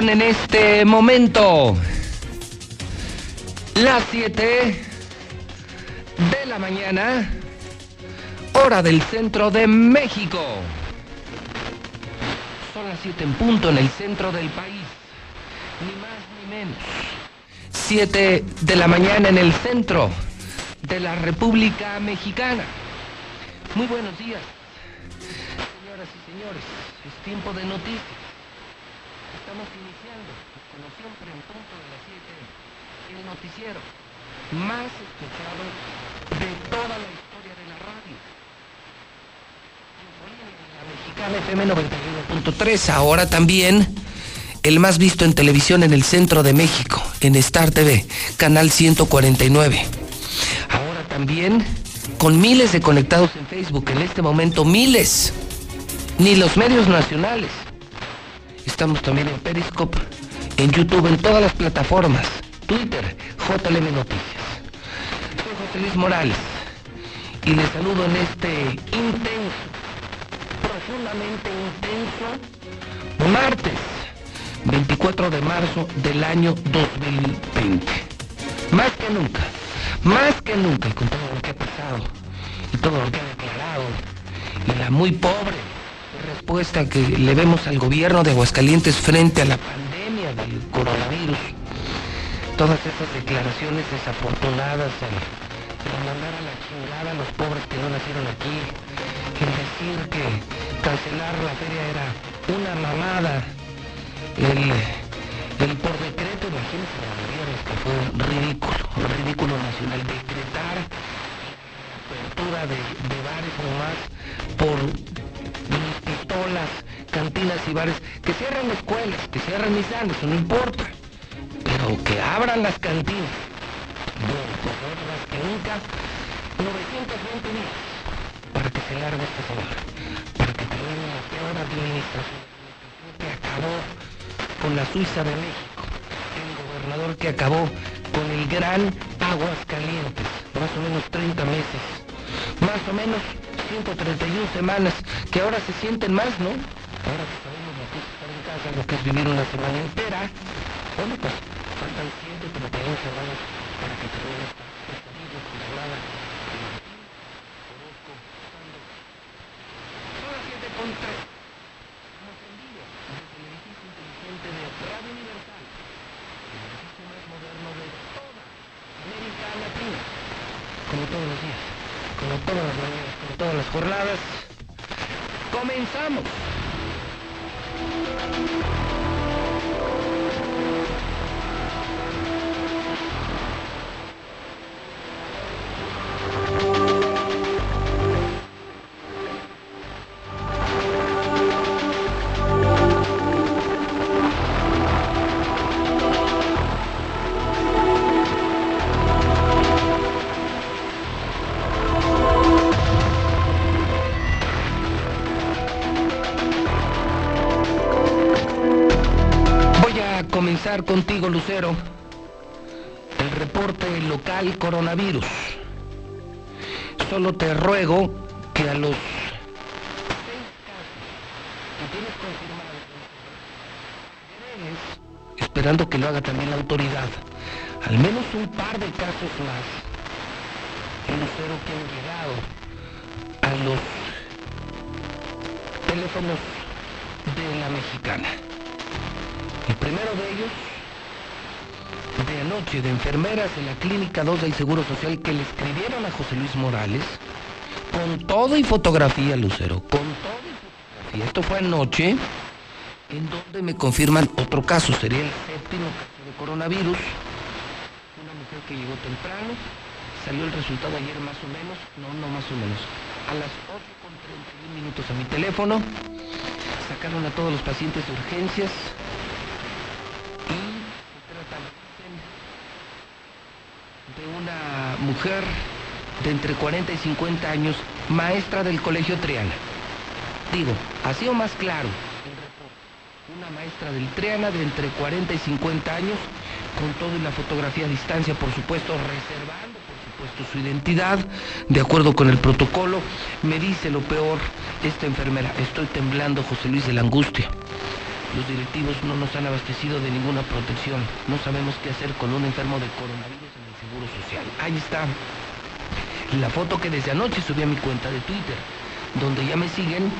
En este momento las 7 de la mañana, hora del centro de México. Son las 7 en punto en el centro del país, ni más ni menos. 7 de la mañana en el centro de la República Mexicana. Muy buenos días, señoras y señores. Es tiempo de noticias. Estamos iniciando, como siempre, en punto de las 7, el más escuchado de toda la historia de la radio. La mexicana FM 91.3, ahora también el más visto en televisión en el centro de México, en Star TV, canal 149. Ahora también con miles de conectados en Facebook, en este momento miles, ni los medios nacionales Estamos también en Periscope, en YouTube, en todas las plataformas. Twitter, JLM Noticias. Soy José Luis Morales y les saludo en este intenso, profundamente intenso, martes 24 de marzo del año 2020. Más que nunca, más que nunca, con todo lo que ha pasado, y todo lo que ha declarado, y la muy pobre respuesta que le vemos al gobierno de Aguascalientes frente a la pandemia del coronavirus. Todas esas declaraciones desafortunadas, el, mandar a la chingada a los pobres que no nacieron aquí, el decir que cancelar la feria era una mamada, el, el por decreto, imagínense la gobierno que fue ridículo, ridículo nacional, decretar apertura de, de bares o más por pistolas, cantinas y bares, que cierren escuelas, que cierren misanes, no importa, pero que abran las cantinas. Pues más que nunca, 920 días para que se largue esta señora, para que termine la peor administración que acabó con la Suiza de México, el gobernador que acabó con el gran Aguas Calientes, más o menos 30 meses, más o menos 131 semanas, que ahora se sienten más, ¿no? Ahora que sabemos lo que es estar en casa, lo que es vivir una semana entera, bueno, pues faltan 131 semanas para que termine esta, esta vida jornada. Orozco, Son las 7 con 3. Estamos en vivo desde el edificio inteligente de Radio Universal, el edificio más moderno de toda América Latina, como todos los días, como todas las mañanas todas las jornadas. Comenzamos. Contigo, Lucero. El reporte local coronavirus. Solo te ruego que a los esperando que lo haga también la autoridad, al menos un par de casos más, Lucero, que han llegado a los teléfonos de la mexicana. El primero de ellos, de anoche, de enfermeras en la Clínica 2 del Seguro Social que le escribieron a José Luis Morales, con todo y fotografía, Lucero, con todo y fotografía. Esto fue anoche, en donde me confirman otro caso, sería el séptimo caso de coronavirus. Una mujer que llegó temprano, salió el resultado ayer más o menos, no, no más o menos, a las 8 con 31 minutos a mi teléfono, sacaron a todos los pacientes de urgencias, de una mujer de entre 40 y 50 años, maestra del Colegio Triana. Digo, así o más claro, una maestra del Triana de entre 40 y 50 años, con todo y la fotografía a distancia, por supuesto, reservando, por supuesto, su identidad, de acuerdo con el protocolo, me dice lo peor esta enfermera, estoy temblando, José Luis, de la angustia. Los directivos no nos han abastecido de ninguna protección. No sabemos qué hacer con un enfermo de coronavirus Social. Ahí está la foto que desde anoche subí a mi cuenta de Twitter, donde ya me siguen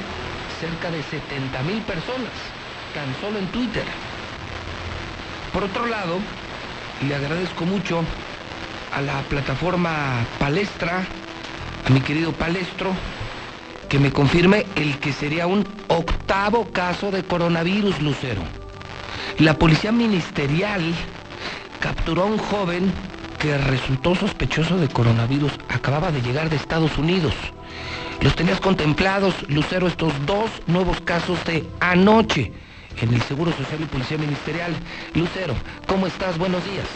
cerca de 70 mil personas, tan solo en Twitter. Por otro lado, le agradezco mucho a la plataforma Palestra, a mi querido Palestro, que me confirme el que sería un octavo caso de coronavirus, Lucero. La policía ministerial capturó a un joven que resultó sospechoso de coronavirus. Acababa de llegar de Estados Unidos. Los tenías contemplados, Lucero, estos dos nuevos casos de anoche en el Seguro Social y Policía Ministerial. Lucero, ¿cómo estás? Buenos días.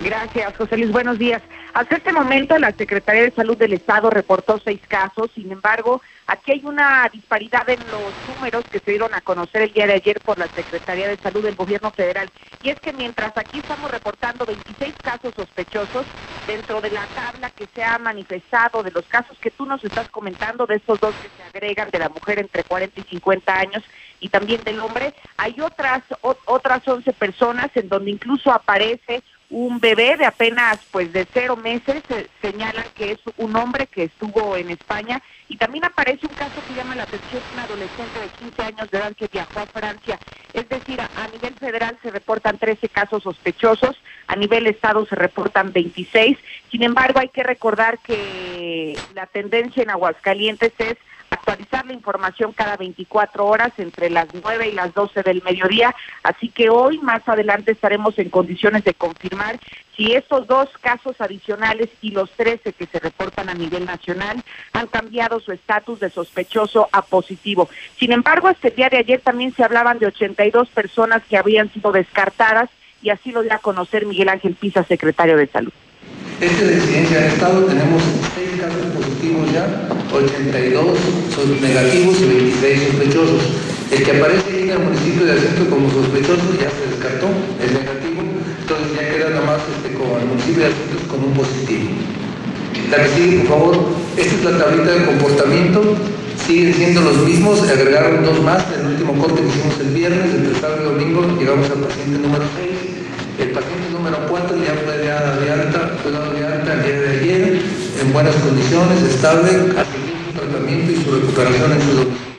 Gracias, José Luis. Buenos días. Hasta este momento, la Secretaría de Salud del Estado reportó seis casos. Sin embargo, aquí hay una disparidad en los números que se dieron a conocer el día de ayer por la Secretaría de Salud del Gobierno Federal. Y es que mientras aquí estamos reportando 26 casos sospechosos, dentro de la tabla que se ha manifestado de los casos que tú nos estás comentando, de estos dos que se agregan de la mujer entre 40 y 50 años y también del hombre, hay otras, otras 11 personas en donde incluso aparece un bebé de apenas pues de cero meses, se señalan que es un hombre que estuvo en España y también aparece un caso que llama la atención, un adolescente de 15 años de edad que viajó a Francia. Es decir, a, nivel federal se reportan 13 casos sospechosos, a nivel estado se reportan 26. Sin embargo, hay que recordar que la tendencia en Aguascalientes es actualizar la información cada 24 horas entre las 9 y las 12 del mediodía. Así que hoy, más adelante, estaremos en condiciones de confirmar si estos dos casos adicionales y los 13 que se reportan a nivel nacional han cambiado su estatus de sospechoso a positivo. Sin embargo, este día de ayer también se hablaban de 82 personas que habían sido descartadas y así lo dio a conocer Miguel Ángel Pisa, secretario de Salud. Este de Estado tenemos 6 casos ya, 82 son negativos y 26 sospechosos. El que aparece ahí en el municipio de Asiento como sospechoso ya se descartó, es negativo, entonces ya queda nada este, con el municipio de Asiento como un positivo. La que sigue, por favor, esta es la tablita de comportamiento, siguen siendo los mismos, se agregaron dos más, el último corte que hicimos el viernes, entre sábado y domingo, llegamos al paciente número 6 el paciente número 4 ya fue dado de alta, dado de alta el día de ayer, en buenas condiciones, estable, su tratamiento y su recuperación en su.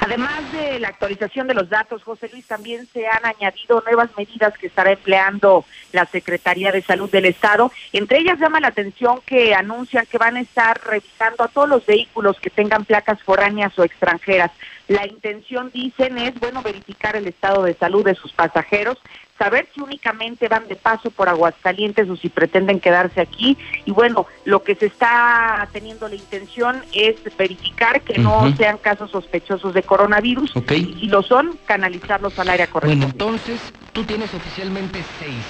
Además de la actualización de los datos, José Luis, también se han añadido nuevas medidas que estará empleando la Secretaría de Salud del Estado. Entre ellas llama la atención que anuncian que van a estar revisando a todos los vehículos que tengan placas foráneas o extranjeras. La intención, dicen, es, bueno, verificar el estado de salud de sus pasajeros, saber si únicamente van de paso por Aguascalientes o si pretenden quedarse aquí. Y bueno, lo que se está teniendo la intención es verificar que no sean casos sospechosos de coronavirus. Y si lo son, canalizarlos al área correcta. Bueno, entonces tú tienes oficialmente seis.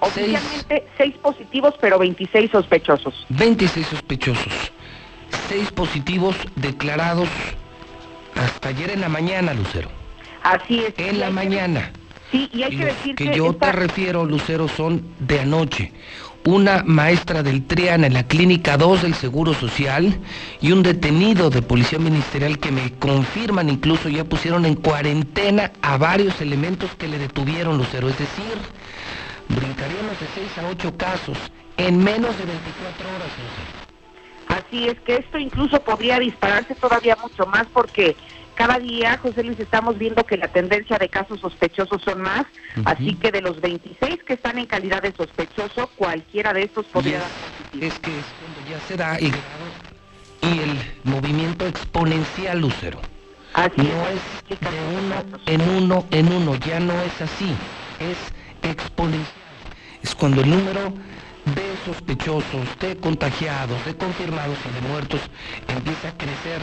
Oficialmente seis, positivos, pero 26 sospechosos. 26 sospechosos. Seis positivos declarados hasta ayer en la mañana, Lucero. Así es. En la mañana. Sí, y hay que decir que, yo te refiero, Lucero, son de anoche. Una maestra del TRIAN en la Clínica 2 del Seguro Social y un detenido de Policía Ministerial que me confirman incluso ya pusieron en cuarentena a varios elementos que le detuvieron, Lucero. Es decir, brincaríamos de 6 a 8 casos en menos de 24 horas, Lucero. Así es que esto incluso podría dispararse todavía mucho más porque cada día, José Luis, estamos viendo que la tendencia de casos sospechosos son más, así que de los 26 que están en calidad de sospechoso, cualquiera de estos podría dar positivo. Es que es cuando ya se da y, el movimiento exponencial, Lucero. Así no es, de uno en uno en uno, ya no es así, es exponencial. Es cuando el número de sospechosos, de contagiados, de confirmados y de muertos empieza a crecer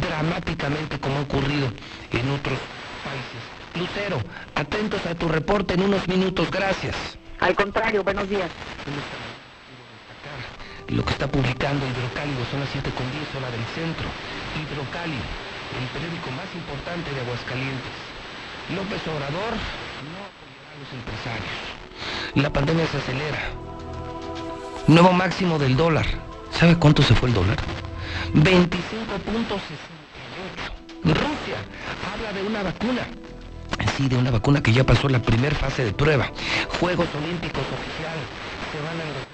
dramáticamente como ha ocurrido en otros países. Lucero, atentos a tu reporte en unos minutos, gracias. Al contrario, buenos días. Lo que está publicando Hidrocálido son las 7 con 10 hora del centro. Hidrocálido, el periódico más importante de Aguascalientes. López Obrador no apoyará a los empresarios. La pandemia se acelera. Nuevo máximo del dólar. ¿Sabe cuánto se fue el dólar? 25.68. Rusia habla de una vacuna. Sí, de una vacuna que ya pasó la primera fase de prueba. Juegos Olímpicos oficiales se van a 2021.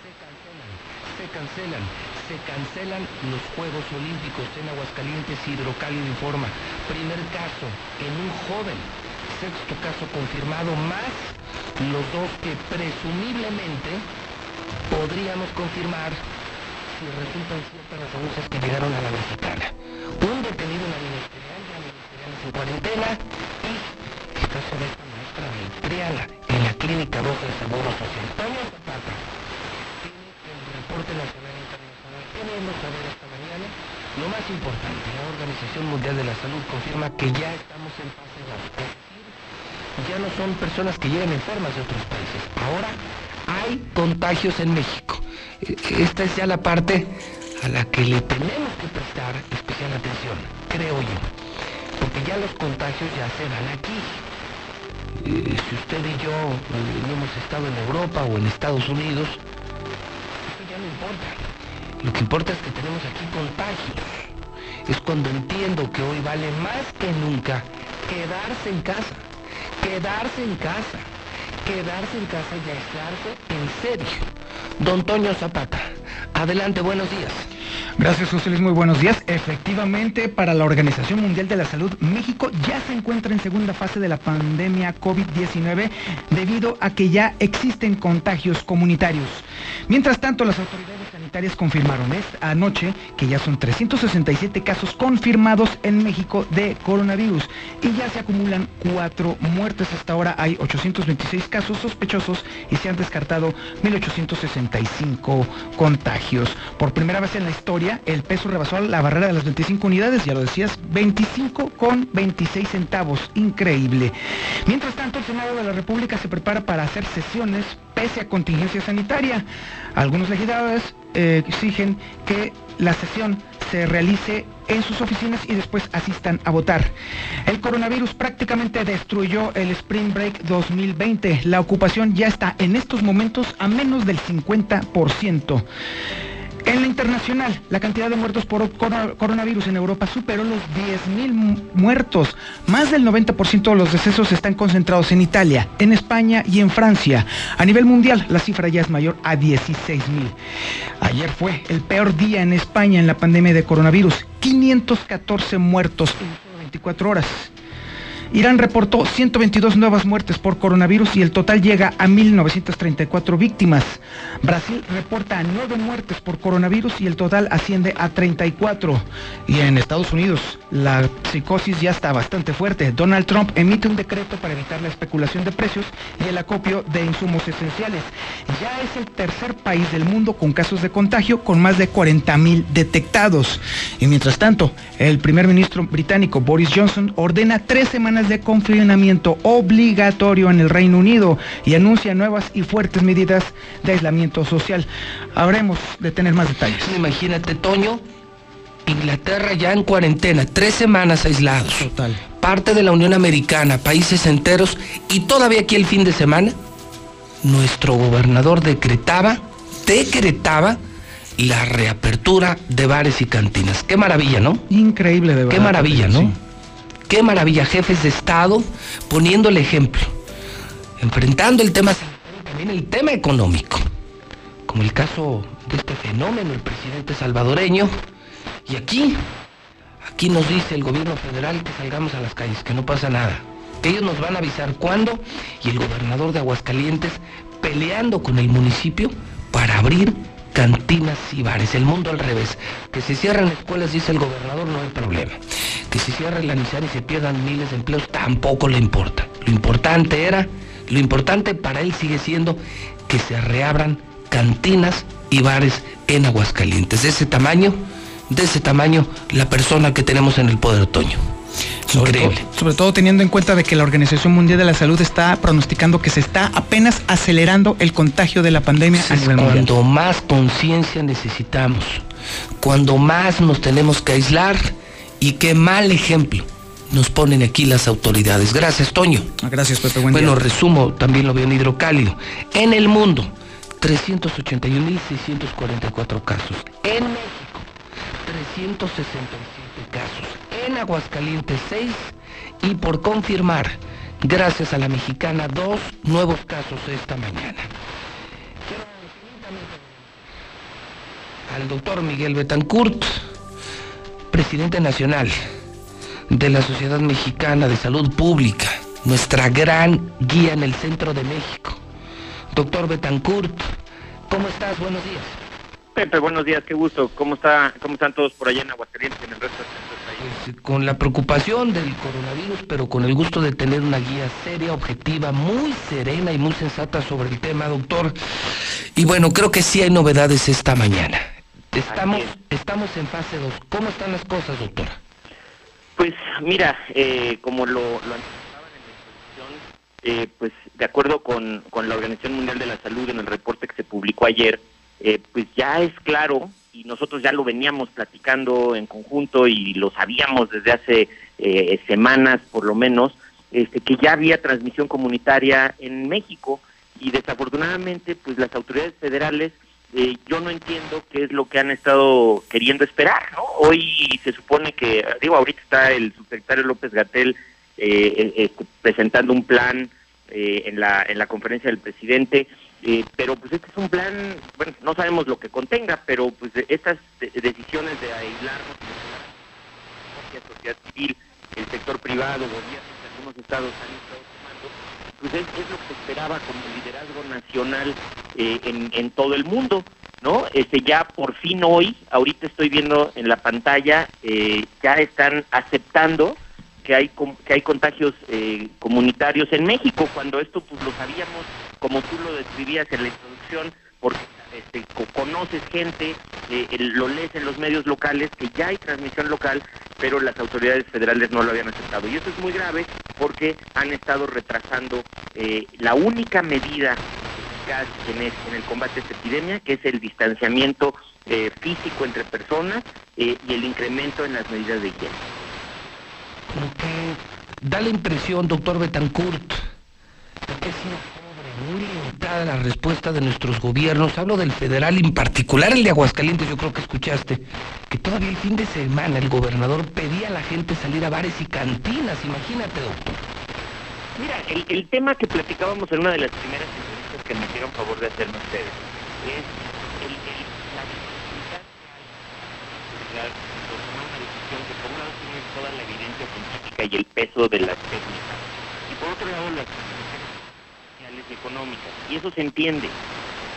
Se cancelan, se cancelan, se cancelan los Juegos Olímpicos en Aguascalientes. Hidrocálido informa. Primer caso en un joven. Sexto caso confirmado más los dos que presumiblemente podríamos confirmar si resultan ciertas las denuncias que llegaron a la mexicana. Un detenido en la ministerial, ya ministerial en cuarentena y está sobre esta maestra de Triana en la clínica roja de Seguro Social. Tiene el reporte nacional e internacional. Queremos saber esta mañana lo más importante. La Organización Mundial de la Salud confirma que ya estamos en fase 2. Es decir, ya no son personas que llegan enfermas de otros países. Ahora hay contagios en México. Esta es ya la parte a la que le tenemos que prestar especial atención, creo yo. Porque ya los contagios ya se dan aquí. Eh, si usted y yo eh, hemos estado en Europa o en Estados Unidos, eso ya no importa. Lo que importa es que tenemos aquí contagios. Es cuando entiendo que hoy vale más que nunca quedarse en casa. Quedarse en casa quedarse en casa y aislarse en serio. Don Toño Zapata, adelante, buenos días. Gracias, José Luis. Muy buenos días. Efectivamente, para la Organización Mundial de la Salud, México ya se encuentra en segunda fase de la pandemia COVID-19 debido a que ya existen contagios comunitarios. Mientras tanto, las autoridades sanitarias confirmaron esta anoche que ya son 367 casos confirmados en México de coronavirus y ya se acumulan cuatro muertes. Hasta ahora hay 826 casos sospechosos y se han descartado 1865 contagios. Por primera vez en la historia, el peso rebasó la barrera de las 25 unidades, ya lo decías, 25 con 26 centavos. Increíble. Mientras tanto, el Senado de la República se prepara para hacer sesiones pese a contingencia sanitaria. Algunos legisladores eh, exigen que la sesión se realice en sus oficinas y después asistan a votar. El coronavirus prácticamente destruyó el Spring Break 2020. La ocupación ya está en estos momentos a menos del 50%. Internacional, la cantidad de muertos por coronavirus en Europa superó los 10.000 muertos. Más del 90% de los decesos están concentrados en Italia, en España y en Francia. A nivel mundial, la cifra ya es mayor a 16.000. Ayer fue el peor día en España en la pandemia de coronavirus. 514 muertos en 24 horas. Irán reportó 122 nuevas muertes por coronavirus y el total llega a 1.934 víctimas. Brasil reporta 9 muertes por coronavirus y el total asciende a 34. Y en Estados Unidos la psicosis ya está bastante fuerte. Donald Trump emite un decreto para evitar la especulación de precios y el acopio de insumos esenciales. Ya es el tercer país del mundo con casos de contagio con más de 40.000 detectados. Y mientras tanto, el primer ministro británico Boris Johnson ordena tres semanas de confinamiento obligatorio en el Reino Unido y anuncia nuevas y fuertes medidas de aislamiento social. Habremos de tener más detalles. Imagínate, Toño, Inglaterra ya en cuarentena, tres semanas aislados. Total. Parte de la Unión Americana, países enteros, y todavía aquí el fin de semana, nuestro gobernador decretaba, decretaba la reapertura de bares y cantinas. Qué maravilla, ¿no? Increíble, de verdad. Qué maravilla, ¿no? Qué maravilla, jefes de Estado poniendo el ejemplo, enfrentando el tema también el tema económico, como el caso de este fenómeno, el presidente salvadoreño. Y aquí, aquí nos dice el gobierno federal que salgamos a las calles, que no pasa nada, ellos nos van a avisar cuándo y el gobernador de Aguascalientes peleando con el municipio para abrir cantinas y bares. El mundo al revés. Que se cierran escuelas, dice el gobernador, no hay problema. Que se cierre la NISAR y se pierdan miles de empleos, tampoco le importa. Lo importante era, lo importante para él sigue siendo que se reabran cantinas y bares en Aguascalientes. De ese tamaño, de ese tamaño, la persona que tenemos en el poder otoño. Increíble. Sobre todo, teniendo en cuenta de que la Organización Mundial de la Salud está pronosticando que se está apenas acelerando el contagio de la pandemia a nivel Cuando más conciencia necesitamos, cuando más nos tenemos que aislar y qué mal ejemplo nos ponen aquí las autoridades. Gracias, Toño. Gracias, Pepe. Buen bueno, resumo, también lo veo en hidrocálido. En el mundo, 381.644 casos. En México, 367 casos. En Aguascalientes 6 y por confirmar, gracias a la mexicana, dos nuevos casos esta mañana. Al doctor Miguel Betancourt, presidente nacional de la Sociedad Mexicana de Salud Pública, nuestra gran guía en el centro de México. Doctor Betancourt, ¿cómo estás? Buenos días. Pepe, buenos días, qué gusto. ¿Cómo está, cómo están todos por allá en Aguascalientes y en el resto del país? Pues, con la preocupación del coronavirus, pero con el gusto de tener una guía seria, objetiva, muy serena y muy sensata sobre el tema, doctor. Y bueno, creo que sí hay novedades esta mañana. Estamos, estamos en fase 2. ¿Cómo están las cosas, doctora? Pues mira, eh, como lo, lo anticipaban en la introducción, eh, pues de acuerdo con, con la Organización Mundial de la Salud en el reporte que se publicó ayer, eh, pues ya es claro, y nosotros ya lo veníamos platicando en conjunto y lo sabíamos desde hace eh, semanas por lo menos, este, que ya había transmisión comunitaria en México y desafortunadamente pues las autoridades federales eh, yo no entiendo qué es lo que han estado queriendo esperar, ¿no? Hoy se supone que, digo, ahorita está el subsecretario López Gatel este, presentando un plan en, la, en la conferencia del presidente, eh, pero pues este es un plan, bueno, no sabemos lo que contenga, pero pues estas decisiones de aislarnos, la sociedad civil, el sector privado, gobiernos de algunos estados han estado tomando, pues es, lo que se esperaba como liderazgo nacional eh, en, en todo el mundo. ¿no? Este ya por fin hoy, ahorita estoy viendo en la pantalla, eh, ya están aceptando que hay que hay contagios eh, comunitarios en México, cuando esto pues lo sabíamos como tú lo describías en la introducción, porque este, conoces gente, eh, lo lees en los medios locales, que ya hay transmisión local, pero las autoridades federales no lo habían aceptado. Y eso es muy grave porque han estado retrasando eh, la única medida eficaz en, en, el combate a esta epidemia, que es el distanciamiento eh, físico entre personas y el incremento en las medidas de higiene. da la impresión, doctor Betancourt, que muy limitada la respuesta de nuestros gobiernos, hablo del federal, en particular el de Aguascalientes, yo creo que escuchaste, que todavía el fin de semana el gobernador pedía a la gente salir a bares y cantinas, imagínate, doctor. Mira, el, tema que platicábamos en una de las primeras entrevistas que me hicieron favor de hacerme ustedes es el, la dificultad que hay tomar una decisión que por un lado tiene toda la evidencia científica y el peso de las técnicas, y por otro lado las económicas. Y eso se entiende.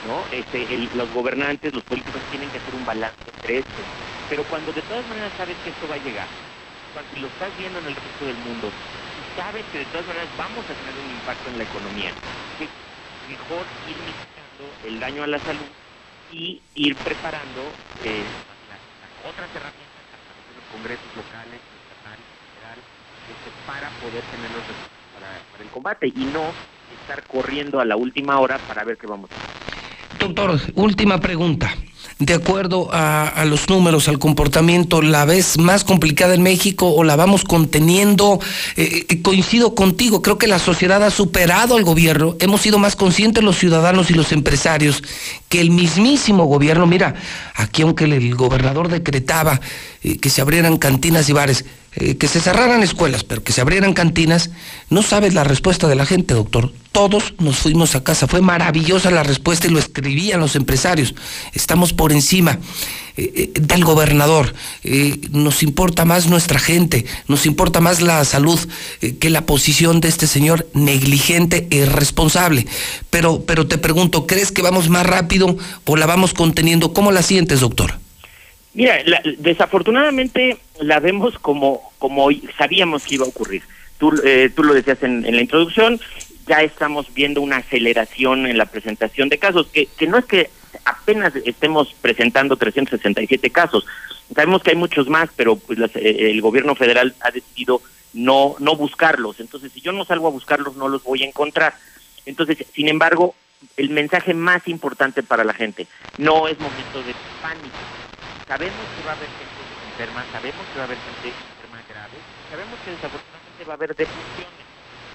¿no? Este, los gobernantes, los políticos tienen que hacer un balance entre esto. Pero cuando de todas maneras sabes que esto va a llegar, cuando lo estás viendo en el resto del mundo, sabes que de todas maneras vamos a tener un impacto en la economía, es mejor ir mitigando el daño a la salud y ir preparando eh, las, otras herramientas a los congresos locales, estatales, federales, este, para poder tener los recursos para el combate y no estar corriendo a la última hora para ver qué vamos a hacer. Doctor, última pregunta. De acuerdo a, los números, al comportamiento, ¿la ves más complicada en México o la vamos conteniendo? Eh, eh, coincido contigo, creo que la sociedad ha superado al gobierno, hemos sido más conscientes los ciudadanos y los empresarios que el mismísimo gobierno. Mira, aquí aunque el gobernador decretaba eh, que se abrieran cantinas y bares, eh, que se cerraran escuelas, pero que se abrieran cantinas, no sabes la respuesta de la gente, doctor. Todos nos fuimos a casa. Fue maravillosa la respuesta y lo escribían los empresarios. Estamos por encima eh, eh, del gobernador. nos importa más nuestra gente, nos importa más la salud que la posición de este señor negligente e irresponsable. Pero, pero te pregunto, ¿crees que vamos más rápido o la vamos conteniendo? ¿Cómo la sientes, doctor? Mira, desafortunadamente la vemos como, como sabíamos que iba a ocurrir. Tú, eh, tú lo decías en, la introducción, ya estamos viendo una aceleración en la presentación de casos, que, que no es que apenas estemos presentando 367 casos, sabemos que hay muchos más, pero pues eh, el gobierno federal ha decidido no, no buscarlos, entonces si yo no salgo a buscarlos no los voy a encontrar. Entonces, sin embargo, el mensaje más importante para la gente, no es momento de pánico, sabemos que va a haber gente enferma, sabemos que va a haber gente enferma grave, sabemos que desafortunadamente va a haber defunciones,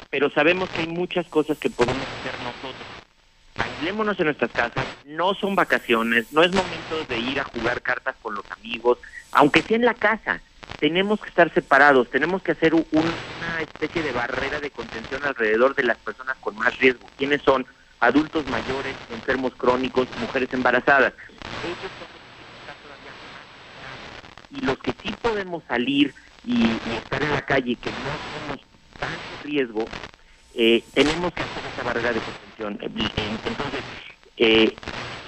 pero sabemos que hay muchas cosas que podemos hacer nosotros. Aislémonos en nuestras casas, no son vacaciones, no es momento de ir a jugar cartas con los amigos, aunque sea en la casa. tenemos que estar separados, tenemos que hacer una especie de barrera de contención alrededor de las personas con más riesgo. ¿Quiénes son? Adultos mayores, enfermos crónicos, mujeres embarazadas. Ellos son y los que sí podemos salir y, estar en la calle, que no somos tanto riesgo, eh, tenemos que hacer esa barrera de contención. Entonces, eh,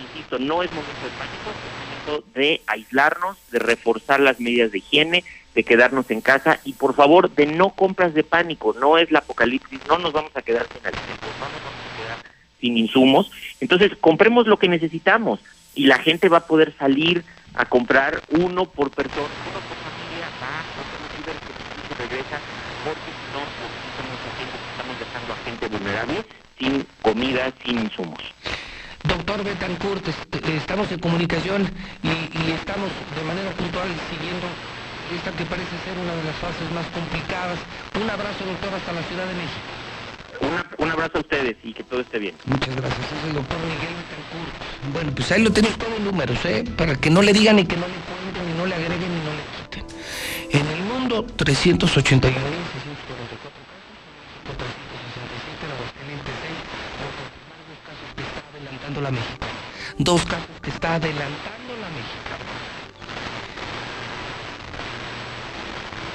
insisto, no es momento de pánico, es momento de aislarnos, de reforzar las medidas de higiene, de quedarnos en casa y por favor de no compras de pánico, no es la apocalipsis, no nos vamos a quedar sin alimentos, no nos vamos a quedar sin insumos, entonces compremos lo que necesitamos y la gente va a poder salir a comprar uno por persona, uno por familia, va, a se regresa, porque si no, pues, estamos dejando a gente vulnerable sin comida, sin insumos. Doctor Betancourt, estamos en comunicación y estamos de manera puntual siguiendo esta que parece ser una de las fases más complicadas. Un abrazo, doctor, hasta la Ciudad de México. Un abrazo a ustedes y que todo esté bien. Muchas gracias. Bueno, pues ahí lo tenéis todo en números, ¿eh? Para que no le digan ni que no le cuenten, ni no le agreguen, ni no le quiten. En el mundo, 381.644 casos, 367 en Aguascalientes 6, por confirmar dos casos que está adelantando la México. Dos casos que está adelantando la México.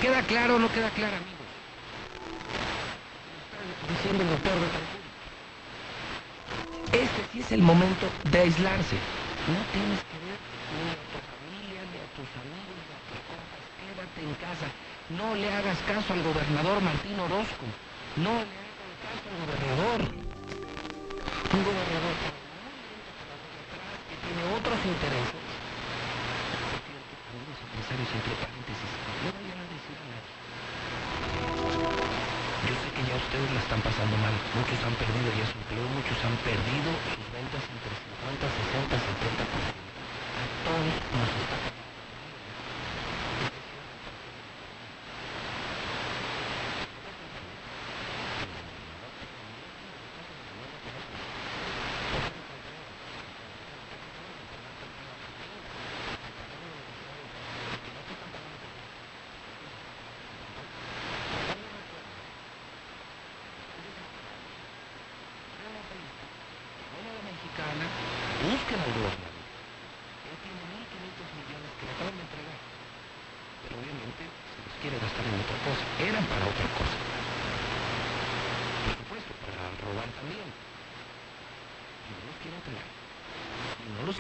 ¿Queda claro o no queda claro, amigos? Diciendo el doctor Este sí es el momento de aislarse. No tienes que ver ni a tu familia, ni a tus amigos, ni a tus compas. Quédate en casa. No le hagas caso al gobernador Martín Orozco. No le hagas caso al gobernador. Un gobernador que tiene otros intereses. Por cierto, algunos empresarios entre ya ustedes la están pasando mal. Muchos han perdido ya su empleo, muchos han perdido sus ventas entre 50, 60, 70%. A todos nos está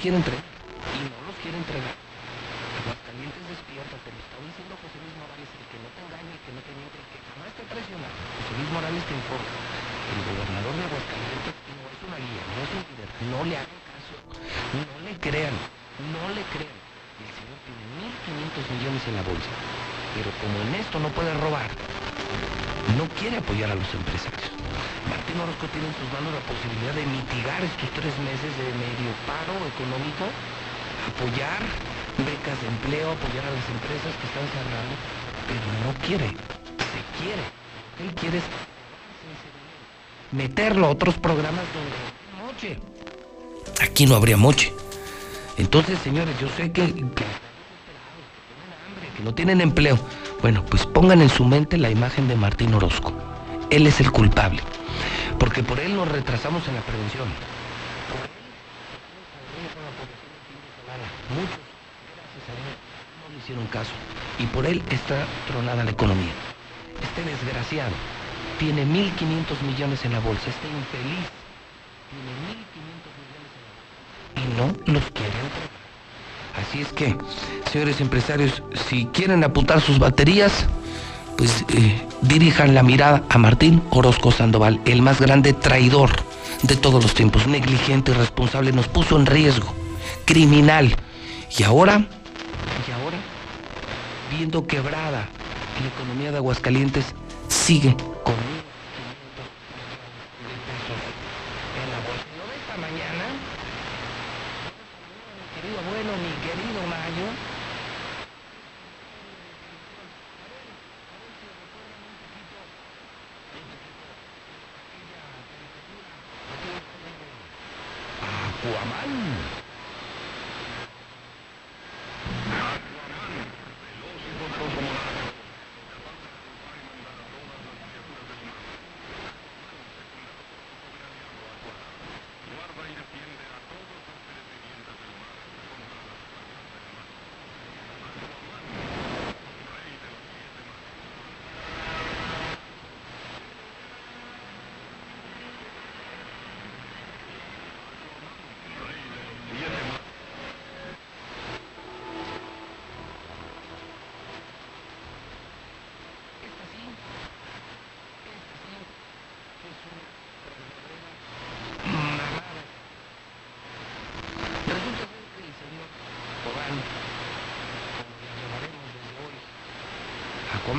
quiere entregar. Y no los quiere entregar. Aguascalientes despierta, te lo está diciendo José Luis Morales, el que no te engañe, el que no te miente, el que jamás te presiona. José Luis Morales te informa. El gobernador de Aguascalientes no es una guía, no es un líder. No le hagan caso. No le crean. No le crean. El señor tiene 1.500 millones en la bolsa. Pero como en esto no puede robar, no quiere apoyar a los empresarios. Martín Orozco tiene en sus manos la posibilidad de mitigar estos tres meses de medio paro económico, apoyar becas de empleo, apoyar a las empresas que están cerrando, pero no quiere, se quiere. Él quiere meterlo a otros programas donde moche. Aquí no habría moche. Entonces, señores, yo sé que, que, que no tienen empleo. Bueno, pues pongan en su mente la imagen de Martín Orozco. Él es el culpable porque por él nos retrasamos en la prevención. Muchos, gracias a Dios, no le hicieron caso. Y por él está tronada la economía. Este desgraciado tiene 1.500 millones en la bolsa, este infeliz tiene 1.500 millones en la bolsa y no los quiere. Así es que, señores empresarios, si quieren apuntar sus baterías, pues eh, dirijan la mirada a Martín Orozco Sandoval, el más grande traidor de todos los tiempos, negligente, irresponsable, nos puso en riesgo, criminal. Y ahora, y ahora, viendo quebrada la economía de Aguascalientes, sigue Aquaman.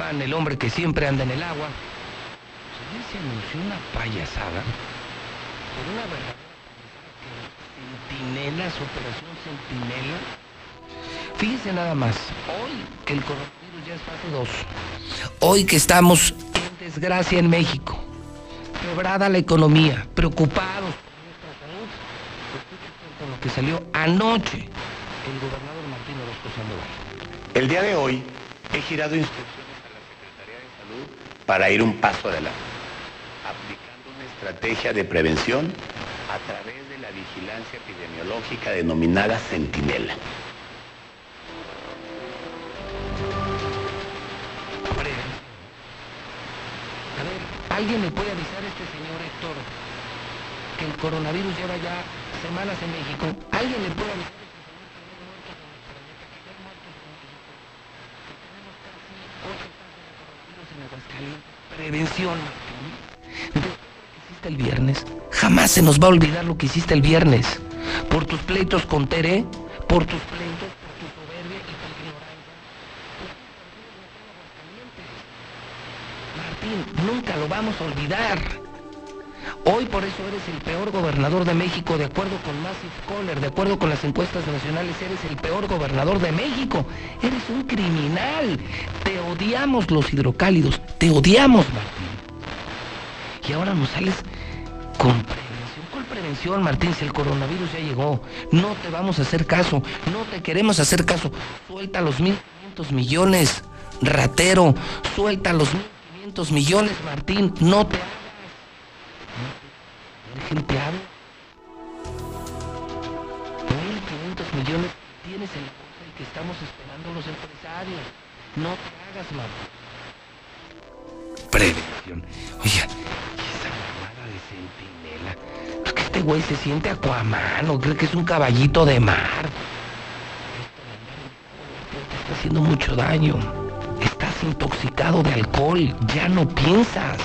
Aquaman, el hombre que siempre anda en el agua, ayer se anunció una payasada, pero una verdadera que Centinelas, Operación Centinela. Fíjese nada más, hoy que el coronavirus ya es fase 2, hoy que estamos en desgracia en México, quebrada la economía, preocupados por lo que salió anoche el gobernador Martín Orozco Sandoval. El día de hoy he girado instrucciones a la Secretaría de Salud para ir un paso adelante, aplicando una estrategia de prevención a través de la vigilancia epidemiológica denominada Centinela. A ver, ¿alguien me puede avisar a este señor Héctor que el coronavirus lleva ya semanas en México? ¿Alguien le puede avisar a este señor que hay muertos en el planeta, que ya hay muertos en México, que tenemos casi ocho casos de coronavirus en Aguascalientes? Después de lo que hiciste el viernes, jamás se nos va a olvidar lo que hiciste el viernes. Por tus pleitos con Tere, por tus pleitos, por tu soberbia y tu ignorancia. Martín, nunca lo vamos a olvidar. Por eso eres el peor gobernador de México, de acuerdo con Massive Caller, de acuerdo con las encuestas nacionales, eres el peor gobernador de México. Eres un criminal. Te odiamos los hidrocálidos, te odiamos, Martín. Y ahora nos sales con prevención. ¿Cuál prevención, Martín? Si el coronavirus ya llegó, no te vamos a hacer caso, no te queremos hacer caso. Suelta los 1.500 millones, ratero, suelta los 1.500 millones, Martín, no te. ¿Eres habla? 1.500 millones tienes en la bolsa y que estamos esperando los empresarios. No te hagas, Martín. Prevención. ¿y esa mamada de centinela? ¿Es que este güey se siente Aquaman o cree que es un caballito de mar? Te está haciendo mucho daño. Estás intoxicado de alcohol. Ya no piensas.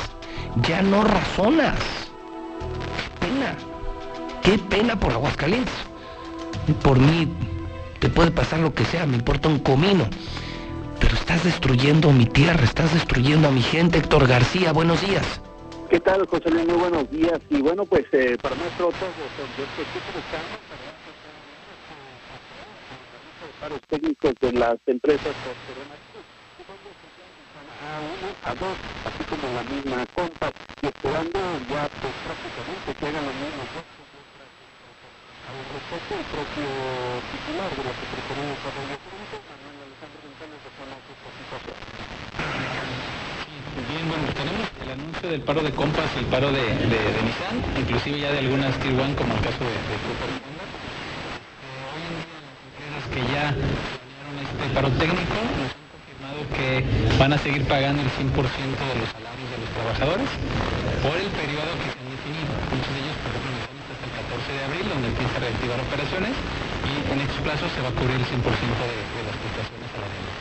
Ya no razonas. Pena. Qué pena por Aguascalientes. Por mí te puede pasar lo que sea, me importa un comino. Pero estás destruyendo mi tierra, estás destruyendo a mi gente. Héctor García, buenos días. ¿Qué tal, José Luis? Muy buenos días. Y bueno, pues eh, para nuestro yo estoy buscando para los técnicos de las empresas por. A uno, a dos, así como la misma compa, y esperando ya pues prácticamente que hagan lo mismo. Al respecto, el propio titular de la Secretaría de Desarrollo Económico, Manuel Alejandro González, reconoce esta situación. Bien, bueno, tenemos el anuncio del paro de compas y el paro de, de, de Nissan, inclusive ya de algunas Tier 1 como el caso de, de Cooper. Eh, hoy en día las empresas que ya planearon este paro técnico que van a seguir pagando el 100% de los salarios de los trabajadores por el periodo que se han definido. Muchos de ellos, por ejemplo, hasta el 14 de abril, donde empieza a reactivar operaciones y en estos plazos se va a cubrir el 100% de, de las prestaciones salariales.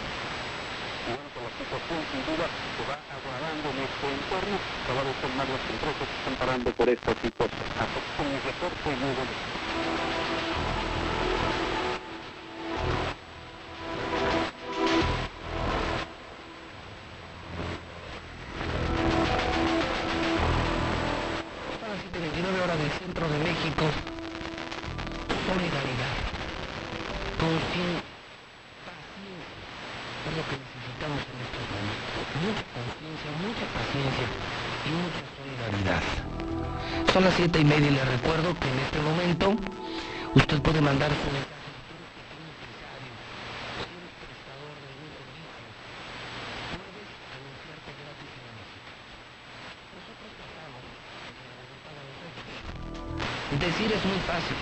Y bueno, pues la situación sin duda se va agravando en este entorno. Cada vez son más las empresas que están parando por esta situación. Hasta con mi reporte, muy buenos del centro de México. Solidaridad. Conciencia. Paciencia. Es lo que necesitamos en estos momentos. Mucha conciencia, mucha paciencia y mucha solidaridad. Son las siete y media y le recuerdo que en este momento usted puede mandar su. Decir es muy fácil,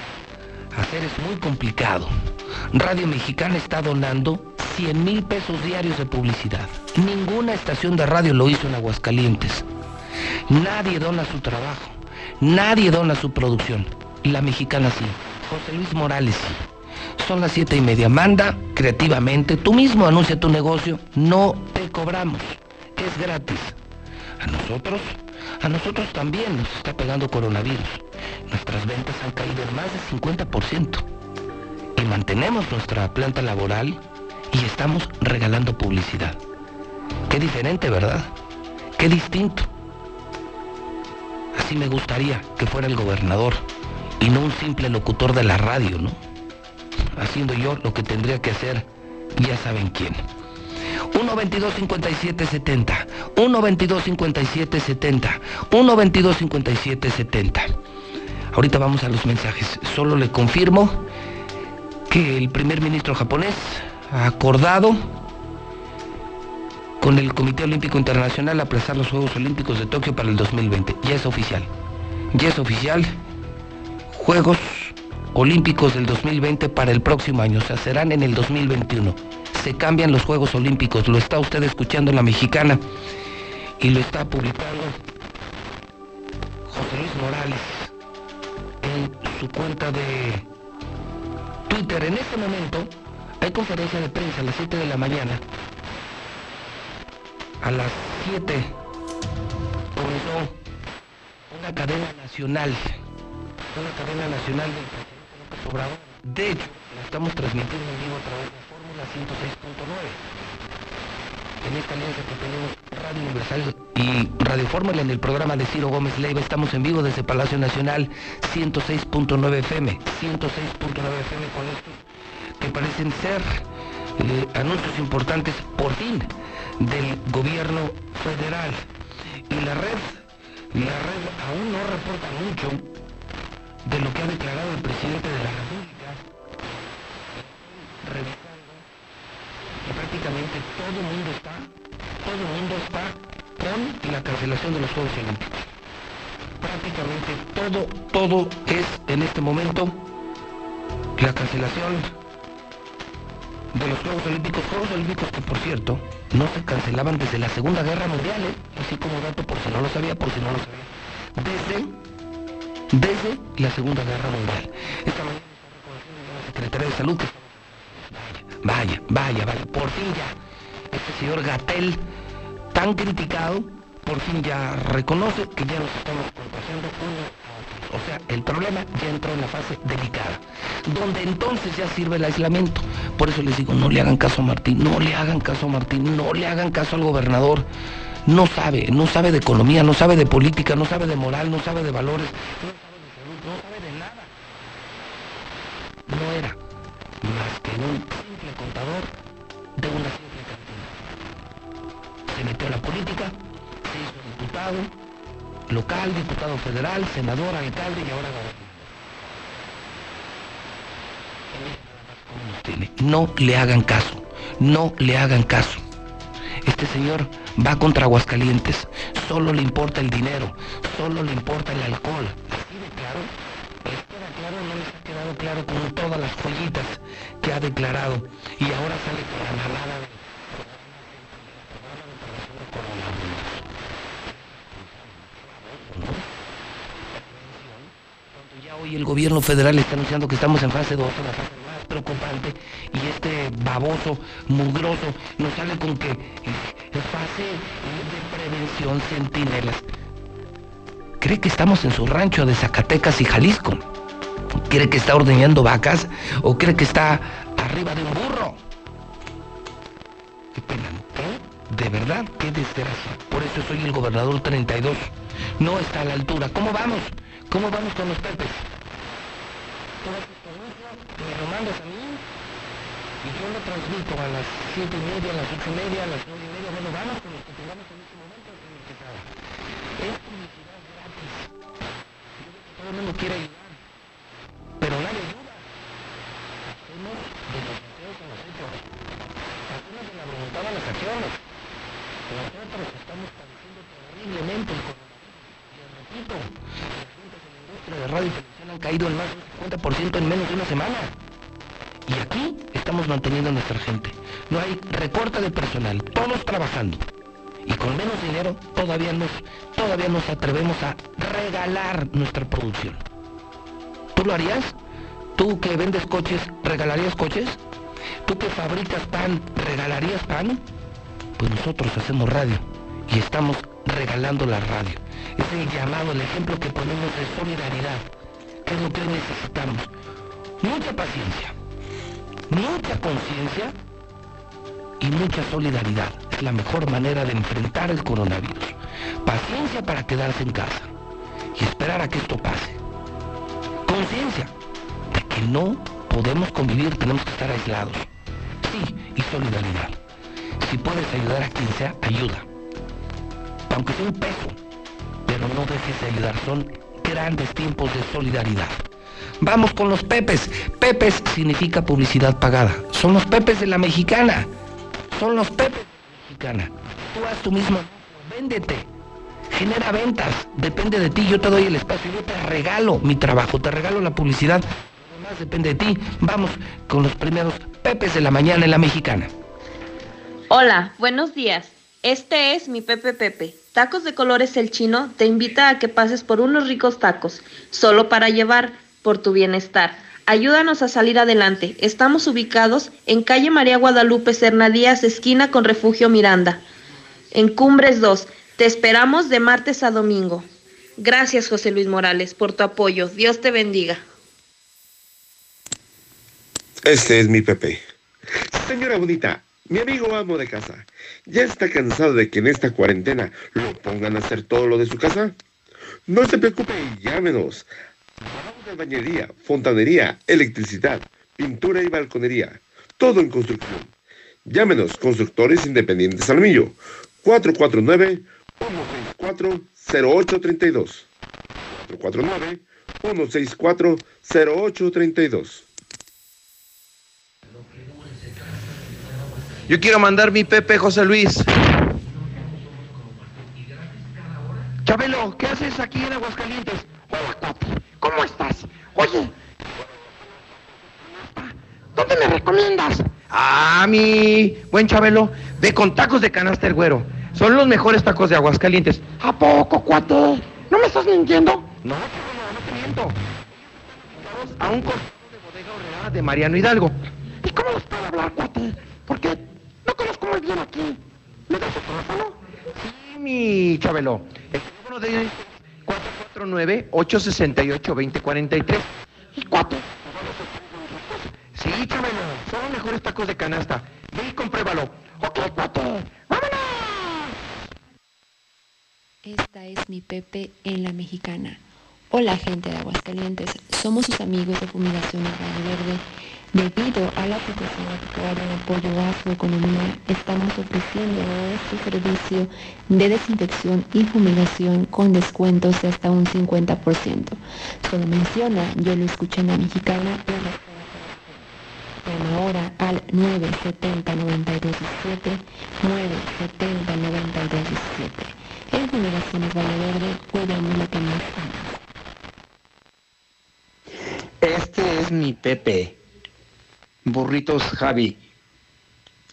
hacer es muy complicado. Radio Mexicana está donando 100 mil pesos diarios de publicidad. Ninguna estación de radio lo hizo en Aguascalientes. Nadie dona su trabajo, nadie dona su producción. La mexicana sí, José Luis Morales sí. Son las siete y media. Manda creativamente, tú mismo anuncia tu negocio, no te cobramos, es gratis. A nosotros A nosotros también nos está pegando coronavirus. Nuestras ventas han caído en más de 50%. Y mantenemos nuestra planta laboral y estamos regalando publicidad. Qué diferente, ¿verdad? Qué distinto. Así me gustaría que fuera el gobernador y no un simple locutor de la radio, ¿no? Haciendo yo lo que tendría que hacer, ya saben quién. 1 22 57 70 1 22 57 70 1 22 57 70 Ahorita vamos a los mensajes. Solo le confirmo que el primer ministro japonés ha acordado con el Comité Olímpico Internacional aplazar los Juegos Olímpicos de Tokio para el 2020. Ya es oficial. Ya es oficial. Juegos Olímpicos del 2020 para el próximo año. O sea, serán en el 2021. Se cambian los Juegos Olímpicos. Lo está usted escuchando en la mexicana y lo está publicando José Luis Morales en su cuenta de Twitter. En este momento hay conferencia de prensa a las 7 de la mañana a las 7 comenzó una cadena nacional, una cadena nacional del. De hecho, la estamos transmitiendo en vivo a través 106.9. En esta alianza que tenemos Radio Universal y Radio Fórmula en el programa de Ciro Gómez Leiva estamos en vivo desde Palacio Nacional 106.9 FM, 106.9 FM con estos que parecen ser eh, anuncios importantes por fin del gobierno federal. Y la red, la red aún no reporta mucho de lo que ha declarado el presidente de la República, prácticamente todo el mundo está, todo el mundo está con la cancelación de los Juegos Olímpicos. Prácticamente todo, todo es en este momento la cancelación de los Juegos Olímpicos, Juegos Olímpicos que por cierto no se cancelaban desde la Segunda Guerra Mundial, ¿eh? así como dato por si no lo sabía, por si no lo sabía, desde, desde la Segunda Guerra Mundial. Esta mañana la Secretaría de Salud vaya, vaya, vaya, por fin ya, este señor Gatel, tan criticado, por fin ya reconoce que ya nos estamos contagiando uno o sea, el problema ya entró en la fase delicada, donde entonces ya sirve el aislamiento. Por eso les digo, no le hagan caso a Martín, no le hagan caso a Martín, no le hagan caso al gobernador. No sabe, no sabe de economía, no sabe de política, no sabe de moral, no sabe de valores, no sabe de salud, no sabe de nada. No era más que un contador de una simple cantina. Se metió a la política, se hizo diputado, local, diputado federal, senador, alcalde y ahora gobernador. No le hagan caso, no le hagan caso. Este señor va contra Aguascalientes, solo le importa el dinero, solo le importa el alcohol. Así de claro, queda claro, no les ha quedado claro con todas las joyitas que ha declarado y ahora sale con la malada de hoy el gobierno federal está anunciando que estamos en fase 2, la fase más preocupante, y este baboso, mugroso, nos sale con que fase de prevención centinelas. ¿Cree que estamos en su rancho de Zacatecas y Jalisco? ¿Cree que está ordeñando vacas? ¿O cree que está arriba de un burro? Qué pena, ¿eh? De verdad, qué desgracia. Por eso soy el gobernador 32. No está a la altura. ¿Cómo vamos? ¿Cómo vamos con los pepes? me lo mandas a mí y yo lo transmito a las siete y media, a las ocho y media, a las nueve y media. Bueno, vamos con los que tengamos en este momento, Mundo quiere ayudar, pero nadie ayuda. Hacemos de los deseos a los hechos. Hacemos de la voluntad a las acciones. Nosotros estamos padeciendo terriblemente el coronavirus. Y repito, de radio y televisión han caído en más del 50% en menos de una semana. Y aquí estamos manteniendo a nuestra gente. No hay recorte de personal, todos trabajando. Y con menos dinero todavía nos, todavía nos atrevemos a regalar nuestra producción. ¿Tú lo harías? ¿Tú que vendes coches, regalarías coches? ¿Tú que fabricas pan, regalarías pan? Pues nosotros hacemos radio y estamos regalando la radio. Es el llamado, el ejemplo que ponemos de solidaridad, que es lo que necesitamos. Mucha paciencia, mucha conciencia y mucha solidaridad. Es la mejor manera de enfrentar el coronavirus. Paciencia para quedarse en casa y esperar a que esto pase. Conciencia de que no podemos convivir, tenemos que estar aislados. Sí, y solidaridad. Si puedes ayudar a quien sea, ayuda. Aunque sea un peso, pero no dejes de ayudar. Son grandes tiempos de solidaridad. Vamos con los pepes. Pepes significa publicidad pagada. Son los pepes de la mexicana. Son los pepes mexicana. Tú haz tu mismo. Véndete. Genera ventas. Depende de ti. Yo te doy el espacio. Yo te regalo mi trabajo. Te regalo la publicidad. Lo demás depende de ti. Vamos con los primeros pepes de la mañana en la mexicana. Hola, buenos días. Este es mi Pepe Pepe. Tacos de Colores El Chino te invita a que pases por unos ricos tacos, solo para llevar, por tu bienestar. Ayúdanos a salir adelante. Estamos ubicados en calle María Guadalupe Serna Díaz, esquina con Refugio Miranda, en Cumbres 2. Te esperamos de martes a domingo. Gracias, José Luis Morales, por tu apoyo. Dios te bendiga. Este es mi Pepe. Señora bonita, mi amigo amo de casa, ¿ya está cansado de que en esta cuarentena lo pongan a hacer todo lo de su casa? No se preocupe y llámenos. Hablamos de bañería, fontanería, electricidad, pintura y balconería. Todo en construcción. Llámenos, Constructores Independientes Salmillo. 449-164-0832. 449-164-0832. Yo quiero mandar mi Pepe José Luis. Chabelo, ¿qué haces aquí en Aguascalientes? ¿Cómo estás? Oye, ¿dónde me recomiendas? Ah, mi buen Chabelo, ve con tacos de canasta el güero. Son los mejores tacos de Aguascalientes. ¿A poco, cuate? ¿No me estás mintiendo? No, Chabelo, no te miento. A un costado de bodega horrera de Mariano Hidalgo. ¿Y cómo les puedo hablar, cuate? Porque no conozco muy bien aquí. ¿Me das tu teléfono? Sí, mi Chabelo. El teléfono de 449-868-2043. ¿Y cuate? Sí, Chabelo, son los mejores tacos de canasta. Ve y compruébalo. Ok, cuate. ¡Vámonos! Esta es mi Pepe en la mexicana. Hola gente de Aguascalientes, somos sus amigos de Fumigaciones Valle Verde. Debido a la situación actual en apoyo a su economía, estamos ofreciendo este servicio de desinfección y fumigación con descuentos de hasta un 50%. Solo menciona, yo lo escuché en la mexicana y Llama ahora al 970 9217 970 9217 En Fumigaciones Valle Verde, cuidando lo que más amas. Este es mi Pepe. Burritos Javi.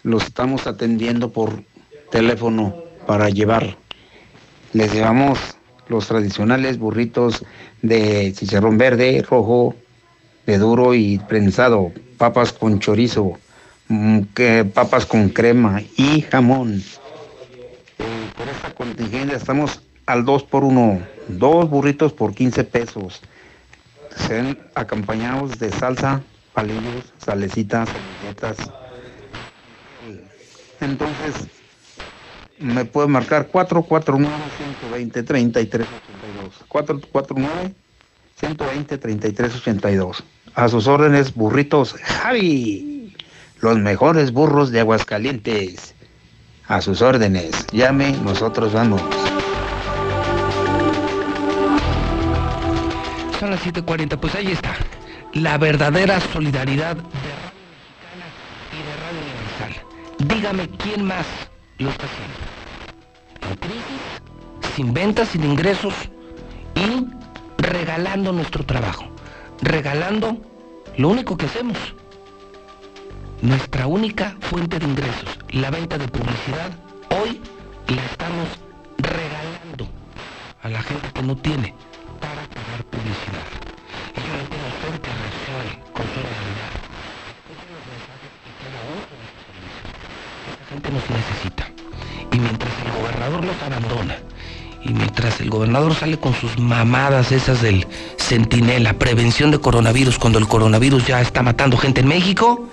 Los estamos atendiendo por teléfono para llevar. Les llevamos los tradicionales burritos de chicharrón verde, rojo, de duro y prensado, papas con chorizo, mm, papas con crema y jamón. Eh, por esta contingencia estamos al 2 por 1, dos burritos por 15 pesos. Sean acompañados de salsa, palillos, salecitas, servilletas. Entonces, me puede marcar 449-120-3382. 449-120-3382. A sus órdenes, burritos Javi. Los mejores burros de Aguascalientes. A sus órdenes. Llame, nosotros vamos. Son las 7:40, pues ahí está. La verdadera solidaridad de Radio Mexicana y de Radio Universal. Dígame quién más lo está haciendo. En crisis, sin ventas, sin ingresos y regalando nuestro trabajo. Regalando lo único que hacemos. Nuestra única fuente de ingresos, la venta de publicidad, hoy la estamos regalando a la gente que no tiene para pagar publicidad. Gente nos necesita. Y mientras el gobernador los abandona Y mientras el gobernador sale con sus mamadas esas del centinela, prevención de coronavirus, cuando el coronavirus ya está matando gente en México,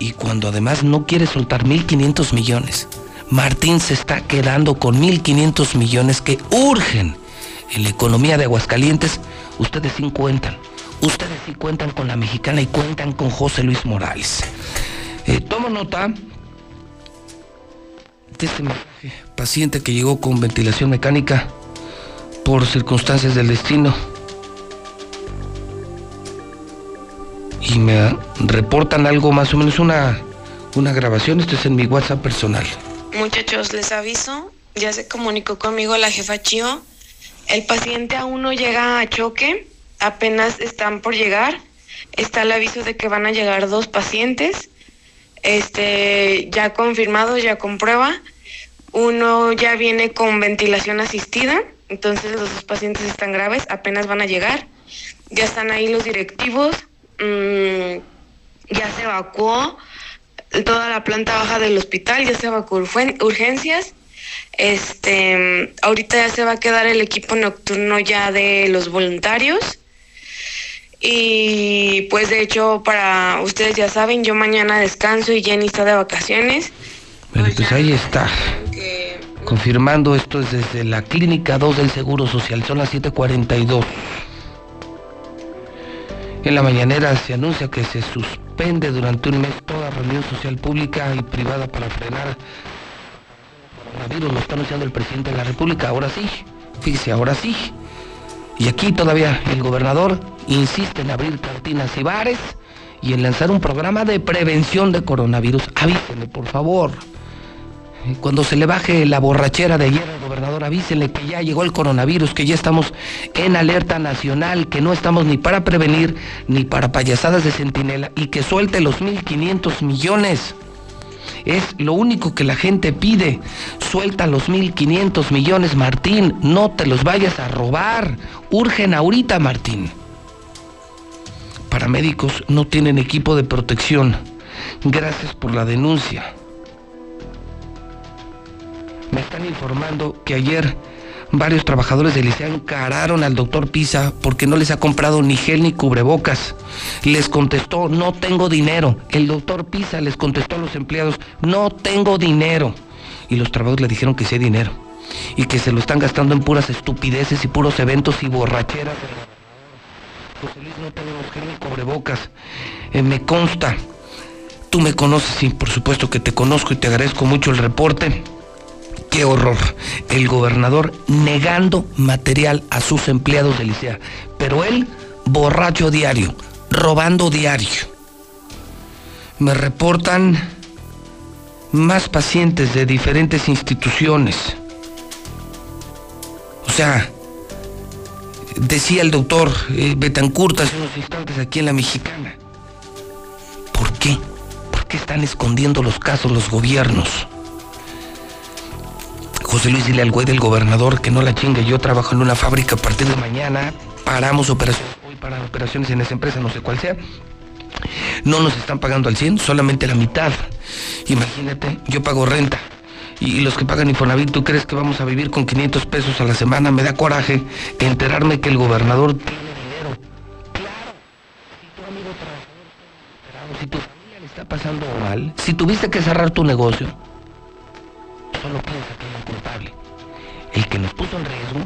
y cuando además no quiere soltar 1.500 millones. Martín se está quedando con 1.500 millones que urgen en la economía de Aguascalientes. Ustedes sí cuentan. Ustedes sí cuentan con la mexicana y cuentan con José Luis Morales. Eh, tomo nota este mensaje. Paciente que llegó con ventilación mecánica por circunstancias del destino. Y me reportan algo más o menos una, una grabación. Esto es en mi WhatsApp personal. Muchachos, les aviso. Ya se comunicó conmigo la jefa Chio. El paciente aún no llega a choque. Apenas están por llegar. Está el aviso de que van a llegar dos pacientes. Este, ya confirmado, ya con prueba. Uno ya viene con ventilación asistida, entonces los dos pacientes están graves, apenas van a llegar. Ya están ahí los directivos, mmm, ya se evacuó toda la planta baja del hospital, ya se evacuó urgencias. Este, ahorita ya se va a quedar el equipo nocturno ya de los voluntarios. Y pues de hecho, para ustedes ya saben, yo mañana descanso y Jenny está de vacaciones. Bueno, pues ahí está. Confirmando esto es desde la Clínica 2 del Seguro Social. Son las 7:42. En la mañanera se anuncia que se suspende durante un mes toda reunión social pública y privada para frenar el coronavirus. Lo está anunciando el presidente de la República. Ahora sí. Fíjese, ahora sí. Y aquí todavía el gobernador insiste en abrir cantinas y bares y en lanzar un programa de prevención de coronavirus. Avísenle, por favor. Cuando se le baje la borrachera de ayer al gobernador, avísenle que ya llegó el coronavirus, que ya estamos en alerta nacional, que no estamos ni para prevenir ni para payasadas de centinela y que suelte los 1.500 millones. Es lo único que la gente pide. Suelta los 1.500 millones, Martín. No te los vayas a robar. Urgen ahorita, Martín. Paramédicos no tienen equipo de protección. Gracias por la denuncia. Me están informando que ayer varios trabajadores del liceo encararon al doctor Pisa porque no les ha comprado ni gel ni cubrebocas. Les contestó, no tengo dinero. El doctor Pisa les contestó a los empleados, no tengo dinero. Y los trabajadores le dijeron que sí hay dinero. Y que se lo están gastando en puras estupideces y puros eventos y borracheras. José Luis, no tenemos gel ni cubrebocas. Eh, me consta. Tú me conoces, sí, por supuesto que te conozco y te agradezco mucho el reporte. Qué horror. El gobernador negando material a sus empleados de licea. Pero él, borracho diario, robando diario. Me reportan más pacientes de diferentes instituciones. Decía el doctor eh, Betancourt hace unos instantes aquí en la mexicana. ¿Por qué? ¿Por qué están escondiendo los casos los gobiernos? José Luis, dile al güey del gobernador que no la chingue. Yo trabajo en una fábrica a partir de mañana. Paramos operaciones hoy para operaciones en esa empresa, no sé cuál sea. No nos están pagando al 100, solamente la mitad. Imagínate, yo pago renta. Y los que pagan Infonavit, ¿tú crees que vamos a vivir con 500 pesos a la semana? Me da coraje enterarme que el gobernador tiene dinero. Claro, si tu amigo trabajador si tu familia le está pasando mal, si tuviste que cerrar tu negocio, solo piensa que un culpable. El que nos puso en riesgo,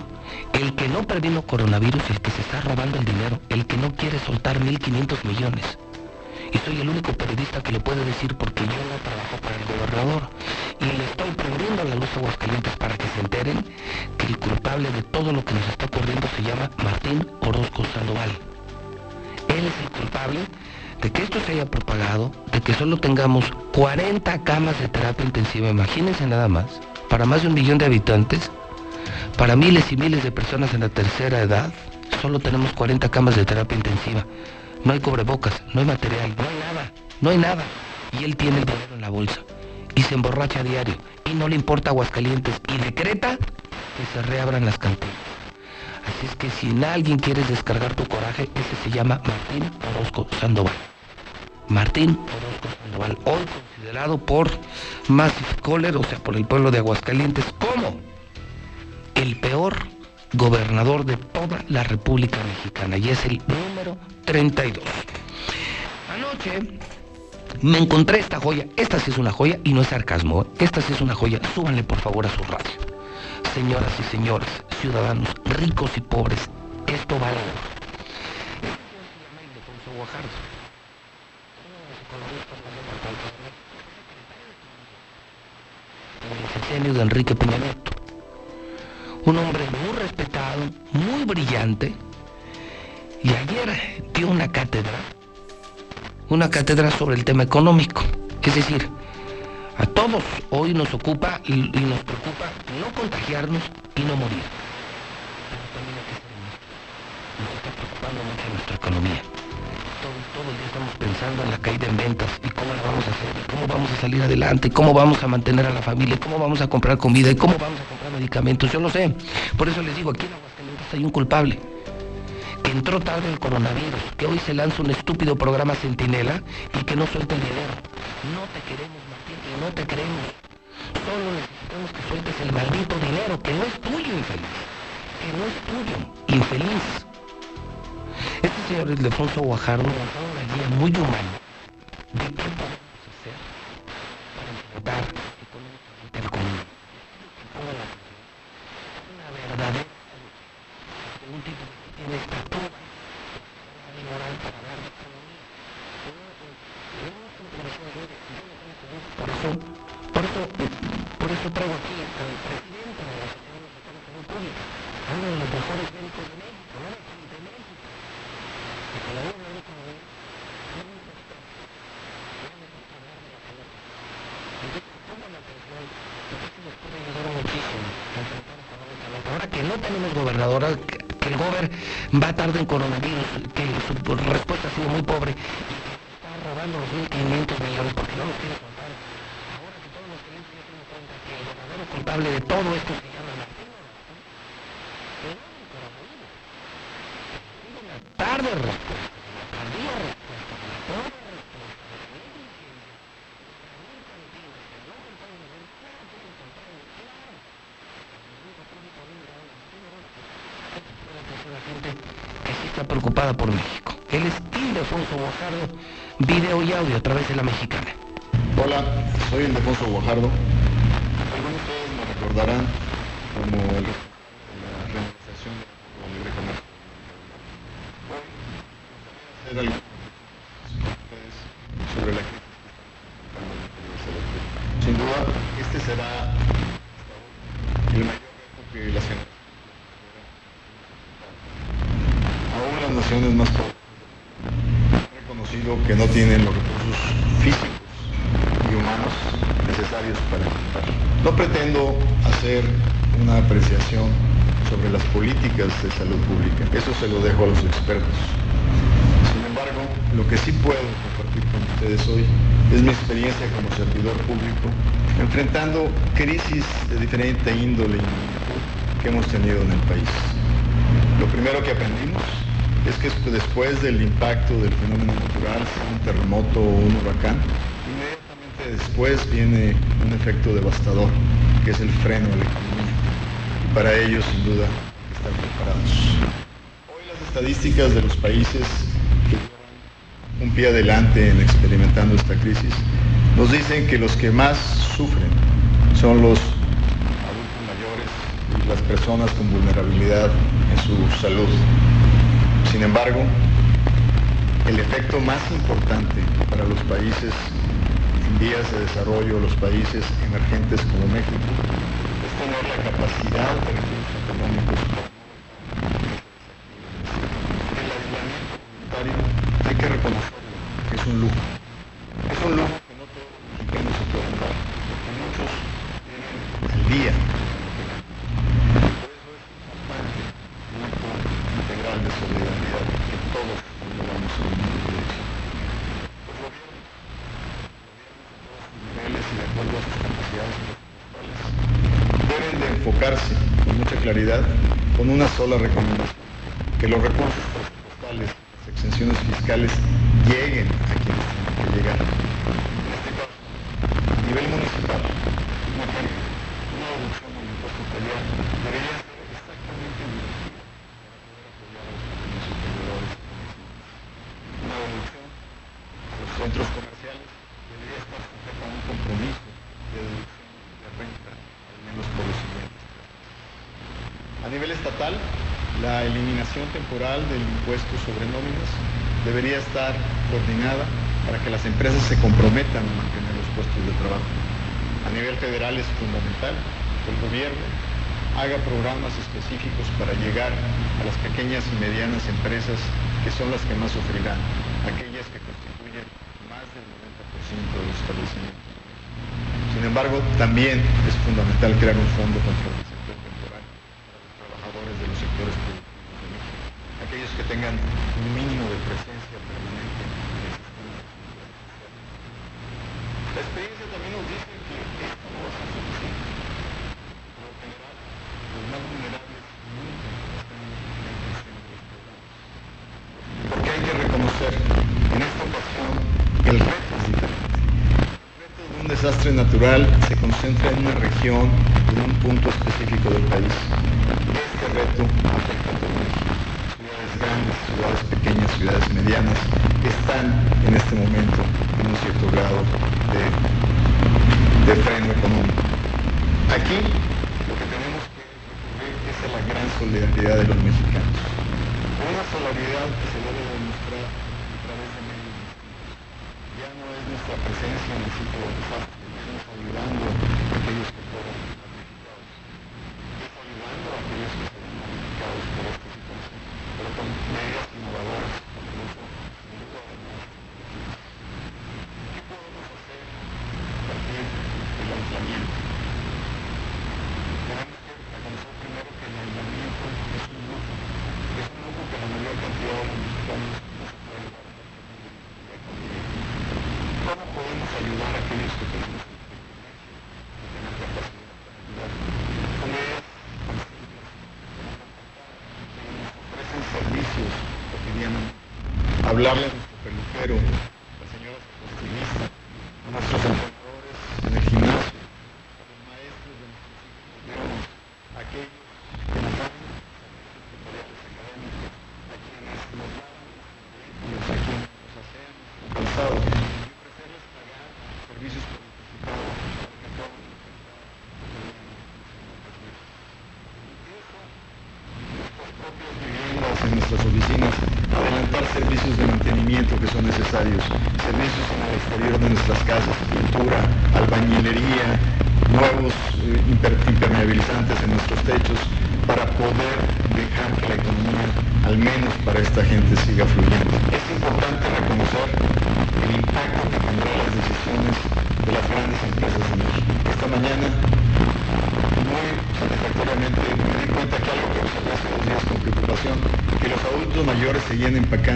el que no previno coronavirus, el que se está robando el dinero, el que no quiere soltar 1.500 millones. Y soy el único periodista que le puede decir porque yo no trabajo para el gobernador. Y le estoy prendiendo la luz a Aguascalientes para que se enteren que el culpable de todo lo que nos está ocurriendo se llama Martín Orozco Sandoval. Él es el culpable de que esto se haya propagado, de que solo tengamos 40 camas de terapia intensiva, imagínense nada más, para más de un millón de habitantes, para miles y miles de personas en la tercera edad, solo tenemos 40 camas de terapia intensiva. No hay cubrebocas, no hay material, no hay nada, no hay nada. Y él tiene el dinero en la bolsa y se emborracha a diario y no le importa Aguascalientes y decreta que se reabran las cantinas. Así es que si en alguien quieres descargar tu coraje, ese se llama Martín Orozco Sandoval. Martín Orozco Sandoval, hoy considerado por Massive Caller, o sea, por el pueblo de Aguascalientes, como el peor gobernador de toda la República Mexicana y es el número 32. Anoche me encontré esta joya, esta sí es una joya y no es sarcasmo, ¿eh? esta sí es una joya, súbanle por favor a su radio. Señoras y señores, ciudadanos ricos y pobres, esto vale oro. El de Enrique Peña. Un hombre muy respetado, muy brillante, y ayer dio una cátedra, una cátedra sobre el tema económico. Es decir, a todos hoy nos ocupa y, nos preocupa no contagiarnos y no morir. Pero también hay que. Nos está preocupando mucho nuestra economía. Todo, todo el día estamos pensando en la caída en ventas y cómo la vamos a hacer, cómo vamos a salir adelante, y cómo vamos a mantener a la familia, cómo vamos a comprar comida, y cómo vamos a comprar medicamentos. Yo lo sé. Por eso les digo, aquí en Aguascalientes hay un culpable que entró tarde el coronavirus, que hoy se lanza un estúpido programa Centinela y que no suelta el dinero. No te queremos, Martín, no te queremos. Solo necesitamos que sueltes el maldito dinero, que no es tuyo, infeliz. Que no es tuyo, infeliz. Este señor Ildefonso Guajardo nos ha dado una guía muy humana de qué podemos hacer para enfrentar económicamente al verdadera de un tipo que tiene moral para hablar de economía. Por eso, por eso, por eso traigo aquí al presidente de la Asociación Pública, uno de médicos de México, no de México. Y que la buena médica de México, no me gusta. No me gusta hablar de la salud. Entonces, pongan atención, porque esto nos puede ayudar muchísimo a enfrentar económicamente. Ahora que no tenemos gobernadora, que el gober va tarde en coronavirus, que su respuesta ha sido muy pobre está robando los 1.500 millones porque no los quiere contar. Ahora que todos los clientes ya se cuenta que el verdadero culpable de todo esto se llama Martín tarde respuesta, tardía respuesta, una pobre respuesta, la gente que sí preocupada por México. Él es Ildefonso Guajardo, video y audio a través de la mexicana. Hola, soy Ildefonso Guajardo. Algunos de ustedes me recordarán como el de la realización del libre comercio. Sobre la Sin duda, este será el mayor reto que la gente aún las naciones más pobres han reconocido que no tienen los recursos físicos y humanos necesarios para enfrentar. No pretendo hacer una apreciación sobre las políticas de salud pública, eso se lo dejo a los expertos. Sin embargo, lo que sí puedo compartir con ustedes hoy es mi experiencia como servidor público, enfrentando crisis de diferente índole que hemos tenido en el país. Lo primero que aprendimos es que después del impacto del fenómeno natural, un terremoto o un huracán, inmediatamente después viene un efecto devastador, que es el freno de la economía. Y para ello, sin duda, estar preparados. Hoy las estadísticas de los países que llevan un pie adelante en experimentando esta crisis nos dicen que los que más sufren son los adultos mayores y las personas con vulnerabilidad en su salud. Sin embargo, el efecto más importante para los países en vías de desarrollo, los países emergentes como México, es tener la capacidad de recursos económicos. El aislamiento voluntario hay que reconocer que es un lujo. Es un lujo que no todos los mexicanos se pueden dar, porque muchos tienen al día. Por eso es importante un acto integral de solidaridad que todos vamos a unir de hecho. Los gobiernos, los niveles y de acuerdo a sus capacidades presupuestales, deben de enfocarse con mucha claridad con una sola recomendación, que los recursos presupuestales, las exenciones fiscales lleguen a quienes tienen que llegar. En este caso, a nivel municipal, un ejemplo, una reducción del impuesto predial debería ser exactamente igual tal, la eliminación temporal del impuesto sobre nóminas debería estar coordinada para que las empresas se comprometan a mantener los puestos de trabajo. A nivel federal es fundamental que el gobierno haga programas específicos para llegar a las pequeñas y medianas empresas que son las que más sufrirán, aquellas que constituyen más del 90% de los establecimientos. Sin embargo, también es fundamental crear un fondo contra el sector temporal para los trabajadores de los sectores productivos de México, aquellos que tengan un mínimo de presencia permanente en el sistema. La experiencia también nos dice que esto no va a ser suficiente. Por lo general, los más vulnerables nunca están en el centro de los programas. Porque hay que reconocer, en esta ocasión, el reto es diferente un se concentra en una región, en un punto específico del país. Este reto afecta a todo México. Ciudades grandes, ciudades pequeñas, ciudades medianas están en este momento en un cierto grado de, freno económico. Aquí lo que tenemos que recurrir es a la gran solidaridad de los mexicanos. Una solidaridad que se debe demostrar a través de medios ya no es nuestra presencia en el sitio de desastre,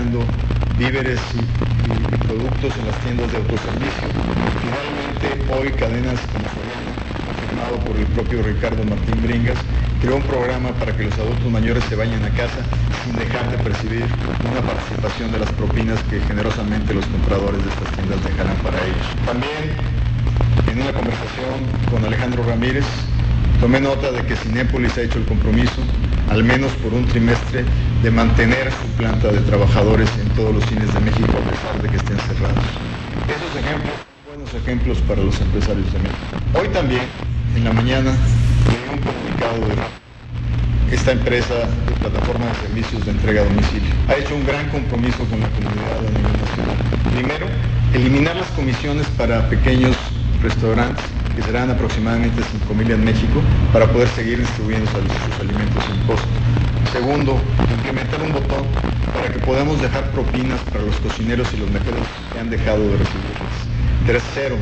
empacando víveres y, y productos en las tiendas de autoservicio. Finalmente, hoy cadenas como confirmado por el propio Ricardo Martín Bringas, creó un programa para que los adultos mayores se vayan a casa sin dejar de percibir una participación de las propinas que generosamente los compradores de estas tiendas dejarán para ellos. También, en una conversación con Alejandro Ramírez, tomé nota de que Cinépolis ha hecho el compromiso, al menos por un trimestre, de mantener su planta de trabajadores en todos los cines de México a pesar de que estén cerrados. Esos ejemplos son buenos ejemplos para los empresarios de México. Hoy también, en la mañana, leí un comunicado de esta empresa de plataforma de servicios de entrega a domicilio. Ha hecho un gran compromiso con la comunidad a nivel nacional. Primero, eliminar las comisiones para pequeños restaurantes, que serán aproximadamente 5.000 en México, para poder seguir distribuyendo sus alimentos sin costo. Segundo, implementar un botón para que podamos dejar propinas para los cocineros y los meseros que han dejado de recibirlas. Tercero,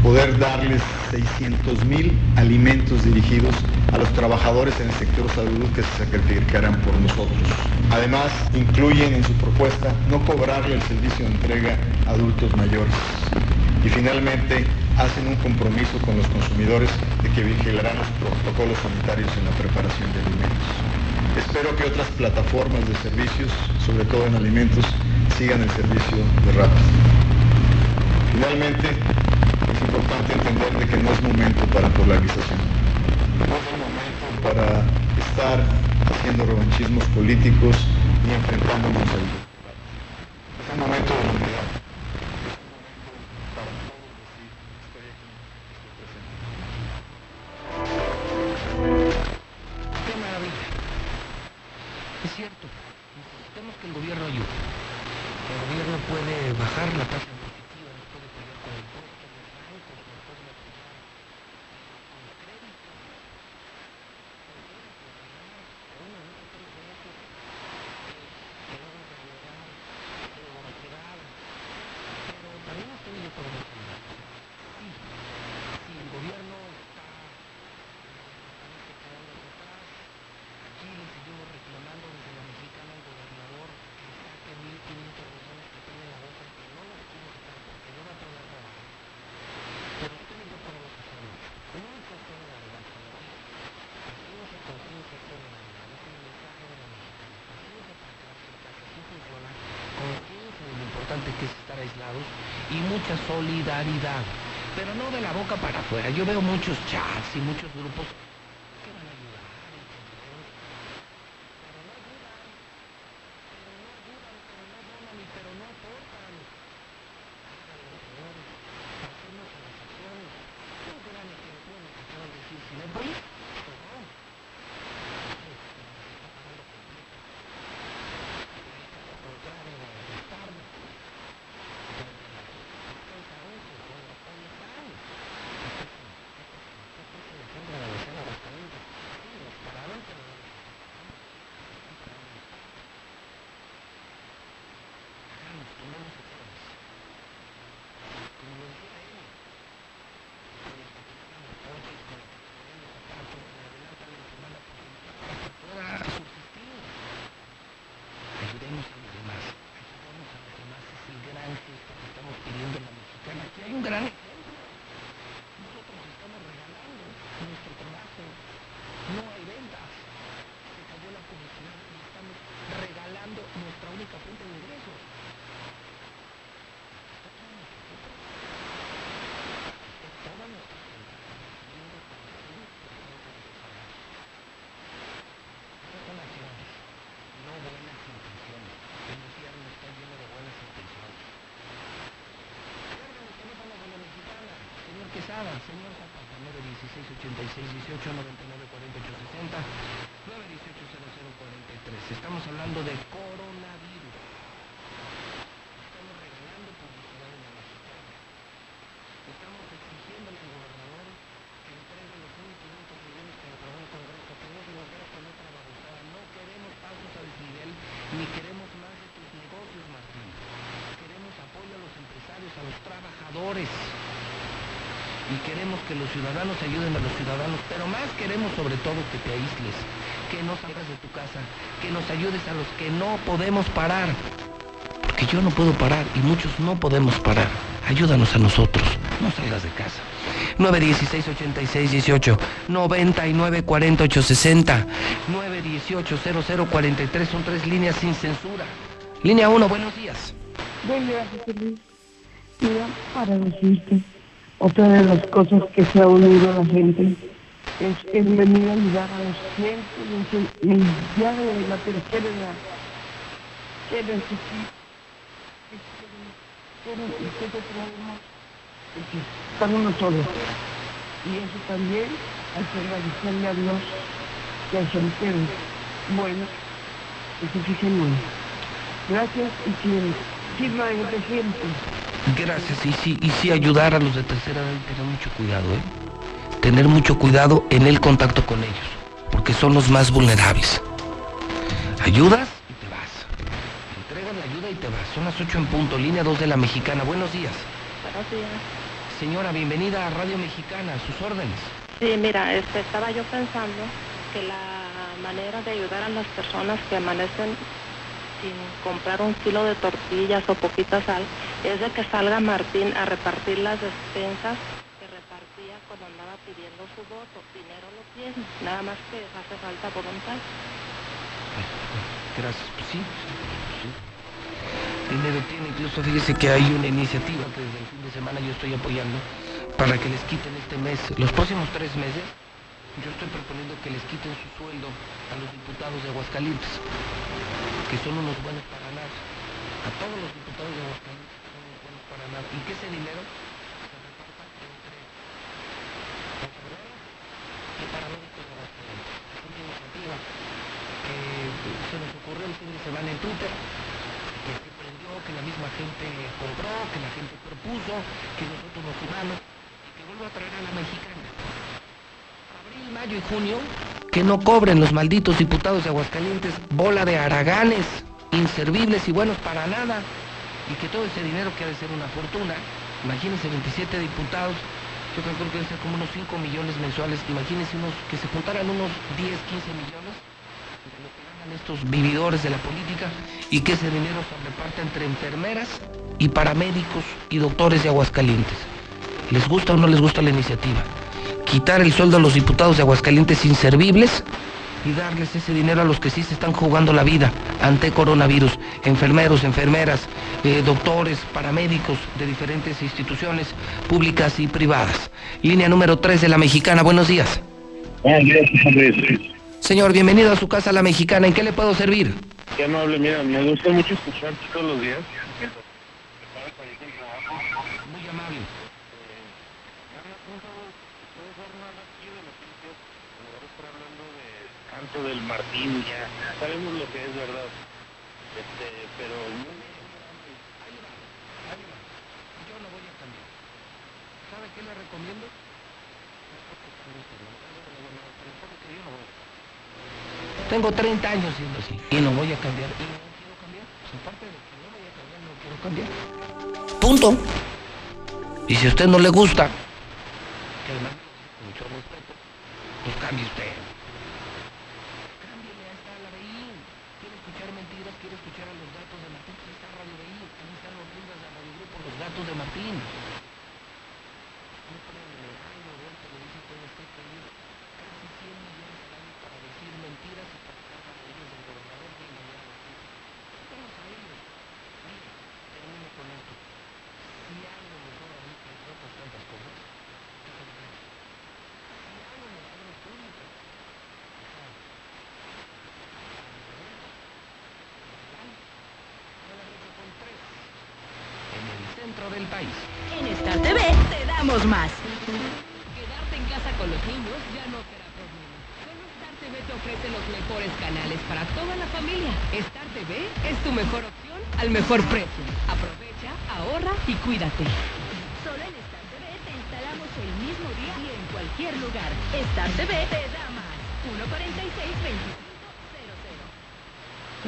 poder darles 600 mil alimentos dirigidos a los trabajadores en el sector salud que se sacrificarán por nosotros. Además, incluyen en su propuesta no cobrarle el servicio de entrega a adultos mayores. Y finalmente, hacen un compromiso con los consumidores de que vigilarán los protocolos sanitarios en la preparación de alimentos. Espero que otras plataformas de servicios, sobre todo en alimentos, sigan el servicio de Rappi. Finalmente, es importante entender de que no es momento para polarización. No es momento para estar haciendo revanchismos políticos ni enfrentándonos a ellos. Es el momento de la unidad. Es un momento para todos decir, estoy aquí, estoy presente. Qué maravilla. Necesitamos que el gobierno ayude. El gobierno puede bajar la tasa impositiva, nos puede apoyar con el puerto, los bancos, nos pueden apoyar con crédito. Pero también estoy yo por una cosa. Sí, sí, el gobierno está lentamente quedándose atrás. Aquí le seguimos reclamando desde la mexicana al gobernador que saque 1.500 millones que tiene en la bolsa que no los quiere sacar porque no va a poder robar. Pero esto no podemos hacer mucho. No hay sector de Navidad, como digo. Aquí no se consigue un sector de Navidad. Es el mensaje de la mexicana. Así para quedarse en casa. Así funciona. Conciencia de lo importante que es estar aislados y mucha solidaridad. Pero no de la boca para afuera. Yo veo muchos chats y muchos grupos que van a ayudar. ¿entendés? Pero no ayudan. Pero no ayudan, pero no donan y pero no aportan. Háganlo, señores. Pasemos a las acciones. Un gran ejemplo en lo que acaban de decir Cinépolis. Pues no. Sí, se nos está pagando completo. Al contrario, es tarde. Donde las despensa 11 o en la poli están. Este es el ejemplo de la escena Aguascalientes. Sí, nos pararon, pero no nos atacaron. Aquí estamos. Hagamos, tomemos acciones. Como lo decía él, con el que compramos coches, con el que tenemos zapatos, me adelantan la semana por para que pueda subsistir. Ayudemos a los demás. Ayudemos a los demás. Es el gran gesto que estamos pidiendo en la mexicana. Aquí hay un gran ejemplo. Nosotros estamos regalando nuestro trabajo. No hay ventas. Se cayó la publicidad y estamos regalando nuestra única fuente de ingresos. Está aquí en nosotros. Es toda nuestra gente pidiendo por la salud de la gente desesperada. Estas son acciones, no buenas intenciones. El infierno está lleno de buenas intenciones. Guarden el teléfono de la mexicana. Señor Señor Zapata, 916 86 18 99 48 60 918 0043. Estamos hablando de coronavirus. Estamos regalando publicidad en la mexicana. Estamos exigiéndole al gobernador que entregue los 1.500 millones que aprobó el Congreso, que se nos gaste en otra babosada. No queremos pasos a desnivel, ni queremos más de tus negocios, Martín. Queremos apoyo a los empresarios, a los trabajadores. Y queremos que los ciudadanos ayuden a los ciudadanos, pero más queremos sobre todo que te aísles, que no salgas de tu casa, que nos ayudes a los que no podemos parar. Porque yo no puedo parar y muchos no podemos parar. Ayúdanos a nosotros, no salgas de casa. 916 86 18 99 48 60 918 00 43 son tres líneas sin censura. Línea 1, buenos días. Buen día, José Luis. Mira, para decirte, otra de las cosas que se ha unido a la gente es venir a ayudar a los y ya de la tercera edad, que necesitan, que que están uno solo. Y eso también hay que agradecerle a Dios que hay gente buena, que se fijen. Gracias y que sirva de ejemplo. Gracias, y sí, y sí ayudar a los de tercera edad y tener mucho cuidado, ¿eh? Tener mucho cuidado en el contacto con ellos, porque son los más vulnerables. Ayudas y te vas. Entregan la ayuda y te vas. Son las 8 en punto, línea 2 de la Mexicana. Buenos días. Buenos días. Señora, bienvenida a Radio Mexicana, a sus órdenes. Sí, mira, este, estaba yo pensando que la manera de ayudar a las personas que amanecen sin comprar un kilo de tortillas o poquita sal es de que salga Martín a repartir las despensas que repartía cuando andaba pidiendo su voto. Dinero lo tiene, nada más que hace falta voluntad. Gracias, pues sí, sí. Dinero tiene, incluso fíjese que hay una iniciativa que desde el fin de semana yo estoy apoyando para que les quiten este mes, los próximos tres meses, yo estoy proponiendo que les quiten su sueldo a los diputados de Aguascalientes, que son unos buenos para nada. A todos los diputados de Aguascalientes son unos buenos para nada. Y que ese dinero se reparta entre enfermeros y paramédicos de una iniciativa que se nos ocurrió el fin de semana en Twitter, que se prendió, que la misma gente compró, que la gente propuso, que nosotros nos sumamos y que vuelvo a traer a la mexicana. Abril, mayo y junio, que no cobren los malditos diputados de Aguascalientes bola de haraganes, inservibles y buenos para nada, y que todo ese dinero que ha de ser una fortuna, imagínense 27 diputados, yo calculo que debe ser como unos 5 millones mensuales, imagínense unos, que se juntaran unos 10, 15 millones de lo que ganan estos vividores de la política y que ese dinero se reparte entre enfermeras y paramédicos y doctores de Aguascalientes. ¿Les gusta o no les gusta la iniciativa? Quitar el sueldo a los diputados de Aguascalientes inservibles y darles ese dinero a los que sí se están jugando la vida ante coronavirus, enfermeros, enfermeras, eh, doctores, paramédicos de diferentes instituciones públicas y privadas. Línea número 3 de la Mexicana, buenos días. Buenos días, Señor, bienvenido a su casa La Mexicana, ¿en qué le puedo servir? Qué amable, mira, me gusta mucho escucharte todos los días. Del Martín, ya sabemos lo que es verdad. Este, pero no Yo no voy a cambiar. ¿Sabe qué le recomiendo? Tengo 30 años siendo así y no voy a cambiar. Y no quiero cambiar. Pues aparte de que no voy a cambiar, no quiero cambiar. Punto. Y si a usted no le gusta, que además, mucho respeto, pues cambie usted. Cámbiale, ahí está la BI. Quiere escuchar mentiras, quiere escuchar a los datos de Martín, pues ahí está Radio BI, ahí están los libros de Radio Grupo, los datos de Martín. No creo en el radio, ver televisión, todo este país, casi 100 millones al año para decir mentiras y para estar maravillas del gobernador que engañar a la gente. Vamos a ellos. Mire, termino con esto. Si algo mejor ahorita, entre otras tantas cosas, es el gas. Si algo mejor es público. En el centro del país. En Star TV te damos más. Quedarte en casa con los niños ya no será problema. Solo Star TV te ofrece los mejores canales para toda la familia. Star TV es tu mejor opción al mejor precio. Aprovecha, ahorra y cuídate. Solo en Star TV te instalamos el mismo día y en cualquier lugar. Star TV te da más. 146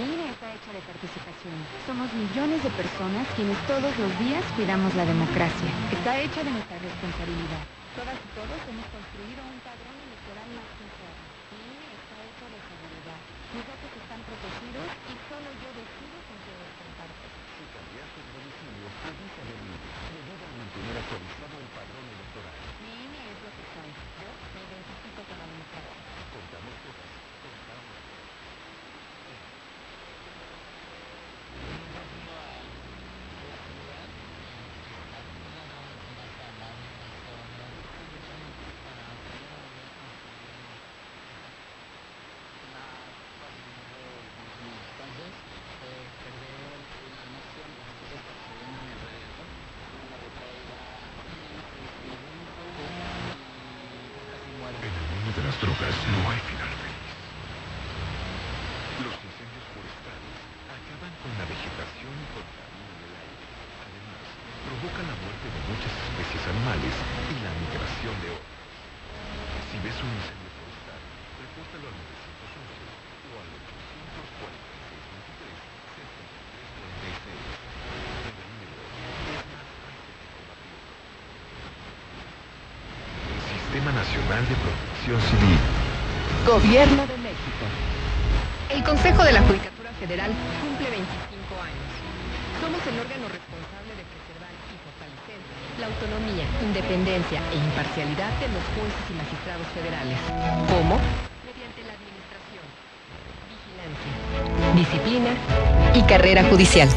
Mi INE está hecha de participación. Somos millones de personas quienes todos los días cuidamos la democracia. Está hecha de nuestra responsabilidad. Todas y todos hemos construido un padrón electoral más sincero. INE está hecho de seguridad. Mis datos están protegidos y solo yo decido con quién los comparto. Si cambiaste de domicilio, avisa de mí. Me ayuda a mantener actualizado el padrón electoral. Mi INE es lo que soy. Yo me identifico con la democracia. Contamos cosas. Contamos. En el mundo de las drogas no hay final feliz. Los incendios forestales acaban con la vegetación y contaminan el aire. Además, provocan la muerte de muchas especies animales y la migración de otras. Si ves un incendio forestal, repórtalo al 911 o al 846 23 73 46. El número es más fácil de combatir. Nacional de Protección Civil. Gobierno de México. El Consejo de la Judicatura Federal cumple 25 años. Somos el órgano responsable de preservar y fortalecer la autonomía, independencia e imparcialidad de los jueces y magistrados federales. ¿Cómo? Mediante la administración, vigilancia, disciplina y carrera judicial.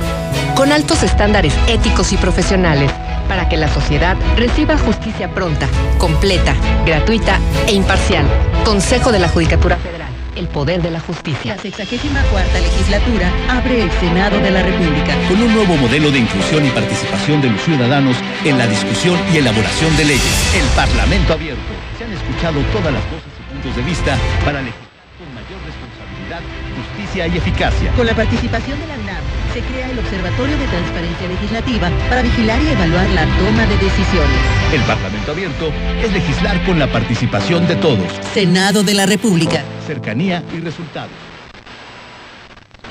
Con altos estándares éticos y profesionales para que la sociedad reciba justicia pronta, completa, gratuita e imparcial. Consejo de la Judicatura Federal. El poder de la justicia. La 64 legislatura abre el Senado de la República. con un nuevo modelo de inclusión y participación de los ciudadanos en la discusión y elaboración de leyes. El Parlamento abierto. Se han escuchado todas las voces y puntos de vista para legislar con mayor responsabilidad, justicia y eficacia. Con la participación de la se crea el Observatorio de Transparencia Legislativa para vigilar y evaluar la toma de decisiones. El Parlamento Abierto es legislar con la participación de todos. Senado de la República. Cercanía y resultados.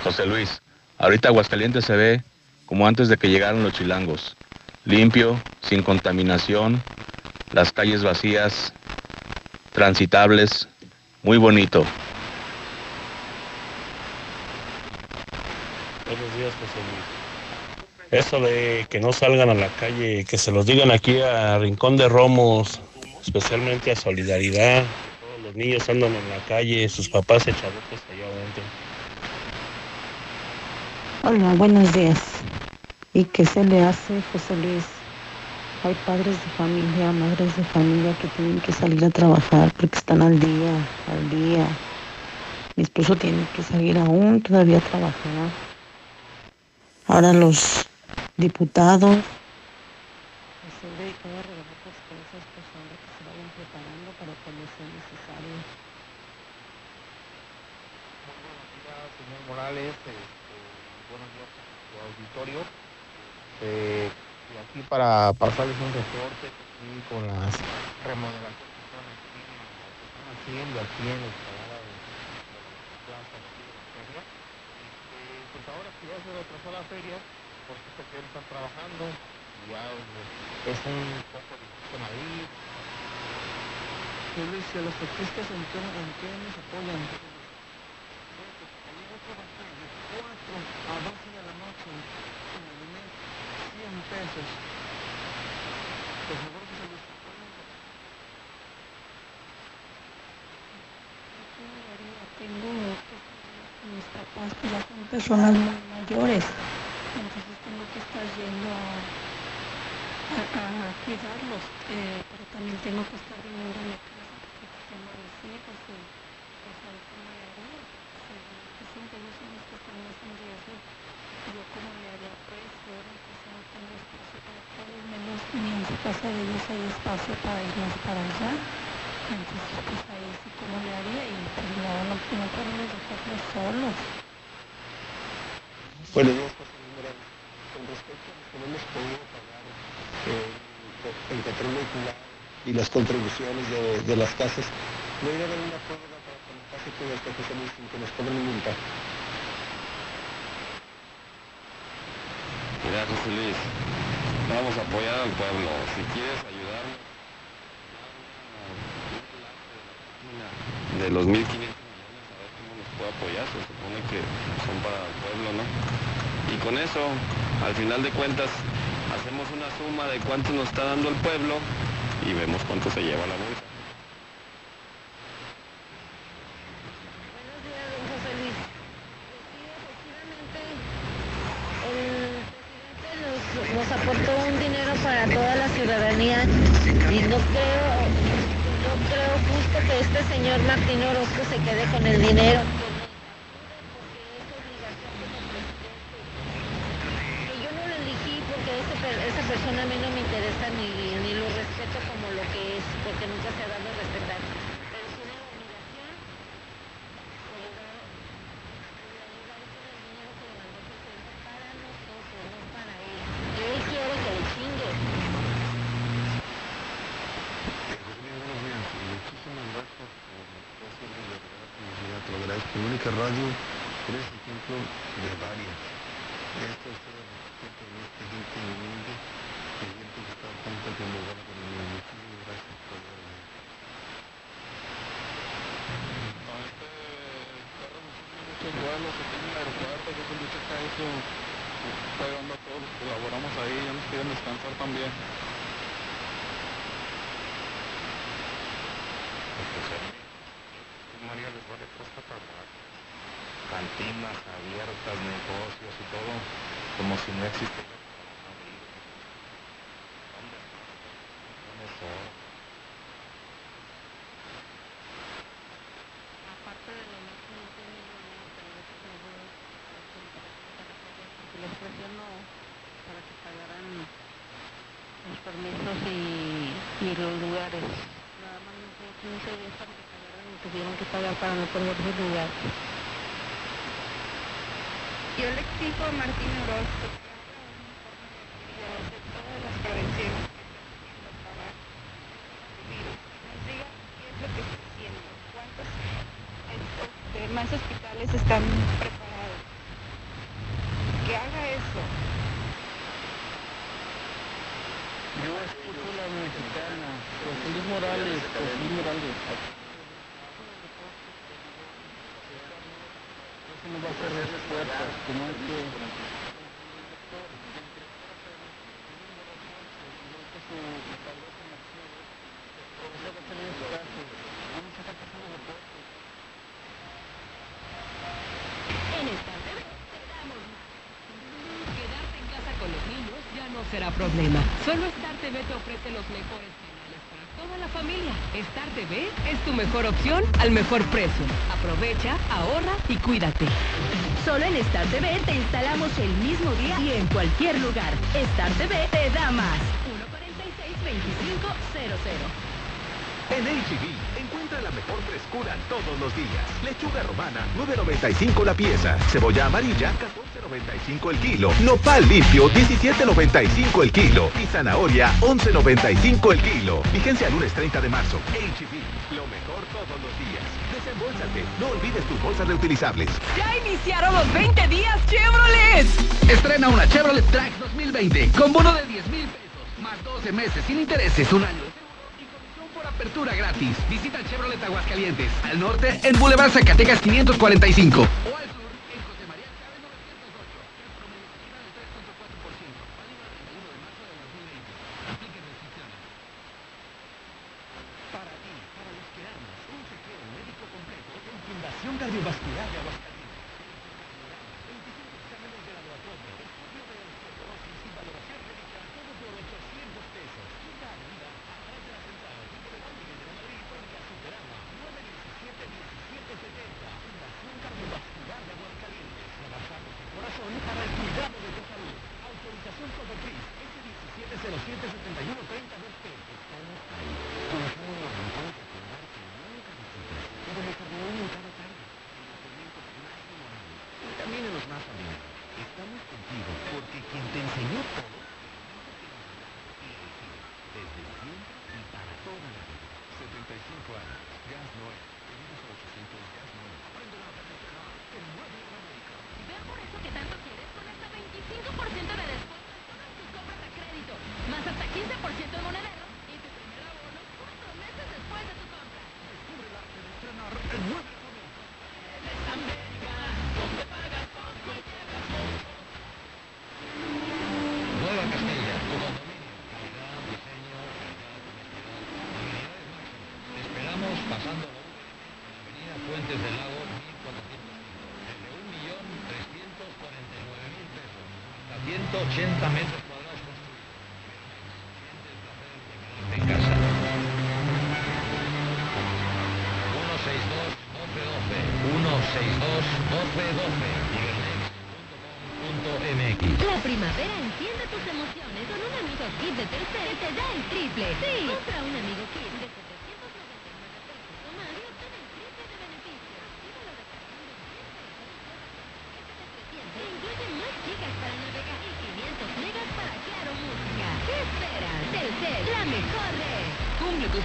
José Luis, ahorita Aguascalientes se ve como antes de que llegaron los chilangos. Limpio, sin contaminación, las calles vacías, transitables, muy bonito. Buenos días, José Luis. Eso de que no salgan a la calle, que se los digan aquí a Rincón de Romos, especialmente a Solidaridad. Todos los niños andan en la calle, sus papás echadotes allá adentro. Hola, buenos días. ¿Y qué se le hace, José Luis? Hay padres de familia, madres de familia que tienen que salir a trabajar porque están al día, al día. Mi esposo tiene que salir aún todavía a trabajar. Ahora los diputados se han dedicado a regalar cosas para que se vayan preparando para cuando sea necesario. señor Morales, este, buenos días a su auditorio. Y aquí para pasarles un reporte aquí con las remodelaciones que están aquí, que están haciendo aquí en de, de de de. Este, pues ahora que ya se retrasó la feria, que están trabajando, y ya eh, es un poco difícil ahí. Yo Luis, ¿y a los taxistas en qué, en qué nos apoyan? Yo trabajé de 4 a 12 de la noche y me gané 100 pesos. Por favor, que se los apoyen. Tengo mis papás que ya son personas muy mayores, estar yendo a, cuidarlos, eh, pero también tengo que estar viniendo a mi casa porque tengo a mis hijos y pues ahí cómo le haría, si dicen que ellos son los que están más en riesgo, yo cómo le haría pues, pues no tengo espacio para todos, menos ni en su casa de ellos hay espacio para irnos para allá. Entonces, pues ahí sí, ¿cómo le haría? Y pues no, no, no podemos dejarlos solos. Buenos días, José Luis Morales. Con respecto a los que no hemos podido pagar eh, el vehicular y las contribuciones de, las casas, no iría a haber una prórroga para pase todo esto, José Luis, sin que nos cobren multa. Mira, José Luis, vamos a apoyar al pueblo. Si quieres ayudarnos, de los 1.500 millones, a ver cómo nos puede apoyar. Se supone que son para el pueblo, ¿no? Y con eso, al final de cuentas, hacemos una suma de cuánto nos está dando el pueblo y vemos cuánto se lleva la bolsa. José Luis. Sí, efectivamente, el presidente nos aportó un dinero para toda la ciudadanía y no creo, no creo justo que este señor Martín Orozco se quede con el dinero. Que yo no lo elegí porque ese per- esa persona a mí no me interesa ni, ni lo respeto como lo que es, porque nunca se ha dado a respetar. Pero tiene la obligación de ayudar para nosotros, no para él. Él quiere que le chingue. Buenos días, muchísimas gracias por la espacio de verdad, comunidad, te lo agradezco. Única Radio, eres ejemplo de varias. Esto es todo respeto de esta gente humilde, que gente que está tanto como va con el mundo. Muchísimas gracias por la verdad. muchos vuelos aquí en el aeropuerto, yo soy Lucha eso está ayudando a todos los que laboramos ahí, ya nos quieren descansar también. María les vale costa pagar. Cantinas abiertas, negocios y todo, como si no existiera. Aparte de lo más que no tiene porque les presionó para que pagaran los permisos y, los lugares. Nada más nos dio 15 días para que pagaran y tuvieron que pagar para no perder sus lugares. Yo le exijo Martín Orozco que haga un informe de todas las prevenciones que está haciendo para el virus. Nos diga qué es lo que está haciendo, cuántos este, más hospitales están preparados. Que haga eso. Yo escucho la mexicana, José Luis Morales, José Luis Morales. Eso nos va a cerrar las puertas, como hay que... En esta TV te damos más. Quedarte en casa con los niños ya no será problema. Solo Star TV te ofrece los mejores canales para toda la familia. Star TV es tu mejor opción al mejor precio. Aprovecha, ahorra y cuídate. Solo en Star TV te instalamos el mismo día y en cualquier lugar. Star TV te da más. 146-2500. En HB, encuentra la mejor frescura todos los días. Lechuga romana, 9.95 la pieza. Cebolla amarilla, 14.95 el kilo. Nopal limpio, 17.95 el kilo. Y zanahoria, 11.95 el kilo. Vigencia lunes 30 de marzo. HB, lo mejor todos los días. Desembolsate, no olvides tus bolsas reutilizables. ¡Ya iniciaron los 20 días Chevrolet! Estrena una Chevrolet Trax 2020 con bono de 10 mil pesos, más 12 meses sin intereses, un año por apertura gratis. Visita Chevrolet Aguascalientes, al norte en Boulevard Zacatecas 545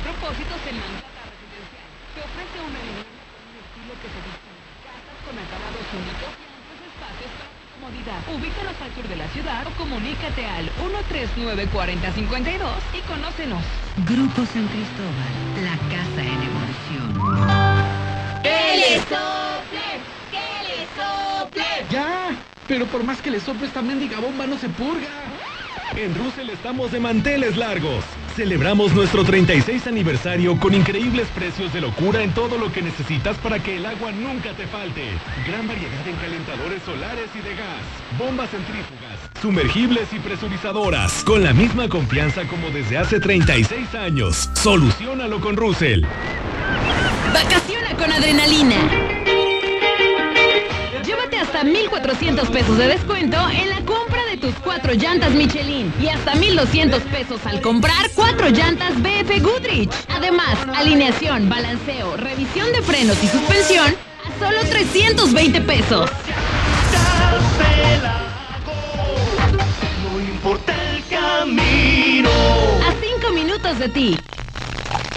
Propósitos en Manhattan Residencial. Te ofrece una vivienda con un estilo que se distingue. Casas con acabados únicos y amplios espacios para tu comodidad. Ubícanos al sur de la ciudad o comunícate al 139-4052 y conócenos. Grupo San Cristóbal, la casa en evolución. ¡Que le sople! ¡Que le sople! ¡Ya! Pero por más que le soplo esta mendiga bomba no se purga. En Russell estamos de manteles largos. Celebramos nuestro 36 aniversario con increíbles precios de locura en todo lo que necesitas para que el agua nunca te falte. Gran variedad en calentadores solares y de gas, bombas centrífugas, sumergibles y presurizadoras, con la misma confianza como desde hace 36 años. Solucionalo con Russell. Vacaciona con adrenalina. Llévate hasta 1,400 pesos de descuento en la compra tus cuatro llantas Michelin y hasta 1,200 pesos al comprar cuatro llantas BF Goodrich. Además, alineación, balanceo, revisión de frenos y suspensión a solo 320 pesos. No importa el camino. A cinco minutos de ti.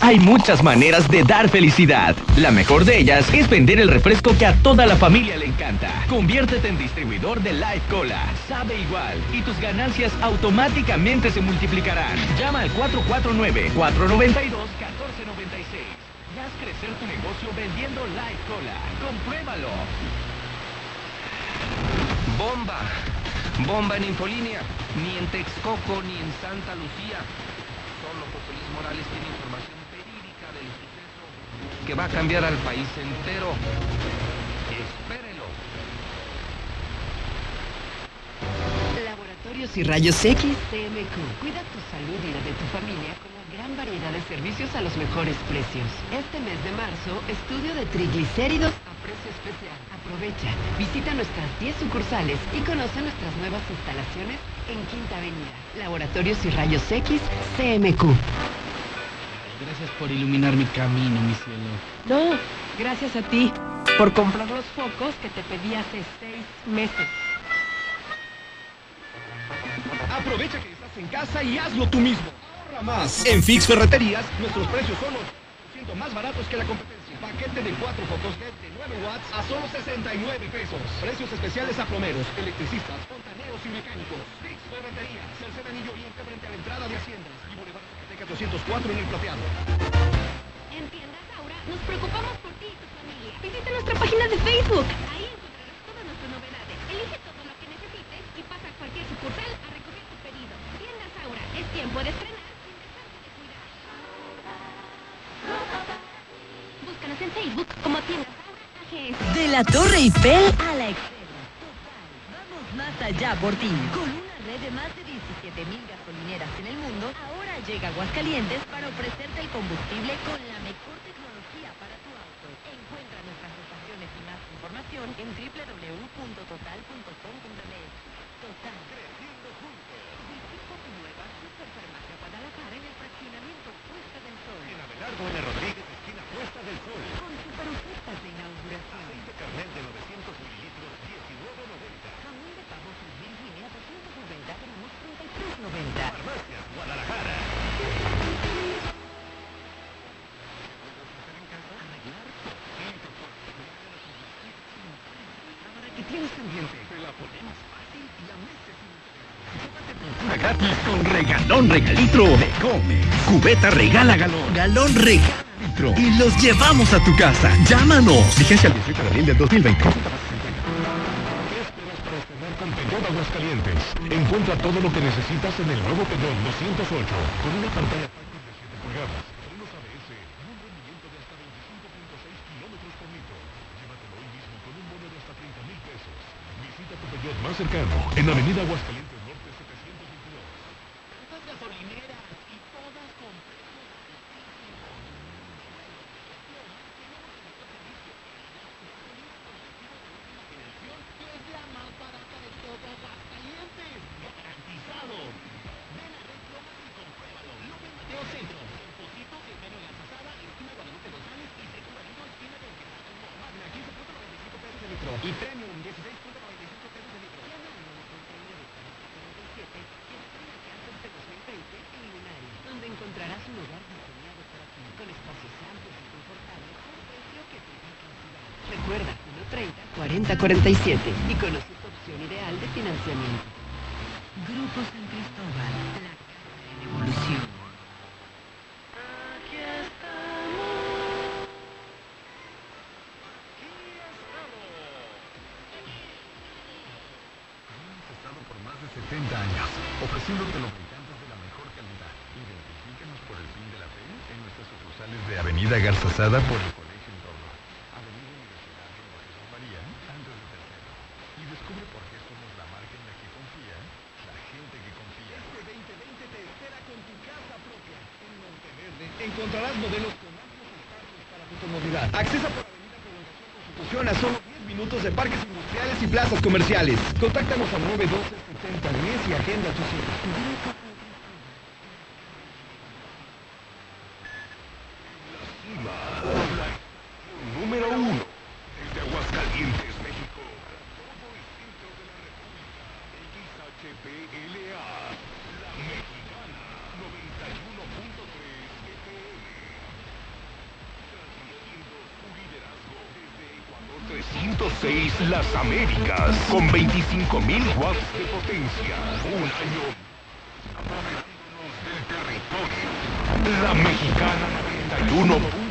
Hay muchas maneras de dar felicidad. La mejor de ellas es vender el refresco que a toda la familia le encanta. Conviértete en distribuidor de Light Cola. Sabe igual y tus ganancias automáticamente se multiplicarán. Llama al 449-492-1496. Y haz crecer tu negocio vendiendo Light Cola. Compruébalo. Bomba. Bomba en Infolínea. Ni en Texcoco ni en Santa Lucía. Solo José Luis Morales tiene información que va a cambiar al país entero. Espérelo. Laboratorios y Rayos X CMQ. Cuida tu salud y la de tu familia con la gran variedad de servicios a los mejores precios. Este mes de marzo, estudio de triglicéridos a precio especial. Aprovecha, visita nuestras 10 sucursales y conoce nuestras nuevas instalaciones en Quinta Avenida. Laboratorios y Rayos X CMQ. Gracias por iluminar mi camino, mi cielo. No, gracias a ti por comprar los focos que te pedí hace seis meses. Aprovecha que estás en casa y hazlo tú mismo. Ahorra más. En Fix Ferreterías, nuestros precios son 8% más baratos que la competencia. Paquete de 4 focos LED de 9 watts a solo 69 pesos. Precios especiales a plomeros, electricistas, fontaneros y mecánicos. Fix Ferreterías, Tercer Anillo Oriente frente a la entrada de Haciendas Zacatecas 204 en el plateado. En Tiendas Aura nos preocupamos por ti y tu familia. Visita nuestra página de Facebook. Ahí encontrarás todas nuestras novedades. Elige todo lo que necesites y pasa a cualquier sucursal a recoger tu pedido. Tiendas Aura, es tiempo de estrenar sin dejarte de cuidar. Búscanos en Facebook como Tiendas Aura AGS. De la Torre Eiffel a la Excedra. Total, vamos más allá por ti. Con una red de más de 17 mil gasolineras en el mundo, llega Aguascalientes para ofrecerte el combustible con la mejor tecnología para tu auto. Encuentra nuestras estaciones y más información en www.total.com.mx. Total. Creciendo juntos. Visita tu nueva Superfarmacia Guadalajara en el fraccionamiento Puesta del Sol. En Abelardo N. Rodríguez, esquina Puesta del Sol. Con super ofertas de inauguración. Aceite carnet de 900 mililitros, 19.90. Jamón de pavo sin Virginia, 290 gramos, 33.90. Farmacias Guadalajara. ¿Qué tienes pendiente? Te la ponemos fácil y la meses sin gratis con regalón regalitro de Come. Cubeta regala galón. Galón regala litro. Y los llevamos a tu casa. Llámanos. Vigencia al 18 de abril del 2020. ¿Qué esperas para estrenar con Peugeot Aguascalientes? Encuentra todo lo que necesitas en el nuevo Peugeot 208 con una pantalla táctil de 7 pulgadas, frenos ABS y un rendimiento de hasta 25.6 kilómetros por litro. Llévatelo hoy mismo con un bono de hasta 30 mil pesos. Visita tu Peugeot más cercano en Avenida Aguascalientes Norte 722. Estas gasolineras y todas con es la más barata de todo Aguascalientes. Garantizado. Ven a Red Lomas y compruébalo. López Mateo Centro. En Pocito, Eugenio Garzazada, esquina Guadalupe González y Segundo Anillo, esquina de Máquina 15.95 pesos de litro. Y Premium 16.95 pesos de litro. donde encontrarás un hogar diseñado para ti, con espacios amplios y confortables, a un precio que te da tranquilidad. Recuerda, 130 4047 y conoce tu opción ideal de financiamiento. Grupo San Cristóbal, la casa en evolución. Hemos estado por más de 70 años, ofreciéndote lubricantes de la mejor calidad. Identifícanos por el fin de la fe en nuestras sucursales de Avenida Garzazada por el comerciales. Contáctanos al 912 70 10 y agenda 800. Las Américas, con 25.000 watts de potencia. Un año del territorio. La Mexicana 91.3,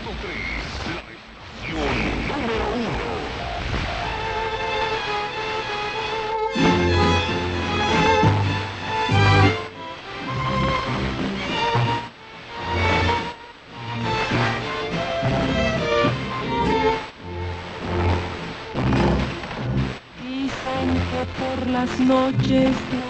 por las noches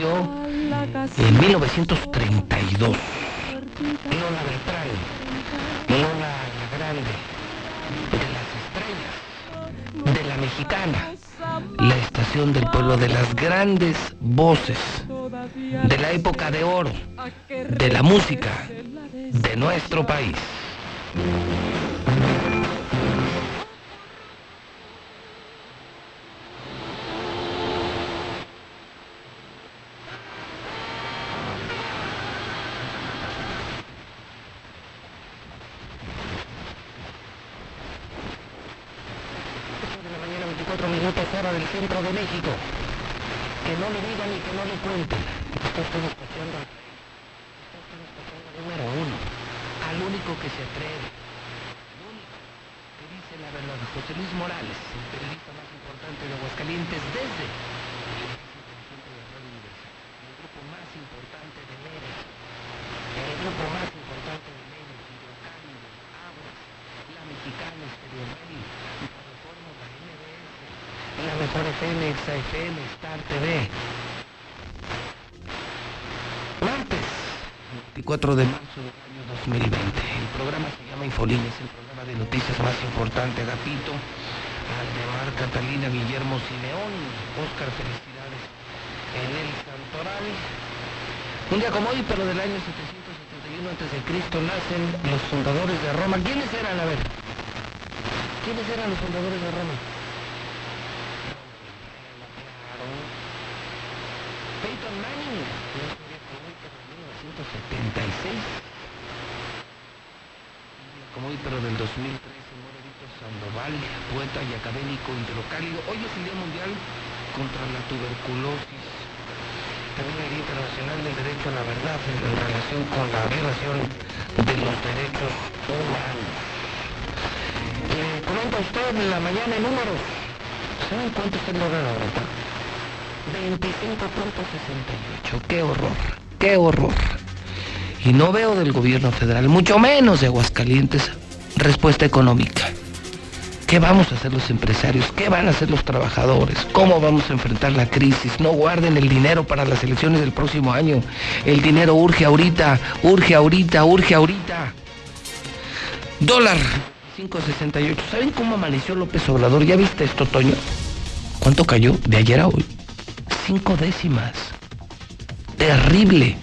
en 1932. Lola Beltrán, Lola la Grande, de las estrellas, de la mexicana, la estación del pueblo de las grandes voces, de la época de oro, de la música, de nuestro país. de la mañana, 24 minutos, hora del centro de México. Que no le digan y que no le cuenten. Esto estoy escuchando. Esto estoy escuchando número uno. Al único que se atreve. Al único que dice la verdad. José Luis Morales, el periodista más importante de Aguascalientes desde el grupo más importante de medios. El grupo más importante de medios. Hidrocálido, Aguas, La Mexicana, Estéreo Rey, Reforma, la MBS, la mejor FM, XFM, Star TV. Martes, 24 de marzo del año 2020. El programa se llama Infolín, es el programa de noticias más importante. Agapito, Aldemar, Catalina, Guillermo Simeón, Oscar, felicidades en el Santoral. Un día como hoy, pero del año 771 antes de Cristo nacen los fundadores de Roma. ¿Quiénes eran? A ver. ¿Quiénes eran los fundadores de Roma? Claro. Peyton Manning. No sabía que hoy, pero en 1976. Como hoy, del 2013, muere Víctor Sandoval, poeta y académico hidrocálido. Hoy es el Día Mundial contra la Tuberculosis. También el Internacional del Derecho a la Verdad en relación con la violación de los derechos humanos. Eh, comenta usted en la mañana en números. ¿Saben cuánto está el dólar ahorita? 25.68. ¡Qué horror! ¡Qué horror! Y no veo del gobierno federal, mucho menos de Aguascalientes, respuesta económica. ¿Qué vamos a hacer los empresarios? ¿Qué van a hacer los trabajadores? ¿Cómo vamos a enfrentar la crisis? No guarden el dinero para las elecciones del próximo año. El dinero urge ahorita, urge ahorita, urge ahorita. Dólar 5.68. ¿Saben cómo amaneció López Obrador? ¿Ya viste esto, Toño? ¿Cuánto cayó de ayer a hoy? Cinco décimas. Terrible.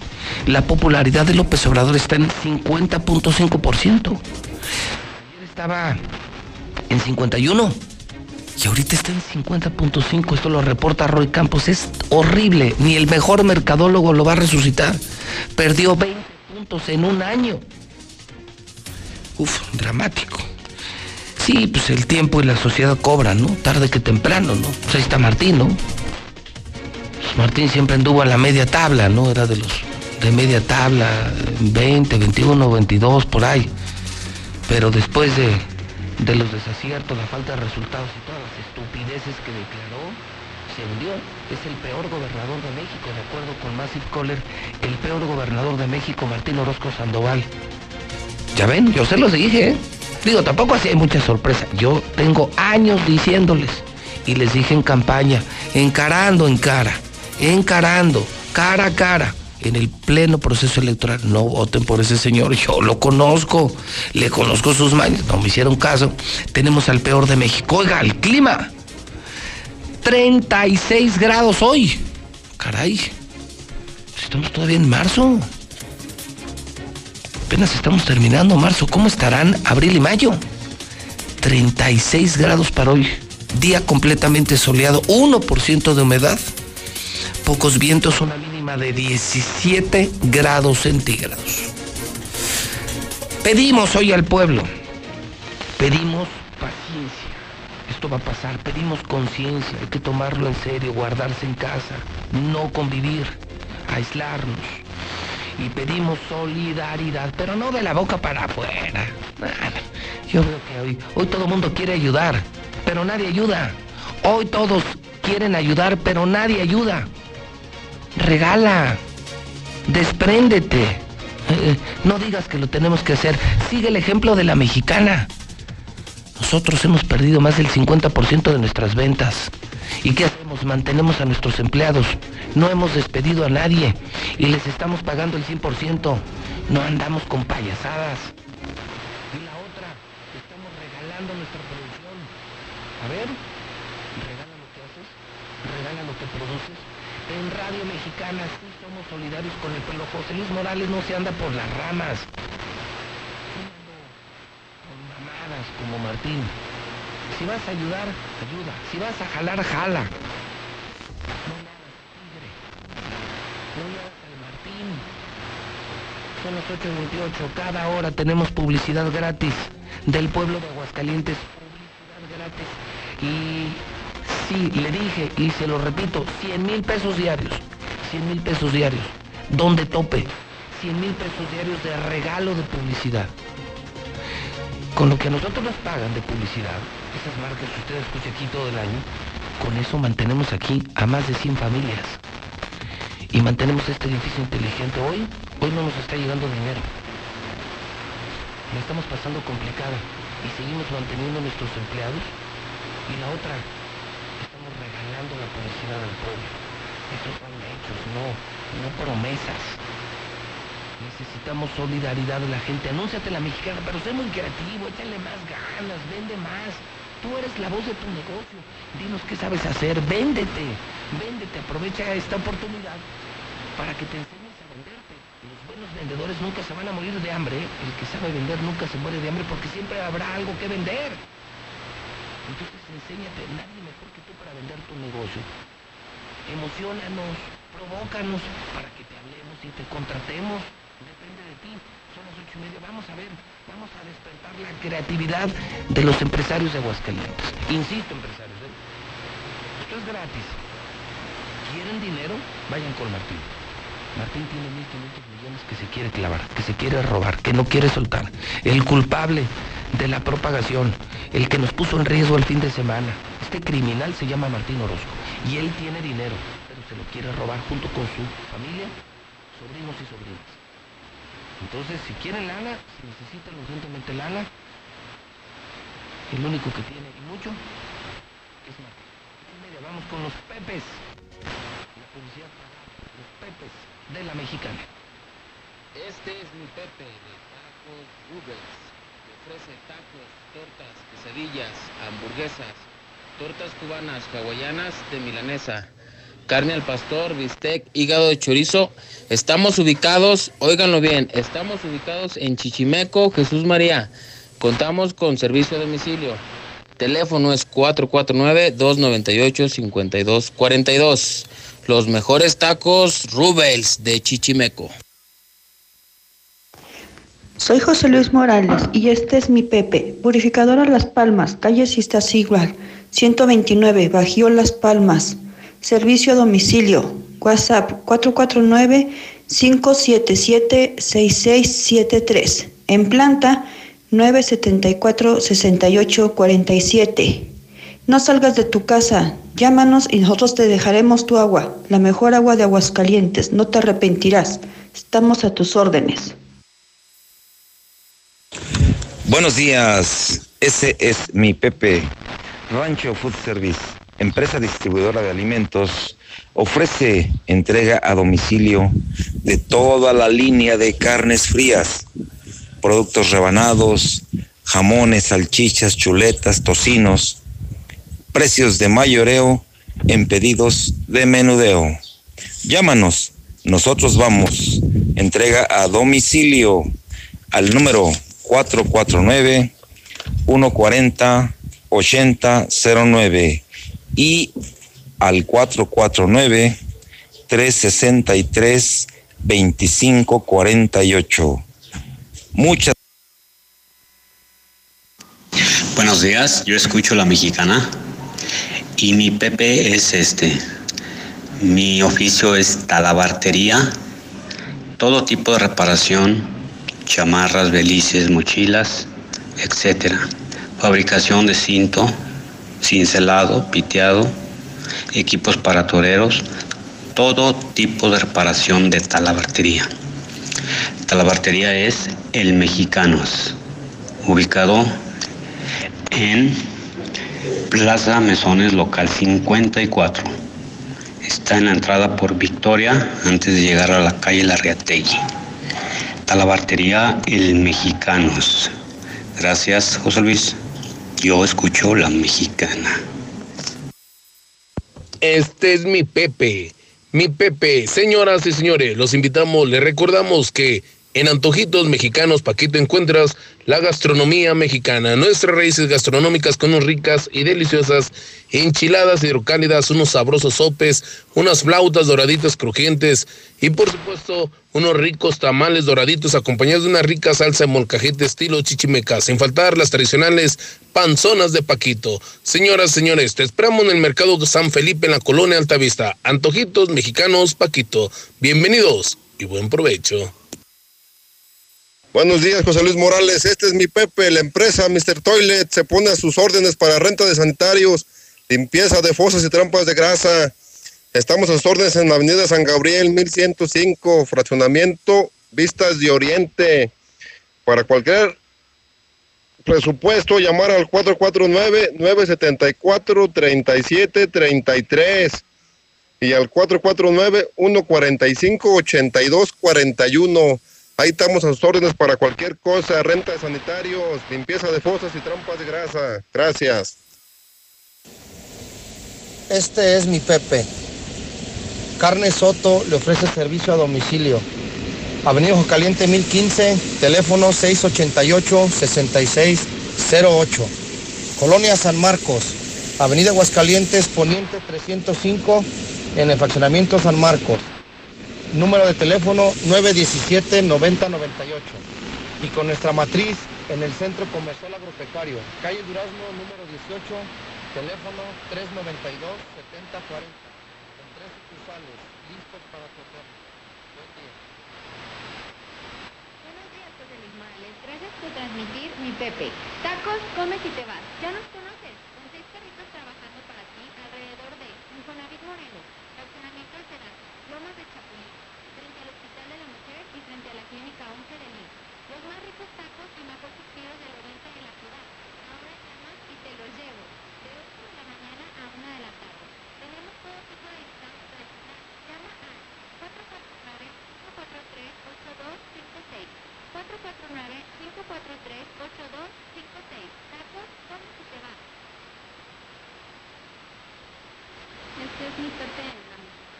La popularidad de López Obrador está en 50.5%. Ayer estaba en 51 y ahorita está en 50.5. Esto lo reporta Roy Campos. Es horrible. Ni el mejor mercadólogo lo va a resucitar. Perdió 20 puntos en un año. Uf, dramático. Sí, pues el tiempo y la sociedad cobran, ¿no? Tarde que temprano, ¿no? Pues ahí está Martín, ¿no? Pues Martín siempre anduvo a la media tabla, ¿no? Era de los de media tabla, 20, 21, 22, por ahí. Pero después de, de los desaciertos, la falta de resultados y todas las estupideces que declaró, se hundió. Es el peor gobernador de México, de acuerdo con Massive Caller, el peor gobernador de México, Martín Orozco Sandoval. Ya ven, yo se los dije, ¿eh? Digo, tampoco así hay mucha sorpresa. Yo tengo años diciéndoles y les dije en campaña, encarando en cara, encarando, cara a cara, en el pleno proceso electoral. No voten por ese señor, yo lo conozco, le conozco sus manos, no me hicieron caso. Tenemos al peor de México. Oiga, el clima. 36 grados hoy. Caray. Estamos todavía en marzo. Apenas estamos terminando marzo. ¿Cómo estarán abril y mayo? 36 grados para hoy. Día completamente soleado. 1% de humedad. Pocos vientos. Una de 17 grados centígrados. Pedimos hoy al pueblo. Pedimos paciencia. Esto va a pasar. Pedimos conciencia. Hay que tomarlo en serio. Guardarse en casa. No convivir. Aislarnos y pedimos solidaridad, pero no de la boca para afuera. Yo veo que hoy, hoy todo el mundo quiere ayudar, pero nadie ayuda. Hoy todos quieren ayudar, pero nadie ayuda. Regala, despréndete. Eh, no digas que lo tenemos que hacer. Sigue el ejemplo de la mexicana. Nosotros hemos perdido más del 50% de nuestras ventas. ¿Y qué hacemos? Mantenemos a nuestros empleados. No hemos despedido a nadie y les estamos pagando el 100%. No andamos con payasadas. Y la otra, estamos regalando nuestra producción. A ver, regala lo que haces, regala lo que produces. En Radio Mexicana sí somos solidarios con el pueblo. José Luis Morales no se anda por las ramas. Con mamadas como Martín. Si vas a ayudar, ayuda. Si vas a jalar, jala. No le hagas tigre. No le hagas al Martín. Son las 8.28. Cada hora tenemos publicidad gratis del pueblo de Aguascalientes. Publicidad gratis. Y sí, le dije y se lo repito, 100 mil pesos diarios. 100 mil pesos diarios. Donde tope. 100 mil pesos diarios de regalo de publicidad. Con lo que a nosotros nos pagan de publicidad, esas marcas que usted escucha aquí todo el año, con eso mantenemos aquí a más de 100 familias. Y mantenemos este edificio inteligente. Hoy, hoy no nos está llegando dinero. La estamos pasando complicada y seguimos manteniendo nuestros empleados. Y la otra, la publicidad al pueblo. Estos son hechos, no, promesas. Necesitamos solidaridad de la gente. Anúnciate la mexicana, pero sé muy creativo, échale más ganas, vende más. Tú eres la voz de tu negocio. Dinos qué sabes hacer, véndete, véndete, aprovecha esta oportunidad para que te enseñes a venderte. Los buenos vendedores nunca se van a morir de hambre. El que sabe vender nunca se muere de hambre porque siempre habrá algo que vender. Entonces enséñate, nadie mejor vender tu negocio. Emocionanos, provócanos para que te hablemos y te contratemos. Depende de ti. Son las ocho y media. Vamos a ver, vamos a despertar la creatividad de los empresarios de Aguascalientes. Insisto, empresarios, ¿eh? esto es gratis. ¿Quieren dinero? Vayan con Martín. Martín tiene 1.500 millones que se quiere clavar, que se quiere robar, que no quiere soltar. El culpable de la propagación, el que nos puso en riesgo el fin de semana. Este criminal se llama Martín Orozco y él tiene dinero, pero se lo quiere robar junto con su familia, sobrinos y sobrinas. Entonces, si quieren lana, si necesitan urgentemente lana, el único que tiene y mucho es Martín. Media, vamos con los pepes. La publicidad pagada, los pepes de la mexicana. Este es mi Pepe de Tacos Rubens. que ofrece tacos, tortas, quesadillas, hamburguesas tortas cubanas, hawaianas de milanesa, carne al pastor, bistec, hígado de chorizo. Estamos ubicados, óiganlo bien, estamos ubicados en Chichimeco, Jesús María. Contamos con servicio a domicilio. Teléfono es 449-298-5242. Los mejores tacos Rubels de Chichimeco. Soy José Luis Morales y este es mi Pepe, Purificadora Las Palmas, calle Iztaccíhuatl, 129, Bajío Las Palmas. Servicio a domicilio, WhatsApp 449-577-6673. En planta 974-6847. No salgas de tu casa, llámanos y nosotros te dejaremos tu agua, la mejor agua de Aguascalientes, no te arrepentirás. Estamos a tus órdenes. Buenos días, ese es mi Pepe. Rancho Food Service, empresa distribuidora de alimentos, ofrece entrega a domicilio de toda la línea de carnes frías, productos rebanados, jamones, salchichas, chuletas, tocinos, precios de mayoreo en pedidos de menudeo. Llámanos, nosotros vamos. Entrega a domicilio al número 449 140 8009 y al 449 363 2548. Muchas Buenos días, yo escucho la mexicana y mi Pepe es este. Mi oficio es talabartería, todo tipo de reparación, chamarras, belices, mochilas, etcétera. Fabricación de cinto, cincelado, piteado, equipos para toreros, todo tipo de reparación de talabartería. Talabartería es El Mexicanos, ubicado en Plaza Mesones Local 54. Está en la entrada por Victoria antes de llegar a la calle Larriategui. Talabartería El Mexicanos. Gracias, José Luis. Yo escucho la mexicana. Este es mi Pepe. Mi Pepe, señoras y señores, los invitamos, les recordamos que en Antojitos Mexicanos Paquito encuentras la gastronomía mexicana, nuestras raíces gastronómicas con unas ricas y deliciosas enchiladas hidrocálidas, unos sabrosos sopes, unas flautas doraditas crujientes y por supuesto unos ricos tamales doraditos acompañados de una rica salsa de molcajete estilo chichimeca, sin faltar las tradicionales panzonas de Paquito. Señoras, señores, te esperamos en el mercado San Felipe en la colonia Altavista. Antojitos Mexicanos Paquito. Bienvenidos y buen provecho. Buenos días, José Luis Morales. Este es mi Pepe. La empresa Mr. Toilet se pone a sus órdenes para renta de sanitarios, limpieza de fosas y trampas de grasa. Estamos a sus órdenes en la avenida San Gabriel, 1105, fraccionamiento Vistas de Oriente. Para cualquier presupuesto, llamar al 449-974-3733 y al 449-145-8241. Ahí estamos a sus órdenes para cualquier cosa, renta de sanitarios, limpieza de fosas y trampas de grasa. Gracias. Este es mi Pepe. Carne Soto le ofrece servicio a domicilio. Avenida Ojo Caliente 1015, teléfono 688-6608. Colonia San Marcos, Avenida Aguascalientes, Poniente 305, en el fraccionamiento San Marcos. Número de teléfono 917-9098. Y con nuestra matriz en el Centro Comercial Agropecuario, calle Durazno número 18, teléfono 392-7040. Con tres sucursales, listos para tu hotel. Buen día. Buenos días, José Luis Morales. Gracias por transmitir mi Pepe. Tacos, comes y te vas. Ya nos conoces. Con seis carritos trabajando para ti alrededor de Infonavit Morelos, Fraccionamiento El Sedazo, Lomas de Chapulín, frente al Hospital de la Mujer y frente a la Clínica 11 de Lima. Los más ricos tacos y mejor surtidos del oriente de la ciudad. Ahora llamas y te los llevo. De 8 de la mañana a 1 de la tarde. Tenemos todo tipo de distancias para cenar. Llama al 449-543-8256. 449-543-8256. Tacos, comes y te vas. Mr. T en la música.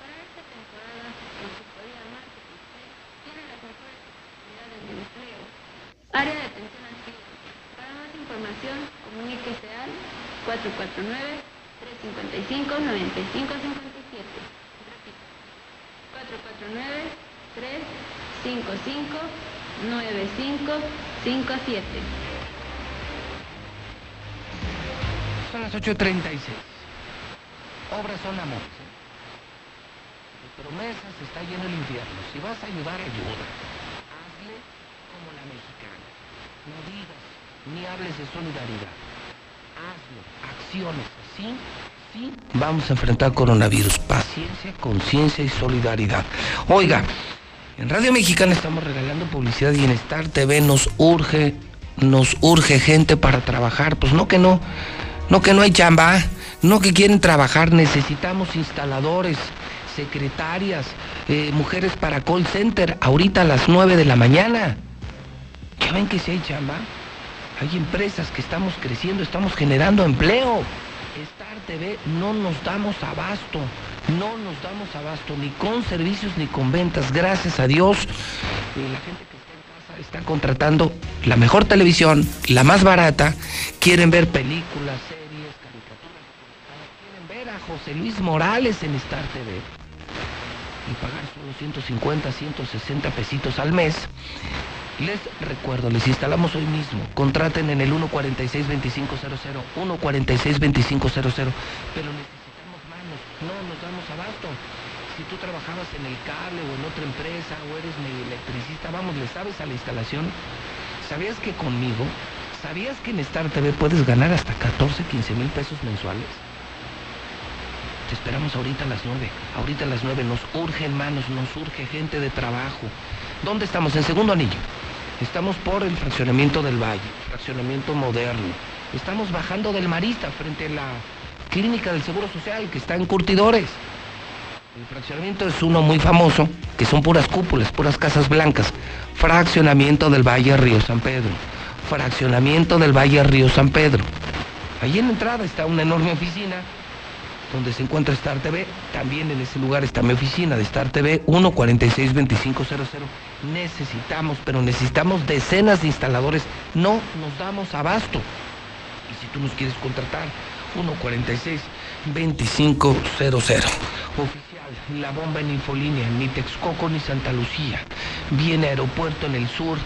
Para esta temporada, Consultoría Marketing Tech tiene las mejores oportunidades de empleo. Área de atención al cliente. Para más información, comuníquese al 449-355-9557. Repito, 449-355-9557. Son las 8.36. Obras son amores. ¿eh? De promesas está lleno el infierno. Si vas a ayudar, ayuda. Hazle como la mexicana. No digas ni hables de solidaridad. Hazlo. Acciones. Sí. Vamos a enfrentar coronavirus. Paciencia, conciencia y solidaridad. Oiga, en Radio Mexicana estamos regalando publicidad y en Star TV nos urge, nos urge gente para trabajar. Pues no que no. No que no hay chamba, no que quieren trabajar, necesitamos instaladores, secretarias, eh, mujeres para call center, ahorita a las 9 de la mañana. Ya ven que si hay chamba, hay empresas que estamos creciendo, estamos generando empleo. Star TV no nos damos abasto, no nos damos abasto ni con servicios ni con ventas, gracias a Dios. la gente que está en casa está contratando la mejor televisión, la más barata, quieren ver películas, series, caricaturas, quieren ver a José Luis Morales en Star TV y pagar solo 150, 160 pesitos al mes. Les recuerdo, les instalamos hoy mismo. Contraten en el 146-2500, 146-2500, pero necesitamos manos, no nos damos abasto. Si tú trabajabas en el cable o en otra empresa o eres medio electricista, vamos, ¿le sabes a la instalación? ¿Sabías que conmigo, sabías que en Star TV puedes ganar hasta 14, 15 mil pesos mensuales? Te esperamos ahorita a las 9. Ahorita a las 9 nos urgen manos, nos urge gente de trabajo. ¿Dónde estamos? En segundo anillo. Estamos por el fraccionamiento del Valle, fraccionamiento moderno. Estamos bajando del Marista frente a la clínica del Seguro Social que está en Curtidores. El fraccionamiento es uno muy famoso, que son puras cúpulas, puras casas blancas. Fraccionamiento del Valle Río San Pedro. Fraccionamiento del Valle Río San Pedro. Ahí en la entrada está una enorme oficina donde se encuentra Star TV. También en ese lugar está mi oficina de Star TV 146-2500. Necesitamos, pero necesitamos decenas de instaladores. No nos damos abasto. Y si tú nos quieres contratar, 146-2500. Oficial, la bomba en infolínea, ni Texcoco ni Santa Lucía. Viene aeropuerto en el sur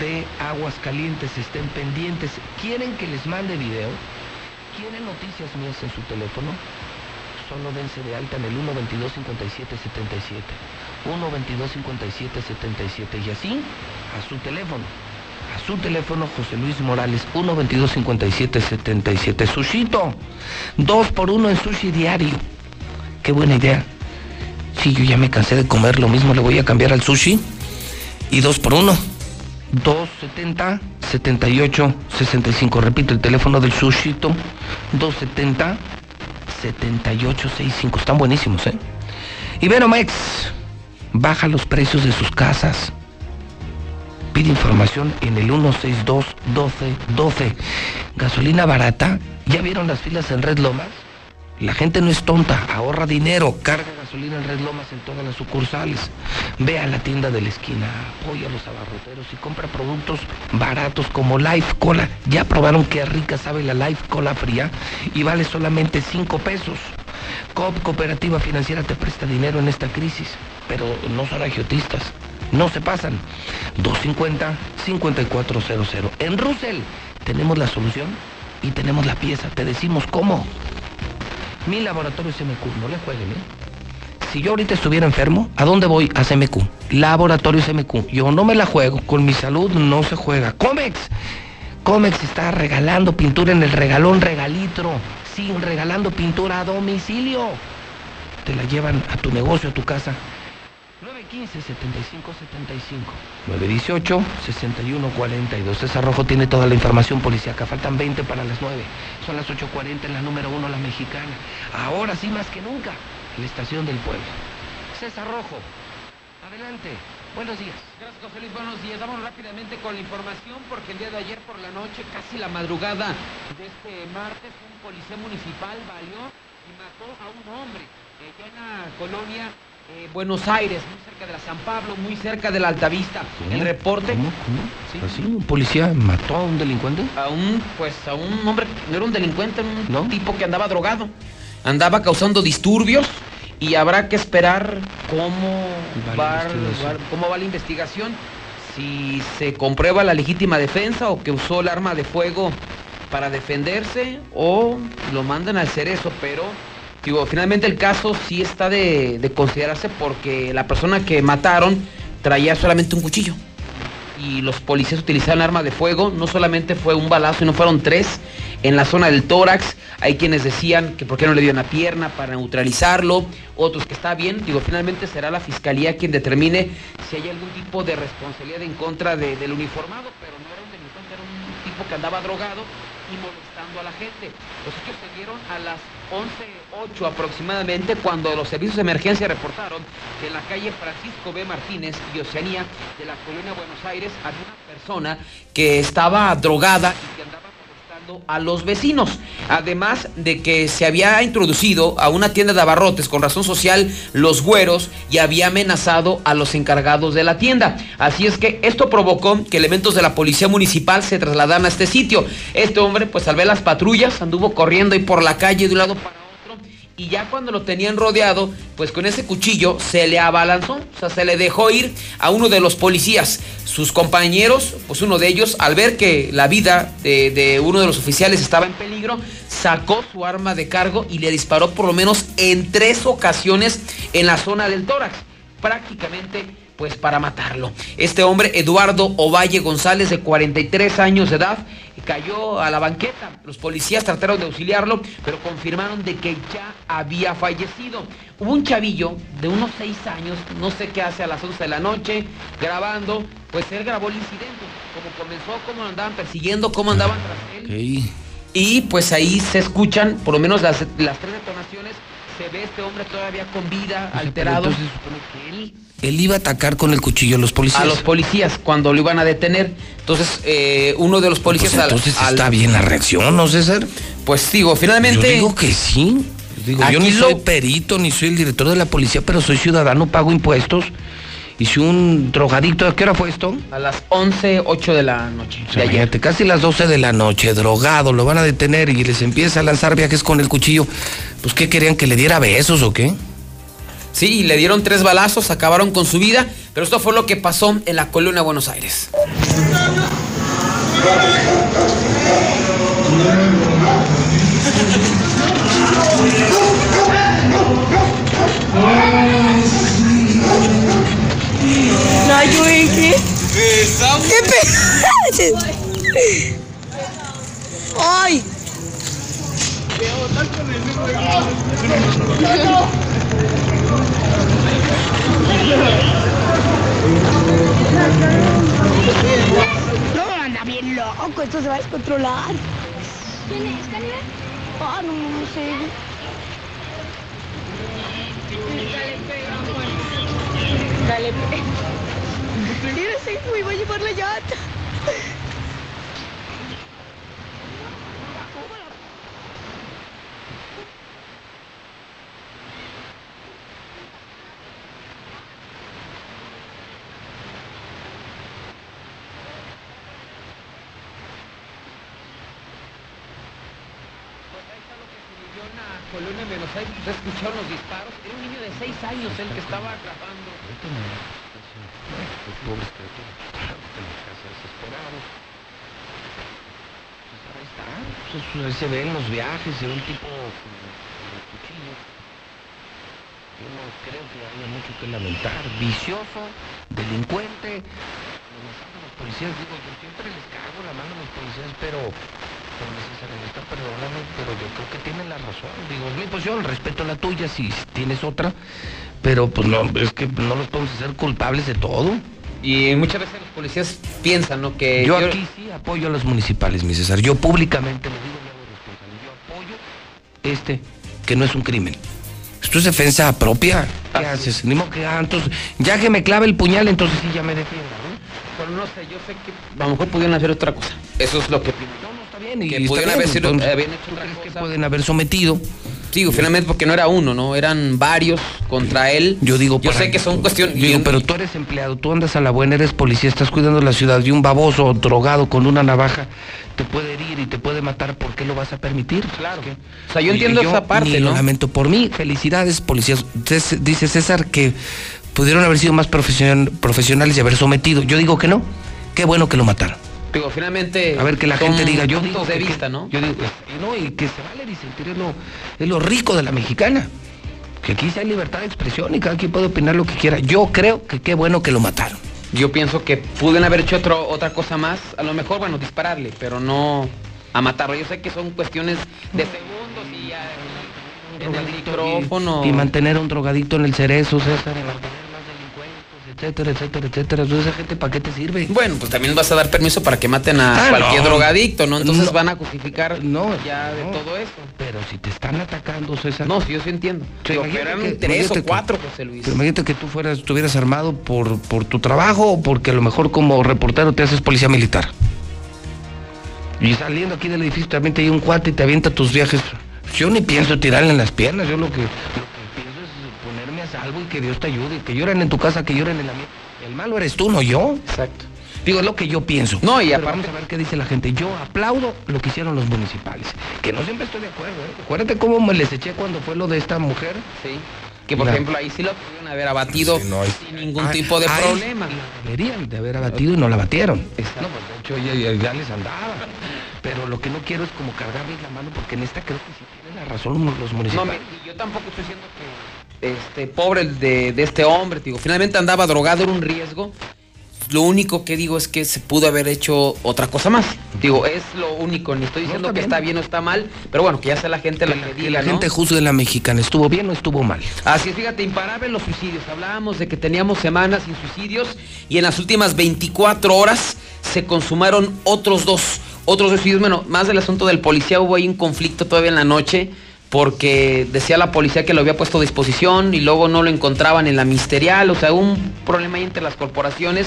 de Aguascalientes, estén pendientes. ¿Quieren que les mande video? ¿Quieren noticias mías en su teléfono? Solo dense de alta en el 122 57 77. 122 57 77. Y así, a su teléfono. A su teléfono, José Luis Morales, 122 57 77. Sushito. Dos por uno en sushi diario. Qué buena idea. Sí, yo ya me cansé de comer lo mismo, le voy a cambiar al sushi. Y dos por uno. 270 78 65. Repito, el teléfono del sushito. 270 7865. Están buenísimos, ¿eh? Iberomex baja los precios de sus casas. Pide información en el 162 12 12. Gasolina barata. ¿Ya vieron las filas en Red Lomas? La gente no es tonta, ahorra dinero, carga gasolina en Red Lomas en todas las sucursales. Ve a la tienda de la esquina, apoya a los abarroteros y compra productos baratos como Life Cola. Ya probaron qué rica sabe la Life Cola fría y vale solamente 5 pesos. COP Cooperativa Financiera te presta dinero en esta crisis, pero no son agiotistas. No se pasan. 250-5400. En Russell tenemos la solución y tenemos la pieza. Te decimos cómo. Mi laboratorio CMQ, no le jueguen, ¿eh? Si yo ahorita estuviera enfermo, ¿a dónde voy? A CMQ. Laboratorio CMQ. Yo no me la juego. Con mi salud no se juega. Comex. Comex está regalando pintura en el regalón regalitro. Sí, regalando pintura a domicilio. Te la llevan a tu negocio, a tu casa. 915 75 75 918 61 42 César Rojo tiene toda la información policíaca. Faltan 20 para las 9. Son las 8.40 en la número 1, la mexicana. Ahora sí más que nunca, la estación del pueblo. César Rojo, adelante. Buenos días. Gracias, José Luis. Buenos días. Vamos rápidamente con la información porque el día de ayer por la noche, casi la madrugada de este martes, un policía municipal valió y mató a un hombre eh, ya en la colonia eh, Buenos Aires, muy cerca de la San Pablo, muy cerca de la Altavista. El reporte ¿Cómo? ¿Cómo? ¿Así? ¿Un policía mató a un delincuente? a un, pues a un hombre, no era un delincuente, era un tipo que andaba drogado, andaba causando disturbios y habrá que esperar cómo Va va- cómo va la investigación, si se comprueba la legítima defensa o que usó el arma de fuego para defenderse o lo mandan al cerezo, pero digo, finalmente el caso sí está de, de considerarse porque la persona que mataron traía solamente un cuchillo y los policías utilizaron arma de fuego. No solamente fue un balazo, sino fueron tres en la zona del tórax. Hay quienes decían que por qué no le dio una pierna para neutralizarlo, otros que está bien. Digo, finalmente será la fiscalía quien determine si hay algún tipo de responsabilidad en contra de- del uniformado, pero no era un delincuente, era un tipo que andaba drogado y molestando a la gente. Los hechos se dieron a las 11.08 aproximadamente cuando los servicios de emergencia reportaron que en la calle Francisco B. Martínez y Oceanía de la colonia Buenos Aires había una persona que estaba drogada y que andaba a los vecinos. Además de que se había introducido a una tienda de abarrotes con razón social los güeros y había amenazado a los encargados de la tienda. Así es que esto provocó que elementos de la policía municipal se trasladaran a este sitio. Este hombre, pues al ver las patrullas, anduvo corriendo ahí por la calle de un lado para y ya cuando lo tenían rodeado, pues con ese cuchillo se le abalanzó, o sea, se le dejó ir a uno de los policías. Sus compañeros, pues uno de ellos, al ver que la vida de, de uno de los oficiales estaba en peligro, sacó su arma de cargo y le disparó por lo menos en tres ocasiones en la zona del tórax, prácticamente pues para matarlo. Este hombre, Eduardo Ovalle González, de 43 años de edad, cayó a la banqueta. Los policías trataron de auxiliarlo, pero confirmaron de que ya había fallecido. Hubo un chavillo de unos 6 años, no sé qué hace a las 11 de la noche, grabando, pues él grabó el incidente, cómo comenzó, cómo lo andaban persiguiendo, cómo andaban tras él. Y pues ahí se escuchan, por lo menos las, las tres detonaciones, se ve este hombre todavía con vida, alterado. entonces Él iba a atacar con el cuchillo a los policías. A los policías cuando lo iban a detener. Entonces, eh, uno de los policías. Pues entonces al- está bien la reacción, ¿no, César? Pues digo, finalmente. Yo digo que sí. Digo, yo ni lo- soy perito, ni soy el director de la policía, pero soy ciudadano, pago impuestos. Y si un drogadicto, ¿a qué hora fue esto? A las 11, 8 de la noche. O sea, casi las 12 de la noche, drogado, lo van a detener y les empieza a lanzar viajes con el cuchillo. Pues, ¿qué querían? ¿Que le diera besos o qué? Sí, le dieron tres balazos, acabaron con su vida, pero esto fue lo que pasó en la colonia Buenos Aires. No, yo ¿qué? ¿Qué pe... ¡Ay! No, anda bien loco, esto se va a descontrolar. ¿Quién es, Canela? Ah, no, no sé. Dale, Mira ese güey, va a llevar la llanta. Se escucharon los disparos. Era un niño de 6 años el que estaba grabando. Pobres criaturas, los casas desesperados. Pues ahí está, pues eso, ahí se ven los viajes, se ve un tipo el cuchillo. Yo no creo que haya mucho que lamentar. Vicioso, delincuente. a los policías, digo, yo siempre les cago la mano a los policías, pero por necesidad, perdóname, pero yo creo que tienen la razón. Digo, es mi posición, respeto la tuya si tienes otra, pero pues no, es que no los podemos hacer culpables de todo. Y muchas veces los policías piensan, ¿no? Que Yo aquí sí apoyo a los municipales, mi César. Yo públicamente lo digo. Yo apoyo este, que no es un crimen. Esto es defensa propia. ¿Qué haces? Ni modo que, ah, entonces, ya que me clave el puñal, entonces sí ya me defienda, ¿no? Pero no sé, yo sé que a lo mejor pudieron hacer otra cosa. Eso es lo que opino. Bien, y que pudieron haber sido- habían hecho ¿tú otra crees que pueden haber sometido? Digo, finalmente porque no era uno, ¿no? Eran varios contra él. Yo digo, Yo sé que son cuestiones. Yo digo, pero tú eres empleado, tú andas a la buena, eres policía, estás cuidando la ciudad y un baboso drogado con una navaja te puede herir y te puede matar, ¿por qué lo vas a permitir? Claro. O sea, yo entiendo esa parte, ¿no? Lo lamento por mí, felicidades, policías. Dice César que pudieron haber sido más profesion- profesionales y haber sometido. Yo digo que no. Qué bueno que lo mataron. Digo, finalmente. A ver, que la gente diga, yo digo de vista, ¿no? Yo digo, no, y que se vale disentir es lo, es lo rico de la mexicana. Que aquí sí hay libertad de expresión y cada quien puede opinar lo que quiera. Yo creo que qué bueno que lo mataron. Yo pienso que pudieron haber hecho otro, otra cosa más. A lo mejor, bueno, dispararle, pero no a matarlo. Yo sé que son cuestiones de segundos y ya en el micrófono. Y mantener a un drogadito en el cerezo, César, más delincuentes, etcétera, etcétera, etcétera. Entonces, esa gente, ¿para qué te sirve? Bueno, pues también vas a dar permiso para que maten a Ah, cualquier no. drogadicto, ¿no? Entonces No. van a justificar No, ya de todo eso. Pero si te están atacando, César. No, sí, yo sí entiendo. Imagínate que- tres o que- cuatro, José Luis. Pero imagínate que tú fueras, estuvieras armado por, por tu trabajo o porque a lo mejor como reportero te haces policía militar. Y saliendo aquí del edificio también te hay un cuate y te avienta tus viajes. Yo ni pienso tirarle en las piernas, yo lo que, lo que pienso es ponerme a salvo y que Dios te ayude. Que lloren en tu casa, que lloren en la mía. El malo eres tú, no yo. Exacto. Digo, es lo que yo pienso. No, y aparte- vamos a ver qué dice la gente. Yo aplaudo lo que hicieron los municipales. Que no siempre estoy de acuerdo, ¿eh? Acuérdate cómo me les eché cuando fue lo de esta mujer. Sí. Que por La- ejemplo ahí sí lo pudieron haber abatido Sí, no, es- sin ningún tipo de ay, problema. la Deberían de haber abatido y no la batieron. No, pues de hecho ya, les andaba. Pero lo que no quiero es como cargarles la mano porque en esta creo que sí tienen la razón los No, municipales. me- y yo tampoco estoy diciendo que este pobre de, de este hombre, digo, finalmente andaba drogado, era un riesgo. Lo único que digo es que se pudo haber hecho otra cosa más. Digo, es lo único, ni estoy diciendo está que está bien o está mal, pero bueno, que ya sea la gente la que, que diga, la ¿no? gente juzgue la mexicana. ¿Estuvo bien o estuvo mal? Así es, fíjate, imparables los suicidios. Hablábamos de que teníamos semanas sin suicidios y en las últimas 24 horas se consumaron otros dos, otros dos suicidios. Bueno, más del asunto del policía, hubo ahí un conflicto todavía en la noche porque decía la policía que lo había puesto a disposición y luego no lo encontraban en la ministerial. O sea, un problema ahí entre las corporaciones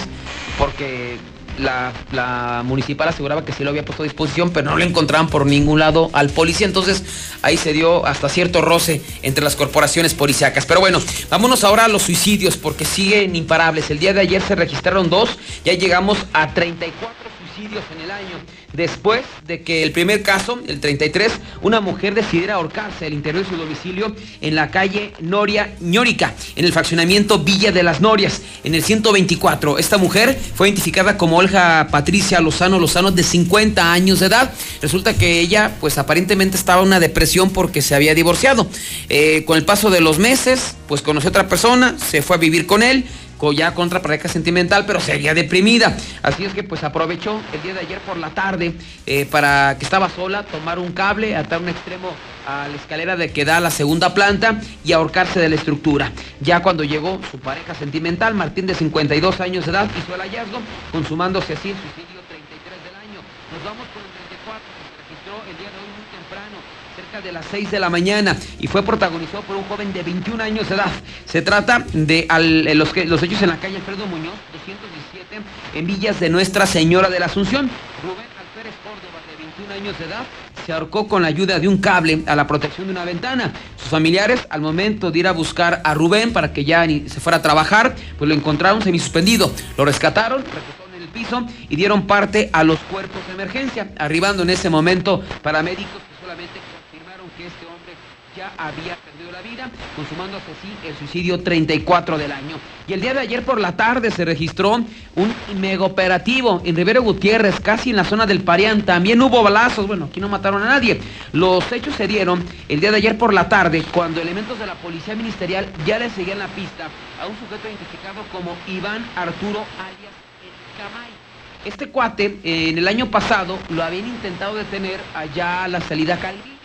porque la, la municipal aseguraba que sí lo había puesto a disposición, pero no lo encontraban por ningún lado al policía. Entonces ahí se dio hasta cierto roce entre las corporaciones policíacas. Pero bueno, vámonos ahora a los suicidios porque siguen imparables. El día de ayer se registraron dos, ya llegamos a 34 suicidios en el año. Después de que el primer caso, el 33, una mujer decidiera ahorcarse al interior de su domicilio en la calle Noria Ñórica, en el fraccionamiento Villa de las Norias, en el 124. Esta mujer fue identificada como Olga Patricia Lozano Lozano, de 50 años de edad. Resulta que ella, pues aparentemente estaba en una depresión porque se había divorciado. Eh, con el paso de los meses, pues conoció a otra persona, se fue a vivir con él ya contra pareja sentimental, pero seguía deprimida. Así es que pues aprovechó el día de ayer por la tarde eh, para que estaba sola, tomar un cable, atar un extremo a la escalera de que da a la segunda planta y ahorcarse de la estructura. Ya cuando llegó su pareja sentimental, Martín de 52 años de edad, hizo el hallazgo, consumándose así el suicidio 33 del año. Nos vamos el 34, que se registró el día de hoy muy temprano de las 6 de la mañana y fue protagonizado por un joven de 21 años de edad. Se trata de al- eh, los, los hechos en la calle Alfredo Muñoz, 217, en Villas de Nuestra Señora de la Asunción. Rubén Alférez Córdoba, de 21 años de edad, se ahorcó con la ayuda de un cable a la protección de una ventana. Sus familiares, al momento de ir a buscar a Rubén para que ya se fuera a trabajar, pues lo encontraron semisuspendido. Lo rescataron, en el piso y dieron parte a los cuerpos de emergencia, arribando en ese momento paramédicos que solamente confirmaron que este hombre ya había perdido la vida, consumándose así el suicidio 34 del año. Y el día de ayer por la tarde se registró un mega operativo en Rivero Gutiérrez, casi en la zona del Parián. También hubo balazos, bueno, aquí no mataron a nadie. Los hechos se dieron el día de ayer por la tarde, cuando elementos de la Policía Ministerial ya le seguían la pista a un sujeto identificado como Iván Arturo alias El Camay. Este cuate, en el año pasado, lo habían intentado detener allá a la salida Calvillo.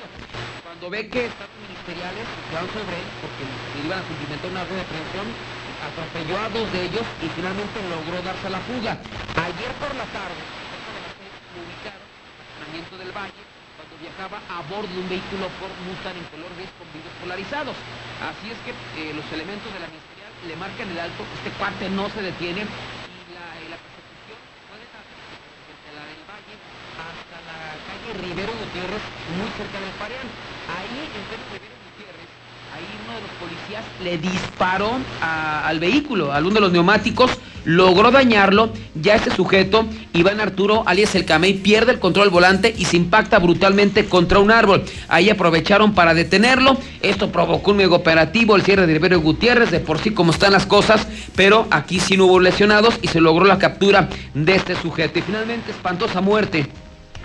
Cuando ve que estados ministeriales sobre él porque iban a cumplimentar una orden de aprehensión, atropelló a dos de ellos y finalmente logró darse a la fuga. Ayer por la tarde, en el del Valle cuando viajaba a bordo de un vehículo Ford Mustang en color gris con vidrios polarizados. Así es que eh, los elementos de la ministerial le marcan el alto, este cuate no se detiene y la, la persecución fue desde la Valle hasta la calle Rivero Gutiérrez, muy cerca del Pareán. Ahí, en Rivero Gutiérrez, ahí uno de los policías le disparó al vehículo, a uno de los neumáticos, logró dañarlo. Ya este sujeto, Iván Arturo, alias el Camey, pierde el control volante y se impacta brutalmente contra un árbol. Ahí aprovecharon para detenerlo. Esto provocó un mega operativo, el cierre de Rivero Gutiérrez, de por sí como están las cosas, pero aquí sí no hubo lesionados y se logró la captura de este sujeto. Y finalmente, espantosa muerte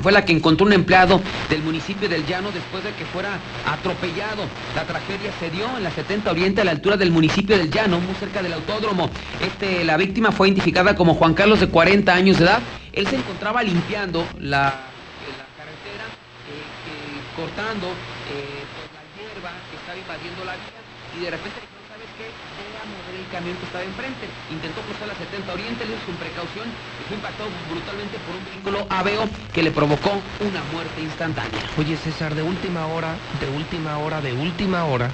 fue la que encontró un empleado del municipio del Llano después de que fuera atropellado. La tragedia se dio en la 70 Oriente a la altura del municipio del Llano, muy cerca del autódromo. Este, la víctima fue identificada como Juan Carlos de 40 años de edad. Él se encontraba limpiando la, carretera, eh, eh, cortando eh, pues, la hierba que estaba invadiendo la vía y de repente dijo, ¿sabes qué? Voy a mover el camión que estaba enfrente. Intentó cruzar la 70 Oriente, le hizo con precaución y fue impactado brutalmente por un vehículo Aveo que le provocó una muerte instantánea. Oye, César, de última hora, de última hora, de última hora,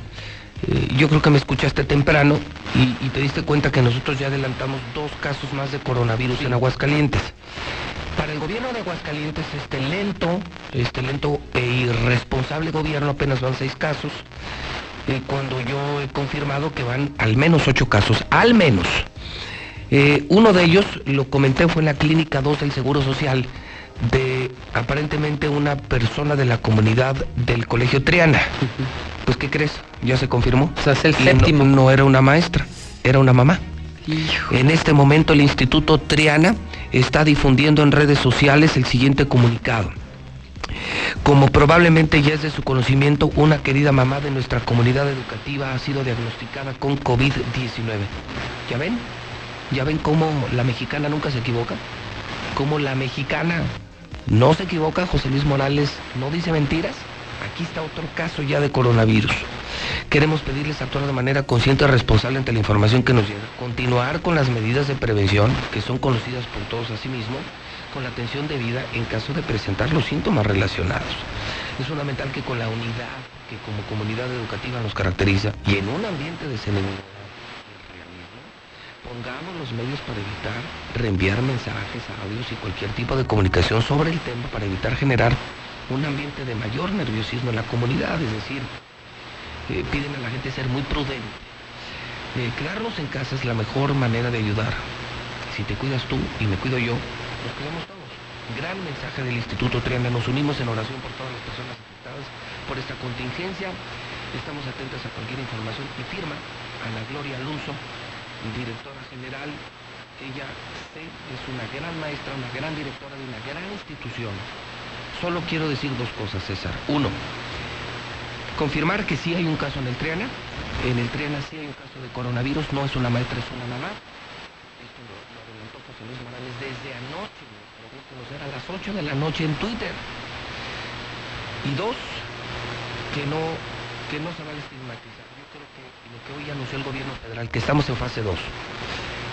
eh, yo creo que me escuchaste temprano y, y te diste cuenta que nosotros ya adelantamos dos casos más de coronavirus en Aguascalientes. Para el gobierno de Aguascalientes, este lento, este lento e irresponsable gobierno, apenas van seis casos, eh, cuando yo he confirmado que van al menos ocho casos, al menos. Eh, uno de ellos, lo comenté, fue en la clínica 2 del Seguro Social de aparentemente una persona de la comunidad del Colegio Triana. Pues, ¿qué crees? Ya se confirmó. O sea, es el no- séptimo. no era una maestra, era una mamá. En este momento el Instituto Triana está difundiendo en redes sociales el siguiente comunicado. Como probablemente ya es de su conocimiento, una querida mamá de nuestra comunidad educativa ha sido diagnosticada con COVID-19. ¿Ya ven? ¿Ya ven cómo la mexicana nunca se equivoca? Cómo la mexicana no se equivoca, José Luis Morales no dice mentiras. Aquí está otro caso ya de coronavirus. Queremos pedirles actuar de manera consciente y responsable ante la información que nos llega. Continuar con las medidas de prevención que son conocidas por todos asimismo, con la atención debida en caso de presentar los síntomas relacionados. Es fundamental que con la unidad que como comunidad educativa nos caracteriza y en un ambiente de serenidad pongamos los medios para evitar reenviar mensajes, audios y cualquier tipo de comunicación sobre el tema para evitar generar un ambiente de mayor nerviosismo en la comunidad, es decir, eh, piden a la gente ser muy prudente. Eh, quedarnos en casa es la mejor manera de ayudar. Si te cuidas tú y me cuido yo, nos cuidamos todos. Gran mensaje del Instituto Triana. Nos unimos en oración por todas las personas afectadas por esta contingencia. Estamos atentos a cualquier información y firma Ana Gloria Alonso, directora general. Ella es una gran maestra, una gran directora de una gran institución. Solo quiero decir dos cosas, César. Uno, confirmar que sí hay un caso en el Triana. En el Triana sí hay un caso de coronavirus, no es una maestra, es una mamá. Esto lo, lo adelantó José Luis Morales desde a las 8 de la noche en Twitter. Y dos, que no, que no se va a estigmatizar. Yo creo que lo que hoy anunció el gobierno federal, que estamos en fase 2,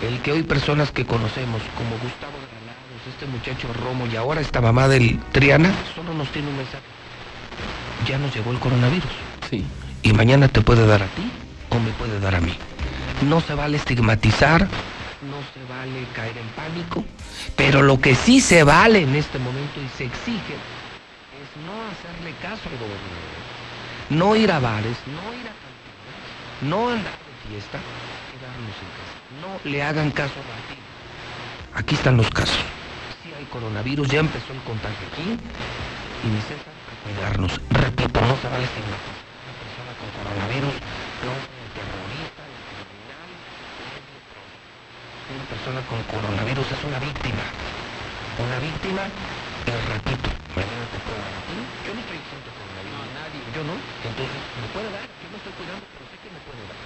el que hoy personas que conocemos, como Gustavo Granados, este muchacho Romo y ahora esta mamá del Triana, solo nos tiene un mensaje. Ya nos llegó el coronavirus. Sí. Y mañana te puede dar a ti o me puede dar a mí. No se vale estigmatizar, no se vale caer en pánico, pero lo que sí se vale en este momento y se exige es no hacerle caso al gobernador, no ir a bares, no ir a cantinas, no andar de fiesta, quedarnos en casa. No le hagan caso a Martín. Aquí están los casos. Sí hay coronavirus, ya empezó el contagio aquí y necesitan cuidarnos. Repito, no se vale estigmatizar. Una persona con coronavirus no es ni terrorista, ni criminal, ni es leproso. Una persona con coronavirus es una víctima. Una víctima, te repito, mañana te puede dar. Yo no estoy exento de coronavirus. No, nadie. Yo no. Entonces, me puede dar. Yo me estoy cuidando, pero sé que me puede dar.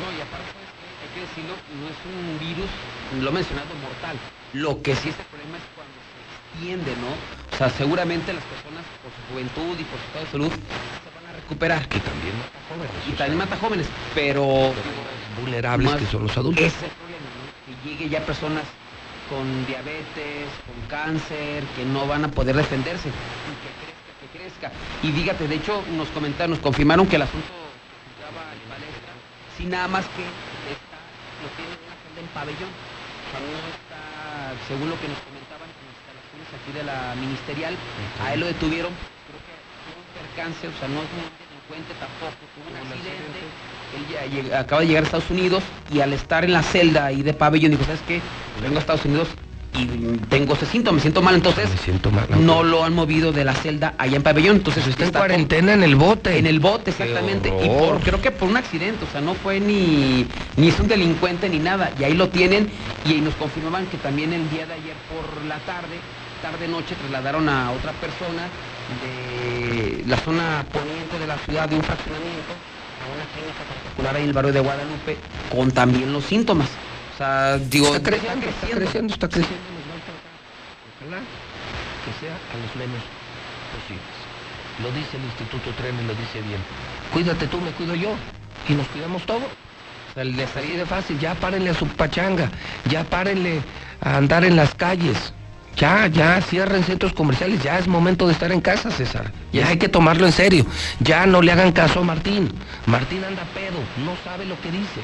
No, y aparte, ¿sabes qué? hay que decirlo, no es un virus, lo he mencionado, mortal. Lo que sí es el problema es cuando se extiende, ¿no? O sea, seguramente las personas por su juventud y por su estado de salud se van a recuperar. Que también mata jóvenes. Y también mata jóvenes, pero... Vulnerables que son los adultos. Ese llegue ya personas con diabetes, con cáncer, que no van a poder defenderse. Y que crezca, que crezca. Y dígate, de hecho, nos comentaron, nos confirmaron que el asunto juzgaba el palestra, sí nada más que está, lo tiene en en pabellón. O sea, no está, según lo que nos comentaban, en instalación aquí de la ministerial, a él lo detuvieron, creo que tuvo un percance, o sea, no es un delincuente tampoco, tuvo un accidente, él acaba de llegar a Estados Unidos y al estar en la celda ahí de pabellón dijo, ¿sabes qué? Pues vengo a Estados Unidos y tengo ese síntoma, me siento mal, entonces no lo han movido de la celda allá en pabellón, entonces Está en con- cuarentena en el bote. en el bote, exactamente. Y por, creo que por un accidente, o sea, no fue ni, ni es un delincuente ni nada. Y ahí lo tienen y ahí nos confirmaban que también el día de ayer por la tarde, tarde-noche, trasladaron a otra persona de la zona poniente de la ciudad, de un fraccionamiento, una clínica particular ahí en el barrio de Guadalupe, con también los síntomas. O sea, digo, está creciendo, está creciendo, está creciendo. Ojalá que sea a los menos posibles. Lo dice el Instituto Tren y lo dice bien. Cuídate tú, me cuido yo. Y nos cuidamos todos. Así de fácil, ya párenle a su pachanga, ya párenle a andar en las calles. Ya, ya, cierren centros comerciales, ya es momento de estar en casa, César. Ya hay que tomarlo en serio. Ya no le hagan caso a Martín. Martín anda pedo, no sabe lo que dice.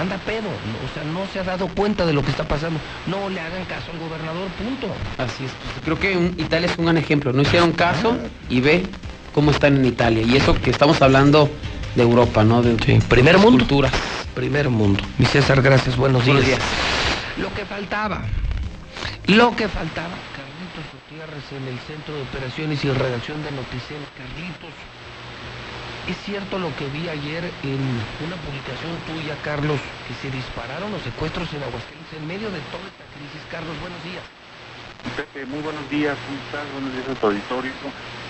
Anda pedo, o sea, no se ha dado cuenta de lo que está pasando. No le hagan caso al gobernador, punto. Así es. pues, Creo que un- Italia es un gran ejemplo. No hicieron caso y ve cómo están en Italia. Y eso que estamos hablando de Europa, ¿no? De primer otras mundo. culturas. Primer mundo. Mi César, gracias, buenos días. Buenos días. Lo que faltaba, lo que faltaba, Carlitos Gutiérrez en el Centro de Operaciones y Redacción de Noticel. Carlitos, ¿es cierto lo que vi ayer en una publicación tuya, Carlos, que se dispararon los secuestros en Aguascalientes en medio de toda esta crisis? Carlos, buenos días. Muy buenos días, ¿cómo estás? Buenos días a tu auditorio.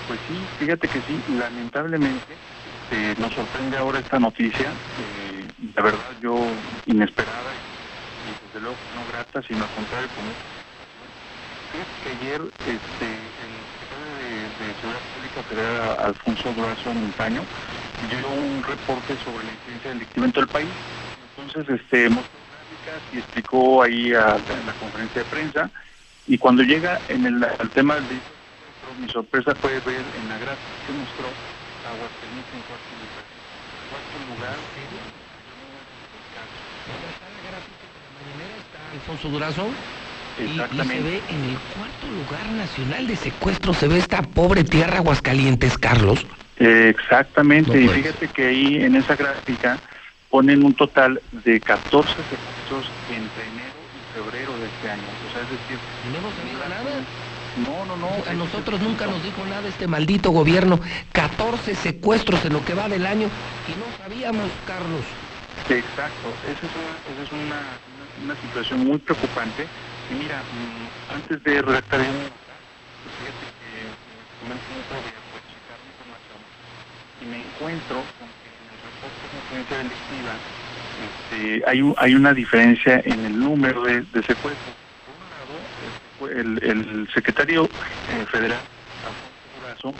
Pues sí, fíjate que sí, lamentablemente eh, nos sorprende ahora esta noticia, eh, la verdad yo inesperada y desde luego no grata, sino al contrario como Fíjate que ayer este, el secretario de, de Seguridad Pública Federal, Alfonso Durazo Montaño, dio un reporte sobre la incidencia delictiva en todo el país. Entonces, este, mostró gráficas y explicó ahí a, en la conferencia de prensa. Y cuando llega en el al tema del secuestro, mi sorpresa fue ver en la gráfica que mostró Aguascalientes en cuarto lugar. Cuarto lugar. Alfonso Durazo. Y, y se Exactamente. ve en el cuarto lugar nacional de secuestro, se ve esta pobre tierra Aguascalientes, Carlos. Eh, Exactamente, No y fíjate que ahí en esa gráfica ponen un total de 14 secuestros entre enero y febrero de este año. O sea, es decir, no nos diga nada. No, no, no. A nosotros nunca nos dijo nada este maldito gobierno. 14 secuestros en lo que va del año y no sabíamos, Carlos. Exacto, esa es una, esa es una, una- una situación muy preocupante. Y mira, mm, antes de redactar el fíjate que eh, el tiempo de pues, checar la información y me encuentro con que en el reporte de influencia delictiva este, hay, un- hay una diferencia en el número de, de secuestros. Por un lado, el, el secretario eh, federal, Alfonso Durazo,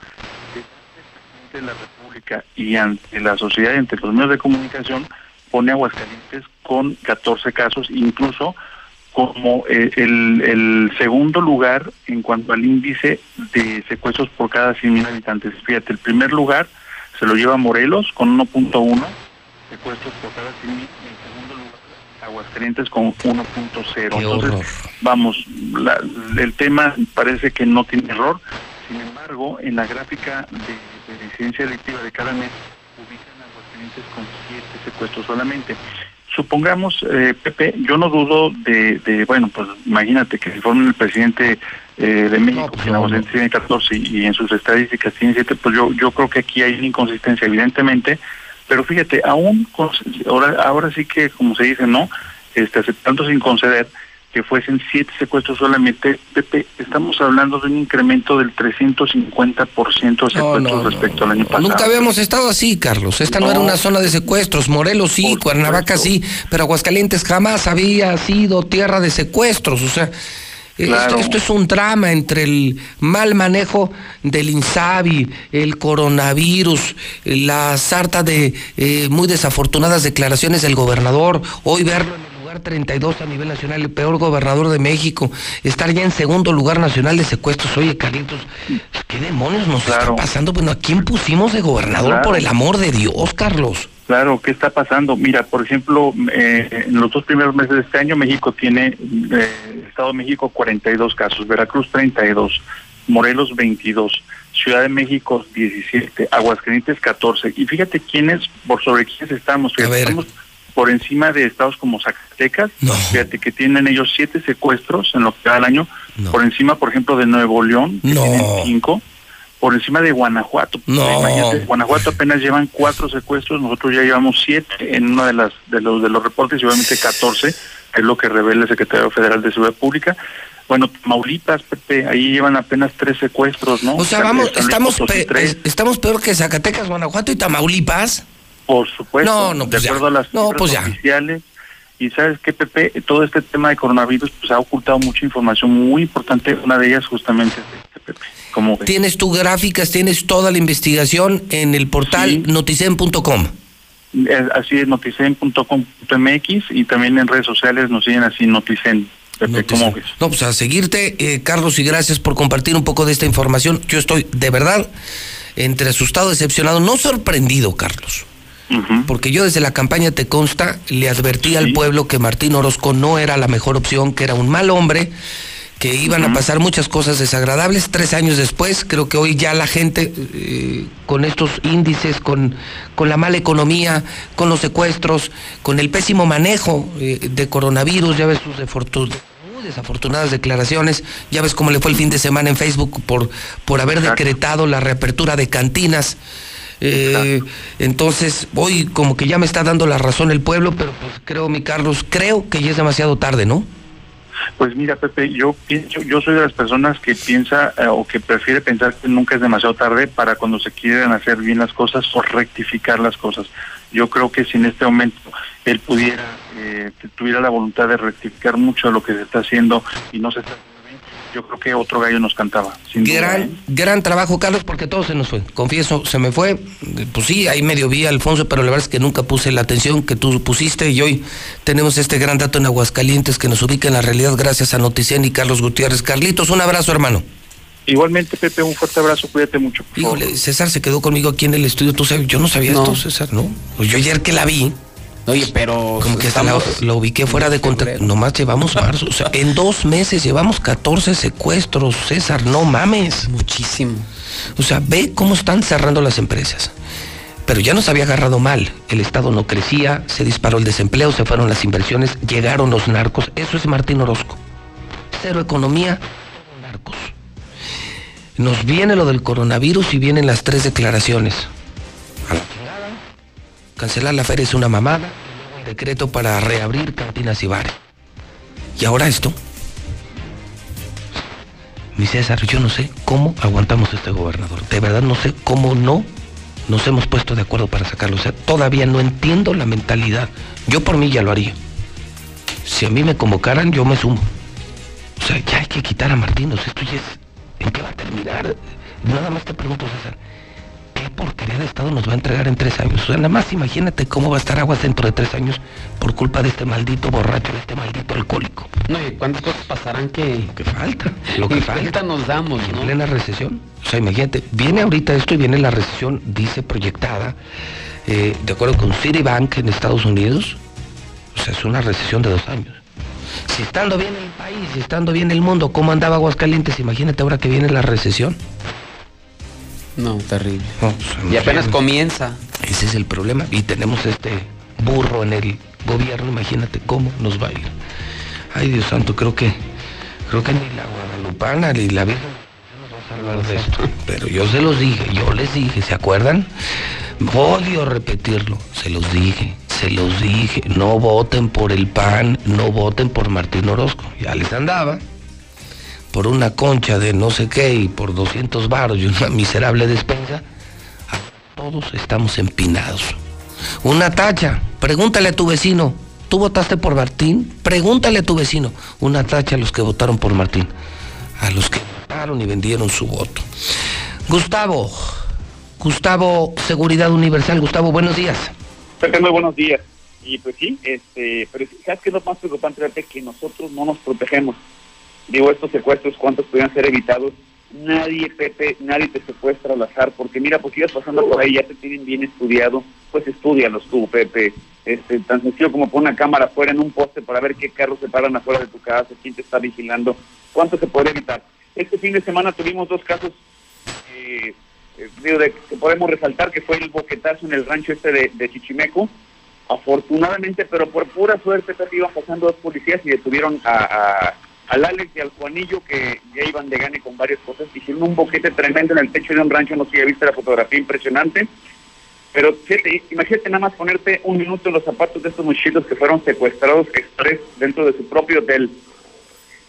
de la República y ante la sociedad, entre los medios de comunicación, pone Aguascalientes con 14 casos, incluso como eh, el, el segundo lugar en cuanto al índice de secuestros por cada 100.000 habitantes. Fíjate, el primer lugar se lo lleva Morelos con 1.1 secuestros por cada 100.000 y en segundo lugar Aguascalientes con 1.0. Entonces, vamos, la- el tema parece que no tiene error. Sin embargo, en la gráfica de, de incidencia delictiva de cada mes ubican Aguascalientes con siete secuestros solamente. Supongamos, eh, Pepe, yo no dudo de, de, bueno, pues imagínate que si forman el presidente eh, de México, que en Aguascalientes tiene 14 y, y en sus estadísticas tiene 7, pues yo, yo creo que aquí hay una inconsistencia, evidentemente, pero fíjate, aún, con- ahora, ahora sí que, como se dice, ¿no? Este, aceptando sin conceder que fuesen siete secuestros solamente, Pepe, estamos hablando de un incremento del 350% de secuestros respecto al año pasado. Nunca habíamos estado así, Carlos. Esta no, era una zona de secuestros. Morelos sí, Cuernavaca sí, pero Aguascalientes jamás había sido tierra de secuestros. O sea, eh, Claro. esto, esto es un drama entre el mal manejo del INSABI, el coronavirus, la sarta de eh, muy desafortunadas declaraciones del gobernador. Hoy verlo en el lugar lugar 32 a nivel nacional, el peor gobernador de México, estar ya en segundo lugar nacional de secuestros. Oye, Carlitos, ¿qué demonios nos está pasando? Bueno, ¿a quién pusimos de gobernador Claro. por el amor de Dios, Carlos? Claro, ¿qué está pasando? Mira, por ejemplo, eh, en los dos primeros meses de este año, México tiene, eh, Estado de México 42 casos, Veracruz 32, Morelos 22, Ciudad de México 17, Aguascalientes 14. Y fíjate quiénes, por sobre quiénes estamos. Fíjate, estamos por encima de estados como Zacatecas, fíjate que tienen ellos siete secuestros en lo que va del año, por encima, por ejemplo, de Nuevo León, que tienen cinco, por encima de Guanajuato. No. Imagínate, Guanajuato apenas llevan cuatro secuestros, nosotros ya llevamos siete en uno de las de los de los reportes y obviamente 14, que es lo que revela el secretario federal de Seguridad Pública. Bueno, Tamaulipas, Pepe, ahí llevan apenas tres secuestros, ¿no? O sea, vamos, estamos, pe- estamos peor que Zacatecas, Guanajuato y Tamaulipas. Por supuesto, No, no, pues de ya. acuerdo a las No, pues oficiales. Y sabes qué, Pepe, todo este tema de coronavirus pues ha ocultado mucha información muy importante. Una de ellas justamente es este, Pepe. Como? Tienes tus gráficas, tienes toda la investigación en el portal noticen.com. Es- así es, noticen.com.mx y también en redes sociales nos siguen así, Noticen. Pepe, ¿cómo ves? No, pues a seguirte, eh, Carlos, y gracias por compartir un poco de esta información. Yo estoy de verdad entre asustado, decepcionado, no sorprendido, Carlos. Porque yo desde la campaña Te Consta le advertí al pueblo que Martín Orozco no era la mejor opción, que era un mal hombre, que iban a pasar muchas cosas desagradables. Tres años después, creo que hoy ya la gente, eh, con estos índices, con, con la mala economía, con los secuestros, con el pésimo manejo eh, de coronavirus, ya ves sus muy desafortunadas declaraciones, ya ves cómo le fue el fin de semana en Facebook por, por haber decretado la reapertura de cantinas. Eh, entonces, hoy como que ya me está dando la razón el pueblo, pero pues creo, mi Carlos, creo que ya es demasiado tarde, ¿no? Pues mira, Pepe, yo pienso, yo soy de las personas que piensa eh, o que prefiere pensar que nunca es demasiado tarde para cuando se quieren hacer bien las cosas o rectificar las cosas. Yo creo que si en este momento él pudiera, eh, tuviera la voluntad de rectificar mucho de lo que se está haciendo y no se está yo creo que otro gallo nos cantaba. Sin duda, Gran, ¿eh? gran trabajo, Carlos, porque todo se nos fue. Confieso, se me fue. Pues sí, ahí medio vi a Alfonso, pero la verdad es que nunca puse la atención que tú pusiste y hoy tenemos este gran dato en Aguascalientes que nos ubica en la realidad gracias a Noticien y Carlos Gutiérrez. Carlitos, un abrazo, hermano. Igualmente, Pepe, un fuerte abrazo, cuídate mucho. Híjole, César se quedó conmigo aquí en el estudio. Tú sabes, yo no sabía No. esto, César, ¿no? Pues yo ayer que la vi. Oye, pero. Como que hasta la, estamos- la ubiqué fuera de contexto. Nomás llevamos marzo. O sea, en dos meses llevamos 14 secuestros, César, no mames. Muchísimo. O sea, ve cómo están cerrando las empresas. Pero ya nos había agarrado mal. El Estado no crecía, se disparó el desempleo, se fueron las inversiones, llegaron los narcos. Eso es Martín Orozco. Cero economía, narcos. Nos viene lo del coronavirus y vienen las tres declaraciones. A la chingada. Cancelar la feria es una mamada. el Decreto para reabrir cantinas y bares. Y ahora esto. Mi César, yo no sé cómo aguantamos este gobernador. De verdad no sé cómo no nos hemos puesto de acuerdo para sacarlo. O sea, todavía no entiendo la mentalidad. Yo por mí ya lo haría. Si a mí me convocaran, yo me sumo. O sea, ya hay que quitar a Martín. O sea, esto ya es... ¿En qué va a terminar? Nada más te pregunto, César. ¿Qué porquería de Estado nos va a entregar en tres años? O sea, nada más imagínate cómo va a estar Aguas dentro de tres años por culpa de este maldito borracho, de este maldito alcohólico. No, ¿y cuántas cosas pasarán que. que falta? Lo que falta. nos damos, en ¿no? plena recesión. O sea, imagínate, viene ahorita esto y viene la recesión, dice proyectada, eh, de acuerdo con Citibank en Estados Unidos. O sea, es una recesión de dos años. Si estando bien el país, si estando bien el mundo, ¿cómo andaba Aguascalientes? Imagínate ahora que viene la recesión. No, terrible. No, pues, Y apenas comienza. Ese es el problema. Y tenemos este burro en el gobierno, imagínate cómo nos va a ir. Ay, Dios santo, creo que creo que ni la guadalupana ni la Virgen nos va a salvar de esto. Pero yo se los dije, yo les dije, ¿se acuerdan? Odio repetirlo, se los dije, se los dije, no voten por el PAN, no voten por Martín Orozco. Ya les andaba por una concha de no sé qué y por 200 varos y una miserable despensa, todos estamos empinados. Una tacha, pregúntale a tu vecino, ¿tú votaste por Martín? Pregúntale a tu vecino. Una tacha a los que votaron por Martín, a los que votaron y vendieron su voto. Gustavo, Gustavo, Seguridad Universal. Gustavo, buenos días. Muy buenos días. Y pues sí, este, pero ¿sabes qué es lo más preocupante? Que nosotros no nos protegemos. Digo, estos secuestros, ¿cuántos podrían ser evitados? Nadie, Pepe, nadie te secuestra al azar, porque mira, pues ibas pasando por ahí, ya te tienen bien estudiado, pues estudialos tú, Pepe. Este, tan sencillo como poner una cámara afuera en un poste para ver qué carros se paran afuera de tu casa, quién te está vigilando, cuánto se puede evitar. Este fin de semana tuvimos dos casos eh, eh, digo, de, que podemos resaltar, que fue el boquetazo en el rancho este de, Chichimeco. Afortunadamente, pero por pura suerte, iban pasando dos policías y detuvieron a- al Alex y al Juanillo, que ya iban de gane con varias cosas. Hicieron un boquete tremendo en el techo de un rancho, no sé si ya viste la fotografía impresionante. Pero fíjate, imagínate nada más ponerte un minuto en los zapatos de estos muchachitos que fueron secuestrados express dentro de su propio hotel.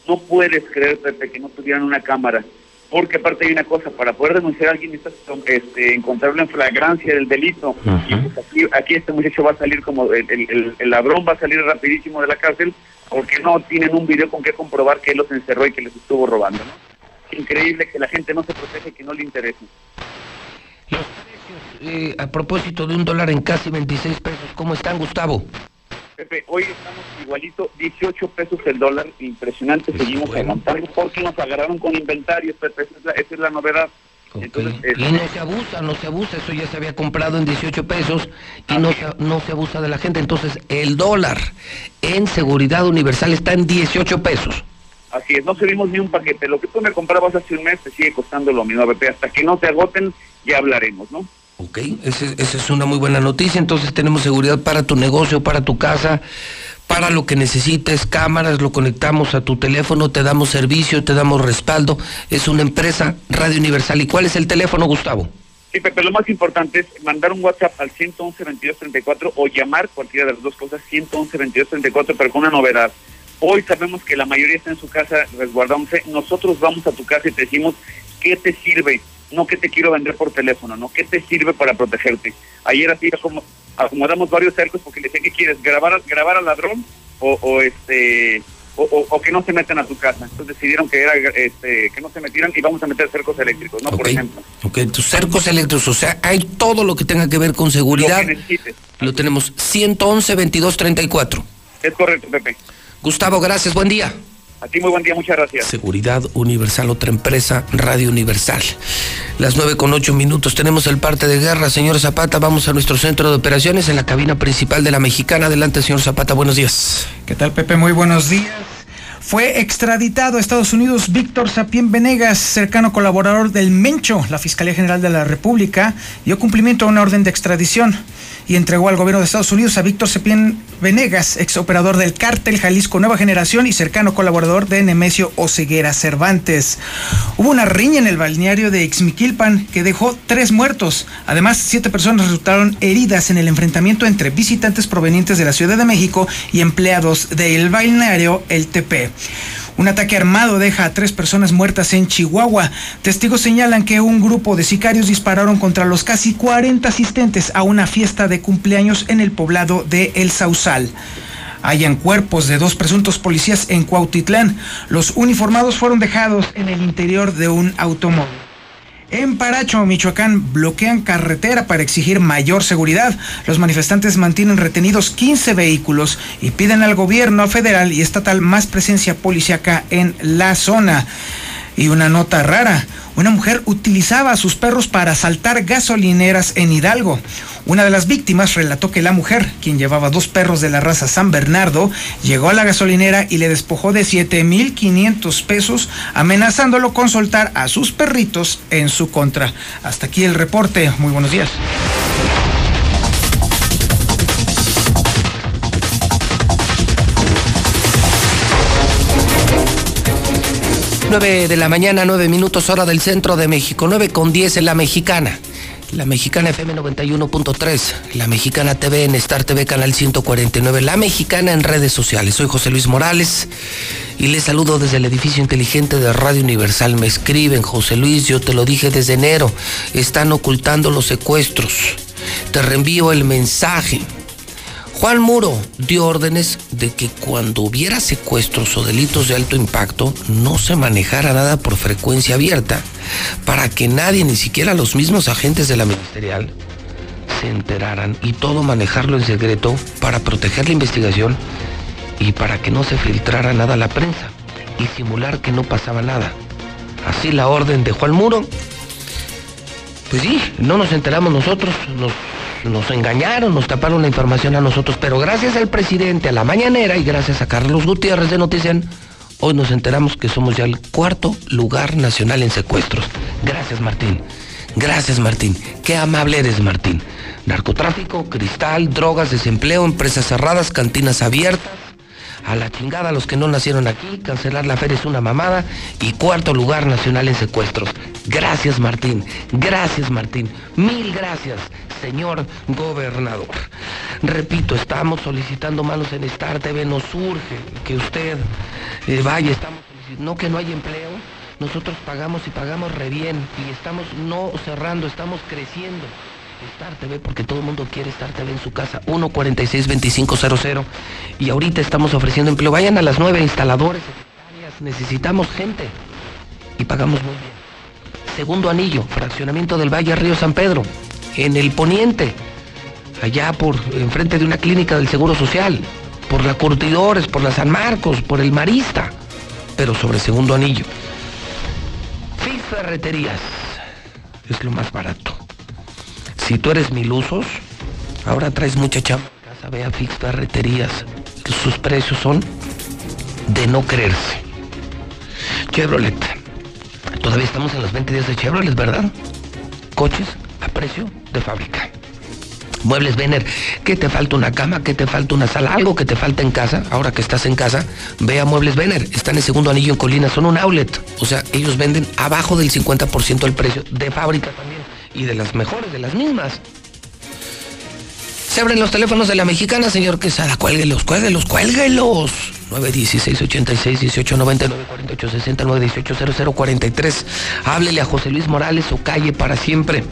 No puedes creer, Pepe, que no tuvieran una cámara. Porque aparte hay una cosa, para poder denunciar a alguien necesitas este, encontrarlo en flagrancia del delito. Y pues aquí, aquí este muchacho va a salir como, el, el- el- el ladrón va a salir rapidísimo de la cárcel porque no tienen un video con que comprobar que él los encerró y que les estuvo robando. ¿no? Increíble que la gente no se protege y que no le interese. Eh, a propósito de un dólar en casi 26 pesos, ¿cómo están, Gustavo? Pepe, hoy estamos igualito, 18 pesos el dólar, impresionante, seguimos aguantando porque nos agarraron con inventarios, Pepe, esa es la, esa es la novedad. Entonces, Y no se abusa, no se abusa, eso ya se había comprado en 18 pesos y no se, no se abusa de la gente. Entonces, el dólar en seguridad universal está en 18 pesos. Así es, no subimos ni un paquete. Lo que tú me comprabas hace un mes te sigue costando lo mismo, Pepe. Hasta que no se agoten, ya hablaremos, ¿no? Ok, esa es una muy buena noticia. Entonces tenemos seguridad para tu negocio, para tu casa, para lo que necesites, cámaras, lo conectamos a tu teléfono, te damos servicio, te damos respaldo. Es una empresa Radio Universal. ¿Y cuál es el teléfono, Gustavo? Sí, Pepe, lo más importante es mandar un WhatsApp al 111-2234 o llamar cualquiera de las dos cosas, 111-2234, pero con una novedad. Hoy sabemos que la mayoría está en su casa resguardándose. Nosotros vamos a tu casa y te decimos qué te sirve, no qué te quiero vender por teléfono, no qué te sirve para protegerte. Ayer así como acomodamos varios cercos porque le decía que quieres grabar, al- grabar al ladrón o, o este o, o- o que no se metan a tu casa. Entonces decidieron que era este que no se metieran y vamos a meter cercos eléctricos, ¿no? Por ejemplo. Ok, tus cercos eléctricos, o sea, hay todo lo que tenga que ver con seguridad. Lo que necesites. Lo tenemos 111-2234. Es correcto, Pepe. Gustavo, gracias, buen día. A ti muy buen día, muchas gracias. Seguridad Universal, otra empresa, Radio Universal. Las nueve con ocho minutos, tenemos el parte de guerra. Señor Zapata, vamos a nuestro centro de operaciones en la cabina principal de la Mexicana. Adelante, señor Zapata, buenos días. ¿Qué tal, Pepe? Muy buenos días. Fue extraditado a Estados Unidos Víctor Sapien Venegas, cercano colaborador del Mencho. La Fiscalía General de la República dio cumplimiento a una orden de extradición y entregó al gobierno de Estados Unidos a Víctor Sapien Venegas, ex operador del cártel Jalisco Nueva Generación y cercano colaborador de Nemesio Oceguera Cervantes. Hubo una riña en el balneario de Ixmiquilpan que dejó tres muertos. Además, siete personas resultaron heridas en el enfrentamiento entre visitantes provenientes de la Ciudad de México y empleados del balneario El Tepe. Un ataque armado deja a tres personas muertas en Chihuahua. Testigos señalan que un grupo de sicarios dispararon contra los casi 40 asistentes a una fiesta de cumpleaños en el poblado de El Sausal. Hayan cuerpos de dos presuntos policías en Cuautitlán. Los uniformados fueron dejados en el interior de un automóvil. En Paracho, Michoacán, bloquean carretera para exigir mayor seguridad. Los manifestantes mantienen retenidos 15 vehículos y piden al gobierno federal y estatal más presencia policíaca en la zona. Y una nota rara, una mujer utilizaba a sus perros para asaltar gasolineras en Hidalgo. Una de las víctimas relató que la mujer, quien llevaba dos perros de la raza San Bernardo, llegó a la gasolinera y le despojó de 7.500 pesos, amenazándolo con soltar a sus perritos en su contra. Hasta aquí el reporte. Muy buenos días. 9 de la mañana, 9 minutos hora del centro de México, 9 con 10 en la mexicana. La Mexicana FM 91.3, La Mexicana TV en Star TV Canal 149, La Mexicana en redes sociales. Soy José Luis Morales y les saludo desde el edificio inteligente de Radio Universal. Me escriben, José Luis, yo te lo dije desde enero, están ocultando los secuestros. Te reenvío el mensaje. Juan Muro dio órdenes de que cuando hubiera secuestros o delitos de alto impacto no se manejara nada por frecuencia abierta, para que nadie, ni siquiera los mismos agentes de la ministerial, se enteraran y todo manejarlo en secreto para proteger la investigación y para que no se filtrara nada a la prensa y simular que no pasaba nada. Así la orden dejó al muro. Pues sí, no nos enteramos nosotros, nos, nos engañaron, nos taparon la información a nosotros, pero gracias al presidente, a la mañanera y gracias a Carlos Gutiérrez de Notician, hoy nos enteramos que somos ya el cuarto lugar nacional en secuestros. Gracias Martín, gracias Martín, qué amable eres Martín. Narcotráfico, cristal, drogas, desempleo, empresas cerradas, cantinas abiertas a la chingada los que no nacieron aquí, cancelar la feria es una mamada y cuarto lugar nacional en secuestros. Gracias Martín, gracias Martín, mil gracias, señor gobernador. Repito, estamos solicitando manos en Star TV, nos urge que usted eh, vaya, estamos no que no hay empleo, nosotros pagamos y pagamos re bien y estamos no cerrando, estamos creciendo. Star TV porque todo el mundo quiere Star TV en su casa. 146-2500. Y ahorita estamos ofreciendo empleo. Vayan a las nueve instaladores, secretarias. Necesitamos gente. Y pagamos muy bien. Segundo anillo, fraccionamiento del Valle Río San Pedro. En el poniente. Allá por enfrente de una clínica del Seguro Social. Por la Curtidores, por la San Marcos, por el Marista. Pero sobre segundo anillo. Fix Ferreterías. Es lo más barato. Si tú eres milusos, ahora traes mucha chamba casa, ve a Fix Ferreterías. Sus precios son de no creerse. Chevrolet. Todavía estamos en los 20 días de Chevrolet, ¿verdad? Coches a precio de fábrica. Muebles Vener, que te falta una cama, que te falta una sala, algo que te falta en casa, ahora que estás en casa, ve a Muebles Vener, están en segundo anillo en Colina, son un outlet, o sea, ellos venden abajo del 50% del precio de fábrica también y de las mejores, de las mismas. Se abren los teléfonos de la mexicana, señor Quesada. Cuélguelos, cuélguelos, cuélguelos. 916-86-1890-9460-918-0043. Háblele a José Luis Morales o calle para siempre.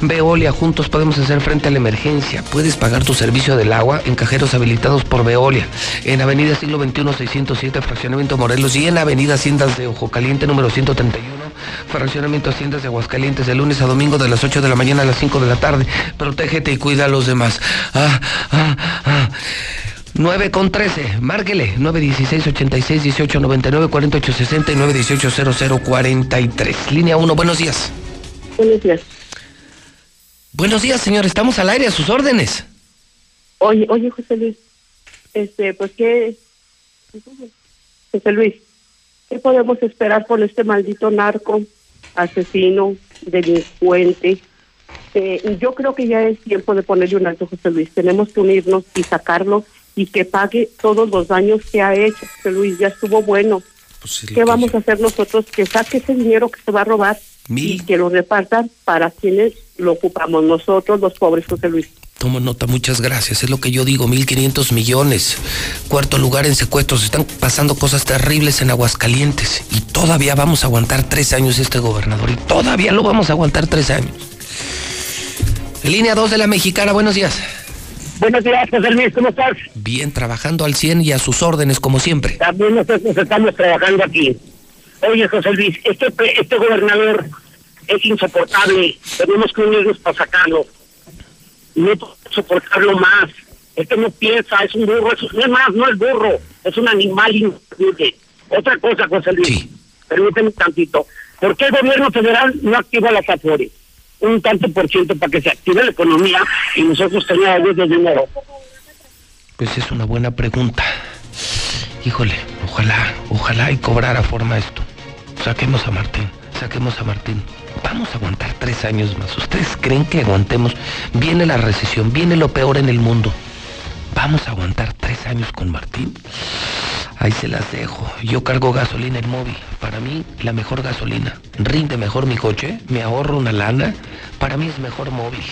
Veolia, juntos podemos hacer frente a la emergencia. Puedes pagar tu servicio del agua en cajeros habilitados por Veolia. En Avenida Siglo XXI 607, Fraccionamiento Morelos y en Avenida Haciendas de Ojo Caliente número 131, Fraccionamiento Haciendas de Aguascalientes de lunes a domingo de las 8 de la mañana a las 5 de la tarde. Protégete y cuida a los demás. Ah, ah, ah. 9 con 13, márquele 916 86 18 99 48 60 y 918 0043. Línea 1, buenos días. Buenos días. Buenos días, señor, estamos al aire a sus órdenes. Oye, oye, José Luis, este, pues qué, José Luis, ¿qué podemos esperar por este maldito narco, asesino, delincuente? Eh, yo creo que ya es tiempo de ponerle un alto, José Luis. Tenemos que unirnos y sacarlo y que pague todos los daños que ha hecho. José Luis, ya estuvo bueno. ¿Qué vamos a hacer nosotros? Que saque ese dinero que se va a robar y que lo repartan para quienes lo ocupamos nosotros, los pobres, José Luis. Tomo nota, muchas gracias. Es lo que yo digo, 1.500 millones. Cuarto lugar en secuestros. Están pasando cosas terribles en Aguascalientes. Y todavía vamos a aguantar tres años este gobernador. Y todavía lo vamos a aguantar tres años. Línea 2 de la Mexicana, buenos días. Buenos días, José Luis, ¿cómo estás? Bien, trabajando al 100 y a sus órdenes, como siempre. También nosotros estamos trabajando aquí. Oye, José Luis, este, este gobernador es insoportable. Tenemos que unirnos para sacarlo. No soportarlo más. Este no piensa, es un burro. Es, no es más, no es burro. Es un animal inútil. Otra cosa, José Luis. Permíteme un tantito. ¿Por qué el gobierno federal no activa las AFORES? un tanto por ciento para que se active la economía y nosotros tengamos de dinero? Pues es una buena pregunta. Híjole, ojalá, ojalá y cobrara forma esto. Saquemos a Martín, saquemos a Martín. Vamos a aguantar tres años más. ¿Ustedes creen que aguantemos? Viene la recesión, viene lo peor en el mundo. ¿Vamos a aguantar tres años con Martín? Ahí se las dejo. Yo cargo gasolina en móvil. Para mí, la mejor gasolina. Rinde mejor mi coche, me ahorro una lana. Para mí es mejor móvil.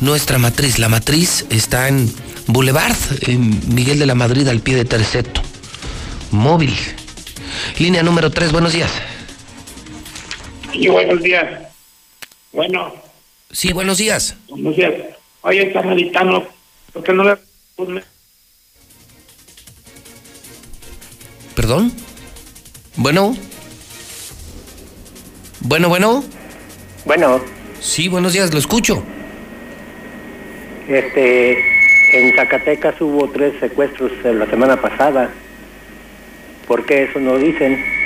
Nuestra matriz, la matriz está en Boulevard, en Miguel de la Madrid, al pie de Terceto. Móvil. Línea número 3, buenos días. Sí, buenos días. Bueno. Sí, buenos días. Buenos días. Oye, carnalitano, ¿por qué no le... ¿Perdón? Bueno. Bueno, bueno. Bueno. Sí, buenos días, lo escucho. Este, en Zacatecas hubo tres secuestros la semana pasada. ¿Por qué eso no dicen?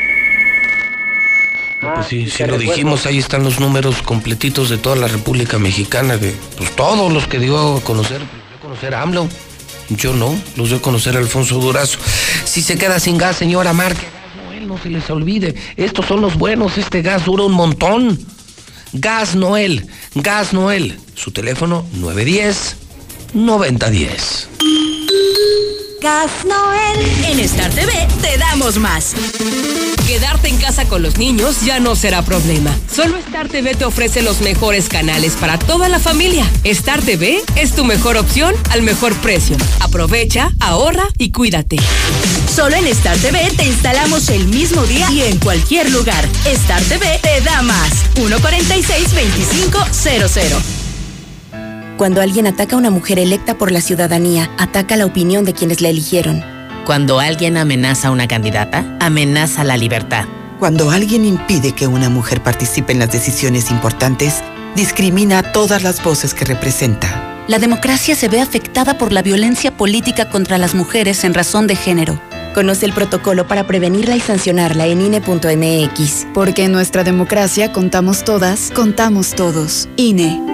No, pues sí, sí lo recuerdo- dijimos, ahí están los números completitos de toda la República Mexicana, de pues, todos los que dio a conocer, los dio a conocer AMLO. Yo no, los dio a conocer Alfonso Durazo. Si se queda sin gas, señora Marque, gas Noel, no se les olvide. Estos son los buenos, este gas dura un montón. Gas Noel, Gas Noel. Su teléfono 910 9010. Gas Noel. En Star TV te damos más. Quedarte en casa con los niños ya no será problema. Solo Star TV te ofrece los mejores canales para toda la familia. Star TV es tu mejor opción al mejor precio. Aprovecha, ahorra y cuídate. Solo en Star TV te instalamos el mismo día y en cualquier lugar. Star TV te da más. 146-2500. Cuando alguien ataca a una mujer electa por la ciudadanía, ataca la opinión de quienes la eligieron. Cuando alguien amenaza a una candidata, amenaza la libertad. Cuando alguien impide que una mujer participe en las decisiones importantes, discrimina a todas las voces que representa. La democracia se ve afectada por la violencia política contra las mujeres en razón de género. Conoce el protocolo para prevenirla y sancionarla en INE.mx. Porque en nuestra democracia contamos todas, contamos todos. INE.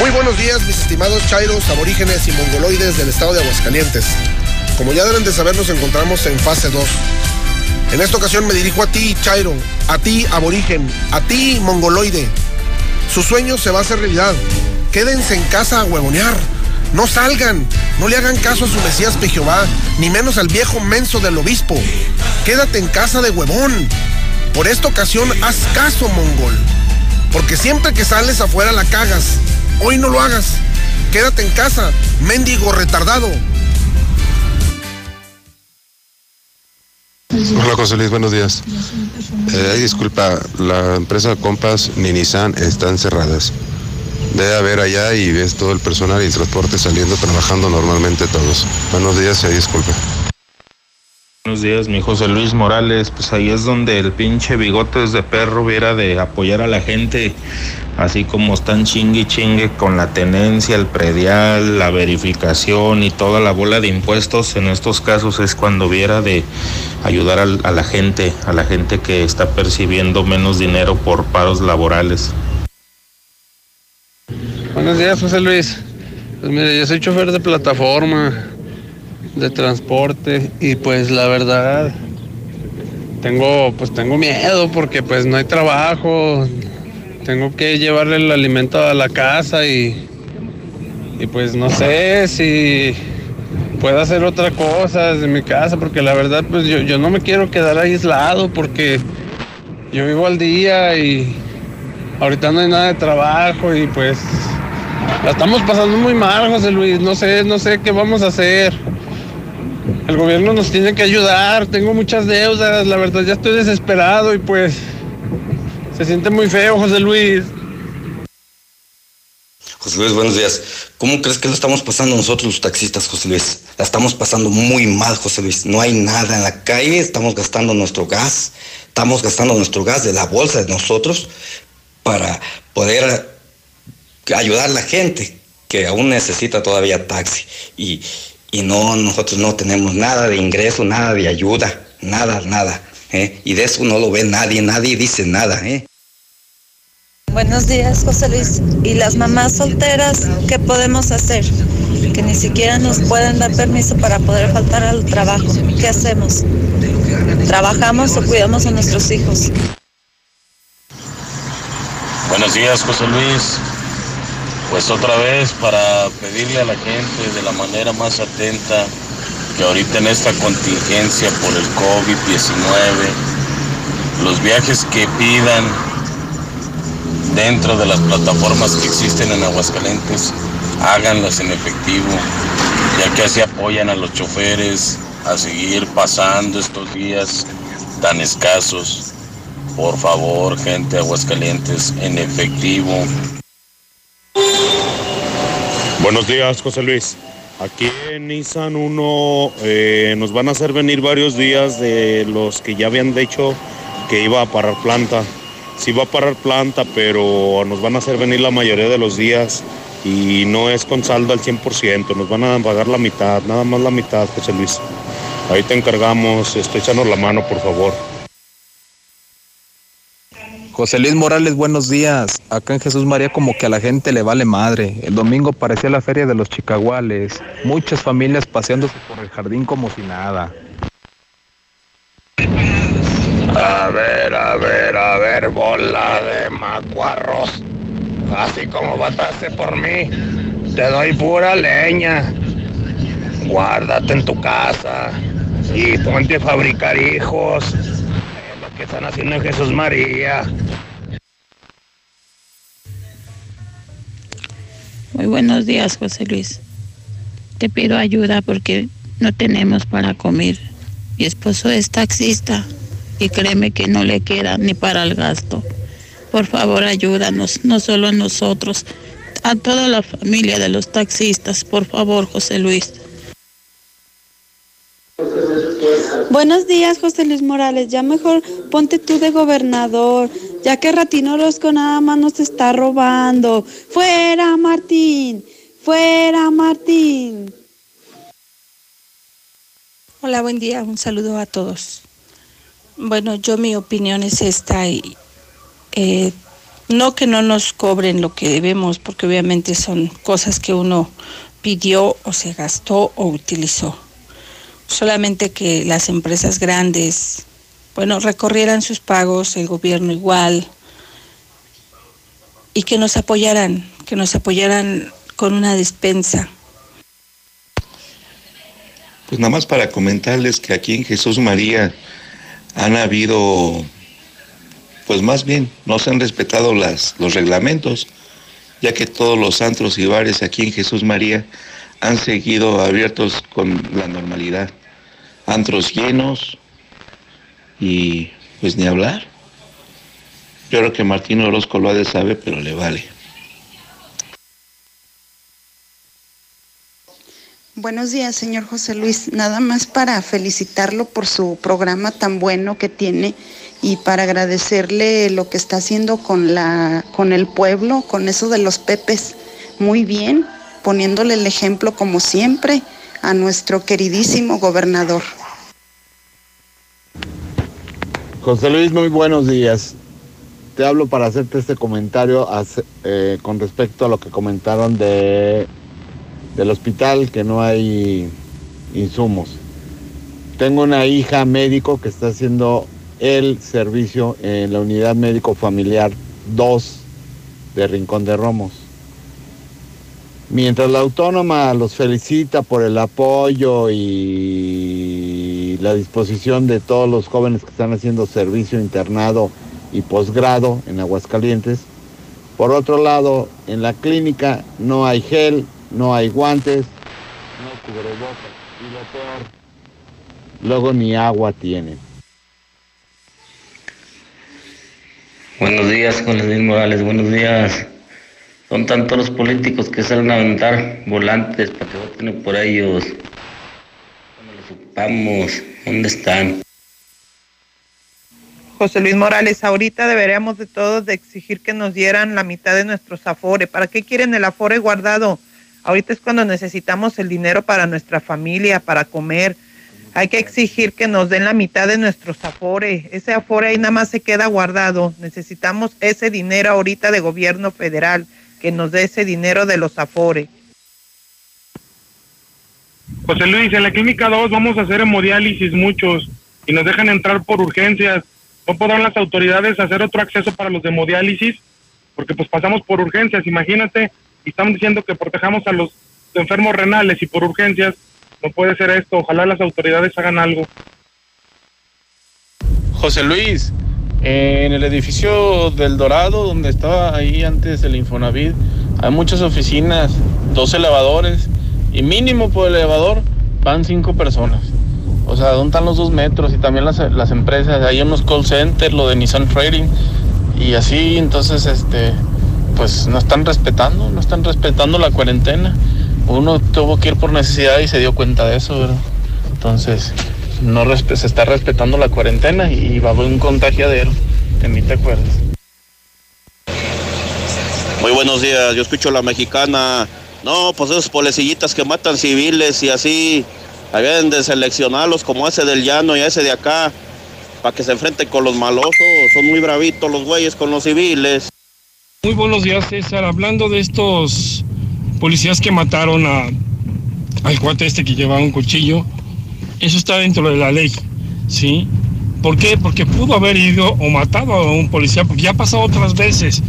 Muy buenos días, mis estimados chairos, aborígenes y mongoloides del estado de Aguascalientes. Como ya deben de saber, nos encontramos en fase 2. En esta ocasión me dirijo a ti, chairo, a ti, aborigen, a ti, mongoloide. Su sueño se va a hacer realidad. Quédense en casa a huevonear. No salgan, no le hagan caso a su Mesías de ni menos al viejo menso del obispo. Quédate en casa de huevón. Por esta ocasión, haz caso, mongol. Porque siempre que sales afuera la cagas. Hoy no lo hagas. Quédate en casa, mendigo retardado. Hola José Luis, buenos días. Eh, disculpa, la empresa Compass ni Nissan están cerradas. Debe haber allá y ves todo el personal y el transporte saliendo, trabajando normalmente todos. Buenos días y ay, disculpa. Buenos días, mi José Luis Morales. Pues ahí es donde el pinche bigotes de perro hubiera de apoyar a la gente, así como están chingue chingue con la tenencia, el predial, la verificación y toda la bola de impuestos. En estos casos es cuando hubiera de ayudar a la gente, a la gente que está percibiendo menos dinero por paros laborales. Buenos días, José Luis. Pues mire, yo soy chofer de plataforma, de transporte, y pues la verdad, tengo, pues tengo miedo porque pues no hay trabajo, tengo que llevarle el alimento a la casa y, y pues no sé si puedo hacer otra cosa desde mi casa, porque la verdad pues yo, yo no me quiero quedar aislado porque yo vivo al día y ahorita no hay nada de trabajo y pues la estamos pasando muy mal, José Luis. No sé, no sé qué vamos a hacer. El gobierno nos tiene que ayudar. Tengo muchas deudas. La verdad ya estoy desesperado y pues se siente muy feo, José Luis. José Luis, buenos días. ¿Cómo crees que lo estamos pasando nosotros los taxistas, José Luis? La estamos pasando muy mal, José Luis. No hay nada en la calle, estamos gastando nuestro gas, estamos gastando nuestro gas de la bolsa de nosotros para poder ayudar a la gente que aún necesita todavía taxi. Y, y no, nosotros no tenemos nada de ingreso, nada de ayuda, nada, nada. ¿eh? Y de eso no lo ve nadie, nadie dice nada. ¿eh? Buenos días, José Luis. ¿Y las mamás solteras qué podemos hacer? Que ni siquiera nos pueden dar permiso para poder faltar al trabajo. ¿Qué hacemos? ¿Trabajamos o cuidamos a nuestros hijos? Buenos días, José Luis. Pues otra vez para pedirle a la gente de la manera más atenta que ahorita en esta contingencia por el COVID-19, los viajes que pidan dentro de las plataformas que existen en Aguascalientes, háganlas en efectivo, ya que así apoyan a los choferes a seguir pasando estos días tan escasos. Por favor, gente de Aguascalientes, en efectivo. Buenos días, José Luis. Aquí en Nissan 1 eh, nos van a hacer venir varios días de los que ya habían dicho que iba a parar planta. Sí va a parar planta, pero nos van a hacer venir la mayoría de los días y no es con saldo al 100%, nos van a pagar la mitad, nada más la mitad, José Luis. Ahí te encargamos, este, échanos la mano, por favor. José Luis Morales, buenos días. Acá en Jesús María como que a la gente le vale madre. El domingo parecía la feria de los chicaguales. Muchas familias paseándose por el jardín como si nada. A ver, a ver, a ver, bola de macuarros. Así como votaste por mí, te doy pura leña. Guárdate en tu casa y ponte a fabricar hijos. Que están haciendo en Jesús María. Muy buenos días, José Luis. Te pido ayuda porque no tenemos para comer. Mi esposo es taxista y créeme que no le queda ni para el gasto. Por favor, ayúdanos, no solo a nosotros, a toda la familia de los taxistas. Por favor, José Luis. Buenos días, José Luis Morales. Ya mejor ponte tú de gobernador, ya que Ratino Orozco nada más nos está robando. Fuera, Martín. Fuera, Martín. Hola, buen día. Un saludo a todos. Bueno, yo mi opinión es esta y eh, no que no nos cobren lo que debemos, porque obviamente son cosas que uno pidió o se gastó o utilizó. Solamente que las empresas grandes, bueno, recorrieran sus pagos, el gobierno igual, y que nos apoyaran, que nos apoyaran con una despensa. Pues nada más para comentarles que aquí en Jesús María han habido, pues más bien, no se han respetado las, los reglamentos, ya que todos los antros y bares aquí en Jesús María han seguido abiertos con la normalidad. Antros llenos y pues ni hablar. Yo creo que Martín Orozco lo ha de saber, pero le vale. Buenos días, señor José Luis. Nada más para felicitarlo por su programa tan bueno que tiene y para agradecerle lo que está haciendo con la con el pueblo, con eso de los pepes. Muy bien, poniéndole el ejemplo como siempre a nuestro queridísimo gobernador. José Luis, muy buenos días. Te hablo para hacerte este comentario eh, con respecto a lo que comentaron de del hospital que no hay insumos. Tengo una hija médico que está haciendo el servicio en la unidad médico familiar 2 de Rincón de Romos. Mientras la autónoma los felicita por el apoyo y la disposición de todos los jóvenes que están haciendo servicio internado y posgrado en Aguascalientes, por otro lado, en la clínica no hay gel, no hay guantes, no cubrebocas y lo peor, luego ni agua tienen. Buenos días, Juan Luis Morales, buenos días. Son tantos los políticos que salen a aventar volantes para que voten por ellos. Cuando los ocupamos, ¿dónde están? José Luis Morales, ahorita deberíamos de todos de exigir que nos dieran la mitad de nuestros afores. ¿Para qué quieren el afore guardado? Ahorita es cuando necesitamos el dinero para nuestra familia, para comer. Hay que exigir que nos den la mitad de nuestros afores. Ese afore ahí nada más se queda guardado. Necesitamos ese dinero ahorita de gobierno federal, que nos dé ese dinero de los afores. José Luis, en la clínica 2 vamos a hacer hemodiálisis muchos y nos dejan entrar por urgencias. No podrán las autoridades hacer otro acceso para los de hemodiálisis porque pues pasamos por urgencias. Imagínate, y estamos diciendo que protejamos a los enfermos renales y por urgencias, no puede ser esto. Ojalá las autoridades hagan algo. José Luis, en el edificio del Dorado, donde estaba ahí antes el Infonavit, hay muchas oficinas, dos elevadores, y mínimo por elevador van cinco personas. O sea, ¿dónde están los dos metros? Y también las, las empresas, hay unos call centers, lo de Nissan Trading, y así, entonces, este, pues no están respetando, no están respetando la cuarentena. Uno tuvo que ir por necesidad y se dio cuenta de eso, ¿verdad? Entonces, no se está respetando la cuarentena y va a haber un contagiadero, que ni te acuerdas. Muy buenos días, yo escucho la mexicana. No, pues esos policillitas que matan civiles y así, habían de seleccionarlos como ese del llano y ese de acá, para que se enfrenten con los malosos. Son muy bravitos los güeyes con los civiles. Muy buenos días, César. Hablando de estos policías que mataron a, al cuate este que llevaba un cuchillo, eso está dentro de la ley, ¿sí? ¿Por qué? Porque pudo haber ido o matado a un policía, porque ya ha pasado otras veces.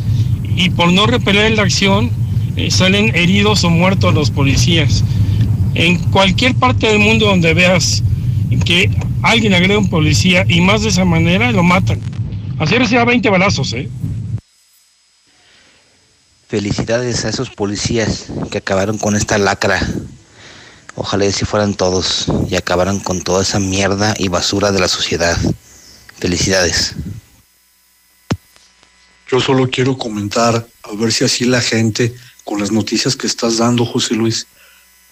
Y por no repeler la acción, eh, salen heridos o muertos los policías. En cualquier parte del mundo donde veas que alguien agrede a un policía y más de esa manera, lo matan. Así reciba 20 balazos, ¿eh? Felicidades a esos policías que acabaron con esta lacra. Ojalá y si fueran todos y acabaran con toda esa mierda y basura de la sociedad. Felicidades. Yo solo quiero comentar, a ver si así la gente, con las noticias que estás dando, José Luis,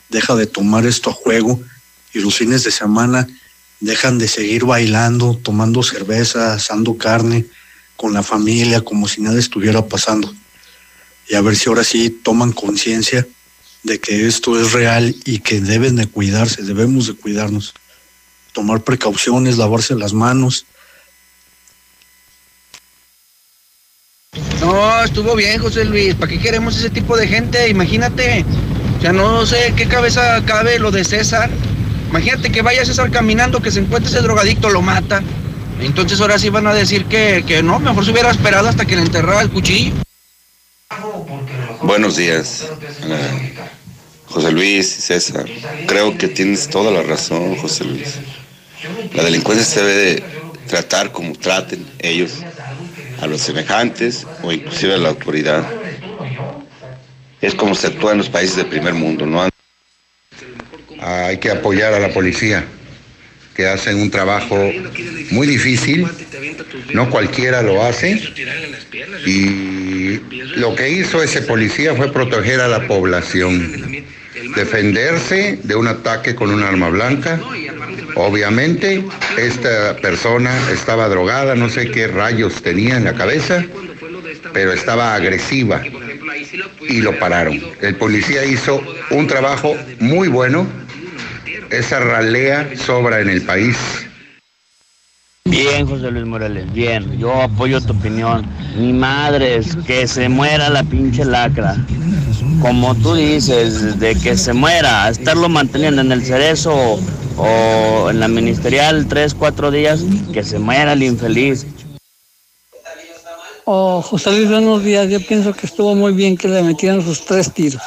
deja de tomar esto a juego y los fines de semana dejan de seguir bailando, tomando cerveza, asando carne con la familia, como si nada estuviera pasando y a ver si ahora sí toman conciencia de que esto es real y que deben de cuidarse, debemos de cuidarnos, tomar precauciones, lavarse las manos. No, estuvo bien, José Luis. ¿Para qué queremos ese tipo de gente? Imagínate. Sea, no sé qué cabeza cabe lo de César. Imagínate que vaya César caminando, que se encuentre ese drogadicto, lo mata. Entonces ahora sí van a decir que, que no, mejor se hubiera esperado hasta que le enterrara el cuchillo. Buenos días. José Luis y César, creo que tienes toda la razón, José Luis. La delincuencia se debe de tratar como traten ellos a los semejantes o inclusive a la autoridad. Es como se actúa en los países del primer mundo, ¿no? Hay que apoyar a la policía, que hacen un trabajo muy difícil, no cualquiera lo hace, y lo que hizo ese policía fue proteger a la población, defenderse de un ataque con un arma blanca. Obviamente, esta persona estaba drogada, no sé qué rayos tenía en la cabeza, pero estaba agresiva y lo pararon. El policía hizo un trabajo muy bueno. Esa ralea sobra en el país. Bien, José Luis Morales, bien. Yo apoyo tu opinión. Mi madre es que se muera la pinche lacra. Como tú dices, de que se muera, estarlo manteniendo en el cerezo o en la ministerial tres, cuatro días, que se muera el infeliz. Oh, José Luis, buenos días. Yo pienso que estuvo muy bien que le metieran sus tres tiros.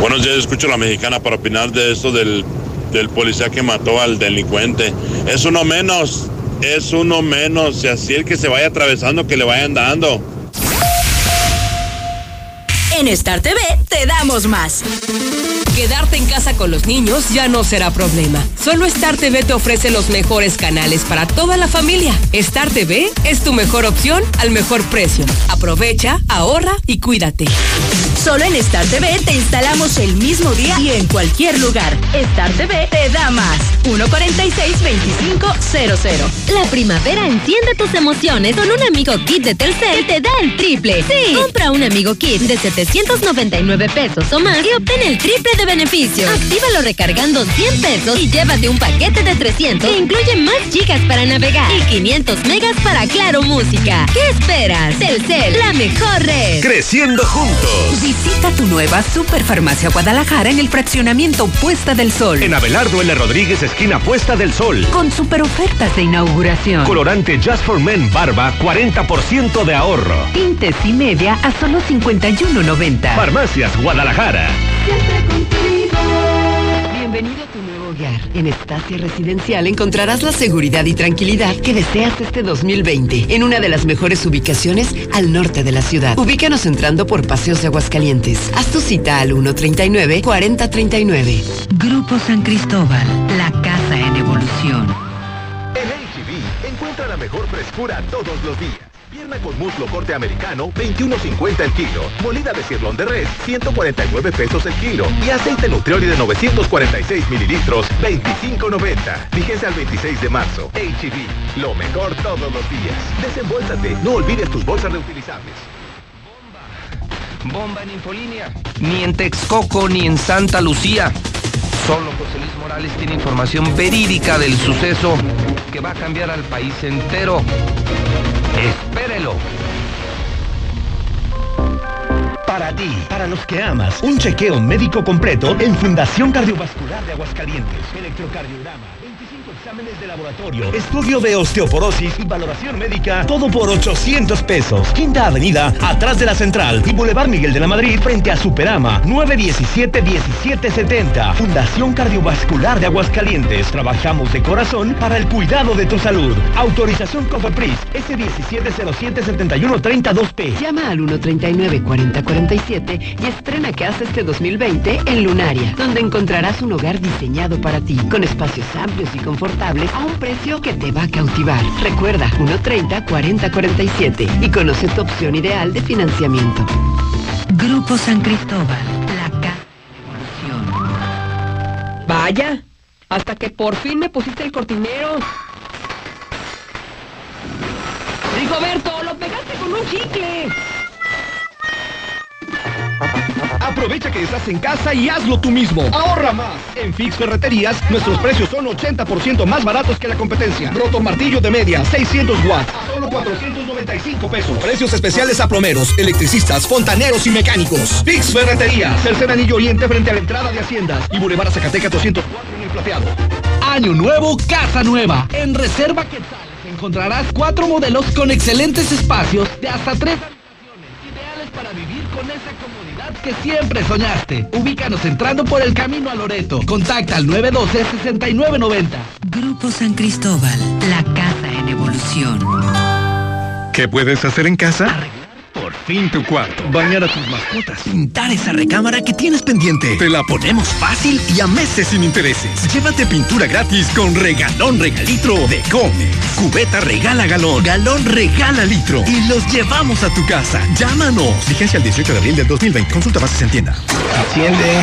Buenos días, escucho a la mexicana para opinar de esto del, del policía que mató al delincuente. Es uno menos, es uno menos. Y así el que se vaya atravesando, que le vayan dando. En Star TV te damos más. Quedarte en casa con los niños ya no será problema. Solo Star TV te ofrece los mejores canales para toda la familia. Star TV es tu mejor opción al mejor precio. Aprovecha, ahorra y cuídate. Solo en Star TV te instalamos el mismo día y en cualquier lugar. Star TV te da más. 146-2500. La primavera enciende tus emociones con un amigo kit de Telcel que te da el triple. Sí. Compra un amigo kit de 799 pesos o más y obtén el triple de beneficios. Actívalo recargando 100 pesos y llévate un paquete de 300 que incluye más gigas para navegar y 500 megas para Claro Música. ¿Qué esperas? Telcel, la mejor red. Creciendo juntos. Visita tu nueva Superfarmacia Guadalajara en el fraccionamiento Puesta del Sol. En Abelardo L. Rodríguez, esquina Puesta del Sol. Con super ofertas de inauguración. Colorante Just for Men Barba, 40% de ahorro. Tintes y media a solo 51.90. Farmacias Guadalajara. Bienvenido a tu nuevo hogar. En Estancia Residencial encontrarás la seguridad y tranquilidad que deseas este 2020 en una de las mejores ubicaciones al norte de la ciudad. Ubícanos entrando por Paseos de Aguascalientes. Haz tu cita al 139-4039. Grupo San Cristóbal, la casa en evolución. En HB, encuentra la mejor frescura todos los días. Pierna con muslo corte americano, 21.50 el kilo. Molida de cirlón de res, 149 pesos el kilo. Y aceite Nutrioli de 946 mililitros, 25.90. Fíjense al 26 de marzo. HB, lo mejor todos los días. Desembolsate, no olvides tus bolsas reutilizables. Bomba en Infolínea. Ni en Texcoco ni en Santa Lucía. Solo José Luis Morales tiene información verídica del suceso que va a cambiar al país entero. Espérelo. Para ti, para los que amas, un chequeo médico completo en Fundación Cardiovascular de Aguascalientes. Electrocardiograma, 25 exámenes de laboratorio, estudio de osteoporosis y valoración médica, todo por 800 pesos. Quinta Avenida, atrás de la Central y Boulevard Miguel de la Madrid, frente a Superama, 917-1770. Fundación Cardiovascular de Aguascalientes. Trabajamos de corazón para el cuidado de tu salud. Autorización Cofepris, S1707-7132P. Llama al 139-4047 y estrena casa este 2020 en Lunaria, donde encontrarás un hogar diseñado para ti, con espacios amplios y confortables a un precio que te va a cautivar. Recuerda, 130-4047 y conoce tu opción ideal de financiamiento. Grupo San Cristóbal, la casa. Vaya, hasta que por fin me pusiste el cortinero. Rigoberto, lo pegaste con un chicle. Aprovecha que estás en casa y hazlo tú mismo. Ahorra más. En Fix Ferreterías, nuestros precios son 80% más baratos que la competencia. Roto martillo de media, 600 watts, a solo 495 pesos. Precios especiales a plomeros, electricistas, fontaneros y mecánicos. Fix Ferreterías, tercer anillo oriente frente a la entrada de Haciendas y Boulevard Zacatecas 204 en el plateado. Año nuevo, casa nueva. En Reserva Quetzales encontrarás cuatro modelos con excelentes espacios de hasta tres habitaciones, ideales para vivir con esa comodidad que siempre soñaste. Ubícanos entrando por el camino a Loreto. Contacta al 912-6990. Grupo San Cristóbal, la casa en evolución. ¿Qué puedes hacer en casa? Fin tu cuarto. Bañar a tus mascotas. Pintar esa recámara que tienes pendiente. Te la ponemos fácil y a meses sin intereses. Llévate pintura gratis con regalón regalitro de Comex. Cubeta regala galón. Galón regala litro. Y los llevamos a tu casa. Llámanos. Vigencia el 18 de abril del 2020. Consulta bases en tienda. Enciende.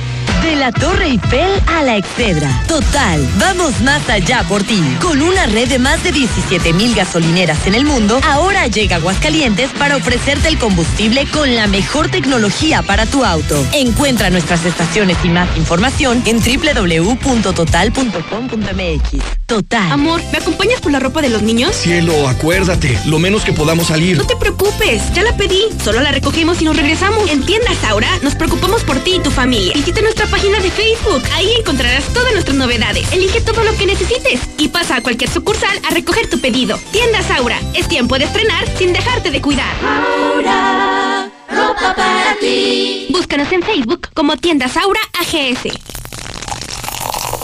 De la Torre Eiffel a la Excedra. Total, vamos más allá por ti. Con una red de más de 17 mil gasolineras en el mundo, ahora llega Aguascalientes para ofrecerte el combustible con la mejor tecnología para tu auto. Encuentra nuestras estaciones y más información en www.total.com.mx. Total. Amor, ¿me acompañas por la ropa de los niños? Cielo, acuérdate, lo menos que podamos salir. No te preocupes, ya la pedí. Solo la recogemos y nos regresamos. En tiendas Aura, nos preocupamos por ti y tu familia. Visita nuestra página de Facebook. Ahí encontrarás todas nuestras novedades. Elige todo lo que necesites y pasa a cualquier sucursal a recoger tu pedido. Tiendas Aura, es tiempo de estrenar sin dejarte de cuidar. Aura, ropa para ti. Búscanos en Facebook como Tiendas Aura AGS.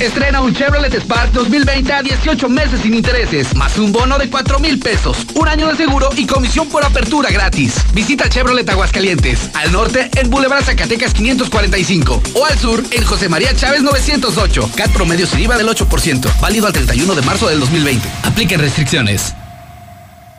Estrena un Chevrolet Spark 2020 a 18 meses sin intereses, más un bono de 4 mil pesos, un año de seguro y comisión por apertura gratis. Visita Chevrolet Aguascalientes, al norte en Boulevard Zacatecas 545 o al sur en José María Chávez 908. CAT promedio sin IVA del 8%, válido al 31 de marzo del 2020. Apliquen restricciones.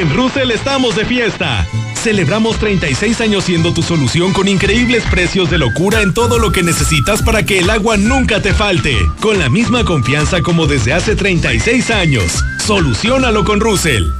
En Russell estamos de fiesta. Celebramos 36 años siendo tu solución con increíbles precios de locura en todo lo que necesitas para que el agua nunca te falte. Con la misma confianza como desde hace 36 años. Solucionalo con Russell.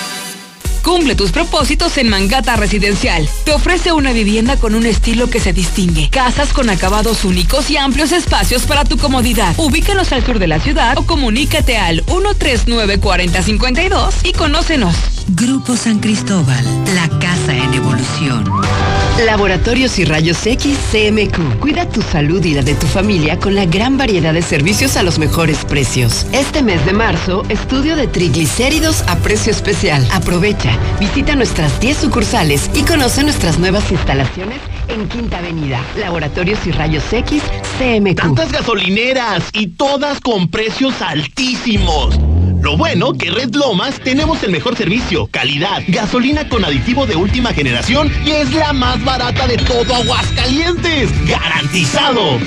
Cumple tus propósitos en Mangata Residencial. Te ofrece una vivienda con un estilo que se distingue. Casas con acabados únicos y amplios espacios para tu comodidad. Ubícanos al sur de la ciudad o comunícate al 139-4052 y conócenos. Grupo San Cristóbal, la casa en evolución. Laboratorios y Rayos X CMQ. Cuida tu salud y la de tu familia con la gran variedad de servicios a los mejores precios. Este mes de marzo, estudio de triglicéridos a precio especial. Aprovecha, visita nuestras 10 sucursales y conoce nuestras nuevas instalaciones en Quinta Avenida. Laboratorios y Rayos X CMQ. Tantas gasolineras y todas con precios altísimos. Lo bueno que Red Lomas tenemos el mejor servicio, calidad, gasolina con aditivo de última generación y es la más barata de todo Aguascalientes. ¡Garantizado!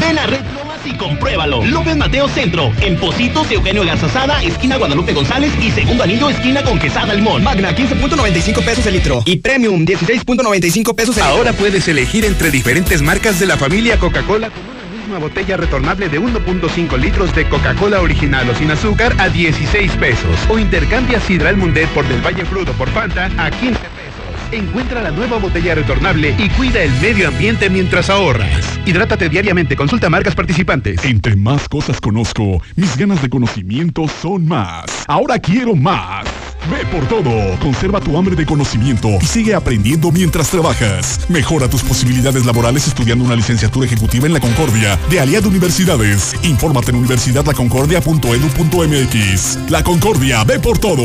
Ven a Red Lomas y compruébalo. López Mateo Centro, en Positos, Eugenio Garzazada, esquina Guadalupe González y segundo anillo, esquina con Quesada Limón. Magna 15.95 pesos el litro y Premium 16.95 pesos el litro. Ahora puedes elegir entre diferentes marcas de la familia Coca-Cola con una misma botella retornable de 1.5 litros de Coca-Cola original o sin azúcar a 16 pesos. O intercambia Sidral Mundet por Del Valle Fruto por Fanta a 15 pesos. Encuentra la nueva botella retornable y cuida el medio ambiente mientras ahorras. Hidrátate diariamente, consulta marcas participantes. Entre más cosas conozco, mis ganas de conocimiento son más. Ahora quiero más. Ve por todo. Conserva tu hambre de conocimiento y sigue aprendiendo mientras trabajas. Mejora tus posibilidades laborales estudiando una licenciatura ejecutiva en la Concordia de Aliado Universidades. Infórmate en universidadlaconcordia.edu.mx. La Concordia, ve por todo.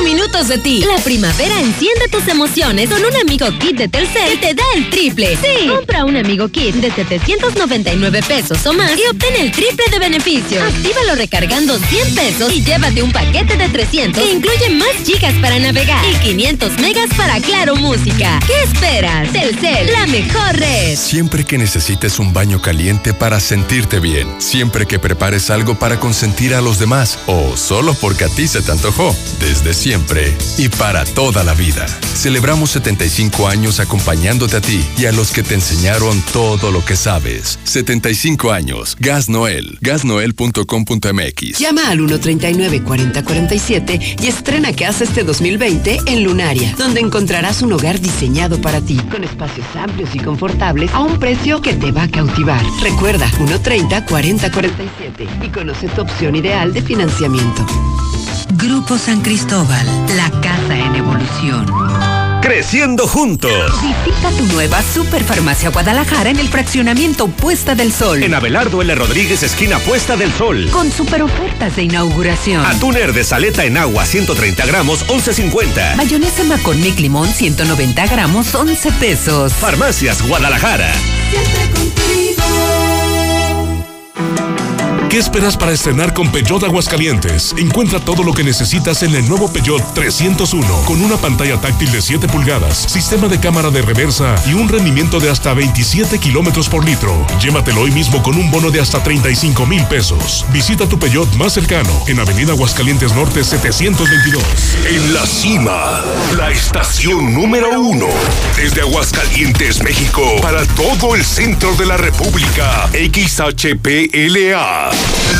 Minutos de ti. La primavera enciende tus emociones con un amigo kit de Telcel y te da el triple. Sí. Compra un amigo kit de 799 pesos o más y obtén el triple de beneficios. Actívalo recargando 100 pesos y llévate un paquete de 300 que incluye más gigas para navegar y 500 megas para Claro Música. ¿Qué esperas? Telcel, la mejor red. Siempre que necesites un baño caliente para sentirte bien, siempre que prepares algo para consentir a los demás o solo porque a ti se te antojó, desde siempre y para toda la vida. Celebramos 75 años acompañándote a ti y a los que te enseñaron todo lo que sabes. 75 años. Gas Noel. Gasnoel.com.mx. Llama al 139-4047 y estrena casa este 2020 en Lunaria, donde encontrarás un hogar diseñado para ti, con espacios amplios y confortables a un precio que te va a cautivar. Recuerda, 130-4047 y conoce tu opción ideal de financiamiento. Grupo San Cristóbal, la casa en evolución. Creciendo juntos. Visita tu nueva Superfarmacia Guadalajara en el fraccionamiento Puesta del Sol. En Abelardo L. Rodríguez, esquina Puesta del Sol. Con super ofertas de inauguración. Atún de saleta en agua, 130 gramos, 11.50. Mayonesa McCormick Limón, 190 gramos, 11 pesos. Farmacias Guadalajara. ¿Qué esperas para estrenar con Peugeot Aguascalientes? Encuentra todo lo que necesitas en el nuevo Peugeot 301 con una pantalla táctil de 7 pulgadas, sistema de cámara de reversa y un rendimiento de hasta 27 kilómetros por litro. Llévatelo hoy mismo con un bono de hasta 35 mil pesos. Visita tu Peugeot más cercano en Avenida Aguascalientes Norte 722. En la cima, la estación número uno. Desde Aguascalientes, México, para todo el centro de la República. XHPLA.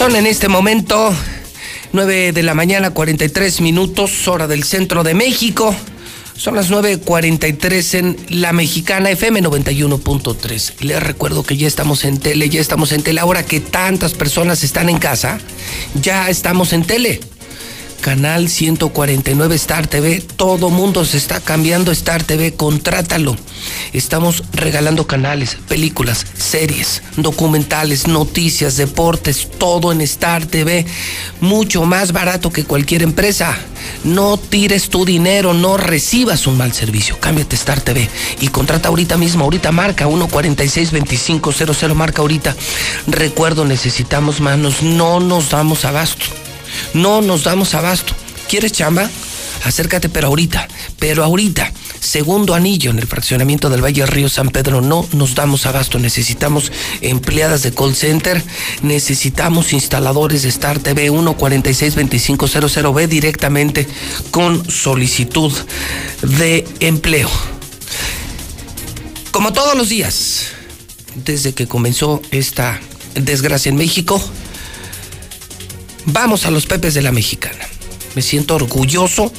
Son en este momento 9 de la mañana, 43 minutos, hora del centro de México. Son las 9.43 en La Mexicana FM 91.3. Les recuerdo que ya estamos en tele, ya estamos en tele. Ahora que tantas personas están en casa, ya estamos en tele. Canal 149 Star TV. Todo mundo se está cambiando Star TV. Contrátalo. Estamos regalando canales, películas, series, documentales, noticias, deportes, todo en Star TV. Mucho más barato que cualquier empresa. No tires tu dinero, no recibas un mal servicio. Cámbiate Star TV y contrata ahorita mismo. Ahorita marca 146-2500. Marca ahorita. Recuerdo, necesitamos manos. No nos damos abasto. No nos damos abasto. ¿Quieres chamba? Acércate, pero ahorita, pero ahorita. Segundo anillo en el fraccionamiento del Valle Río San Pedro. No nos damos abasto. Necesitamos empleadas de call center. Necesitamos instaladores de Star TV 1462500B directamente con solicitud de empleo. Como todos los días, desde que comenzó esta desgracia en México, Vamos a los Pepes de la Mexicana. Me siento orgulloso,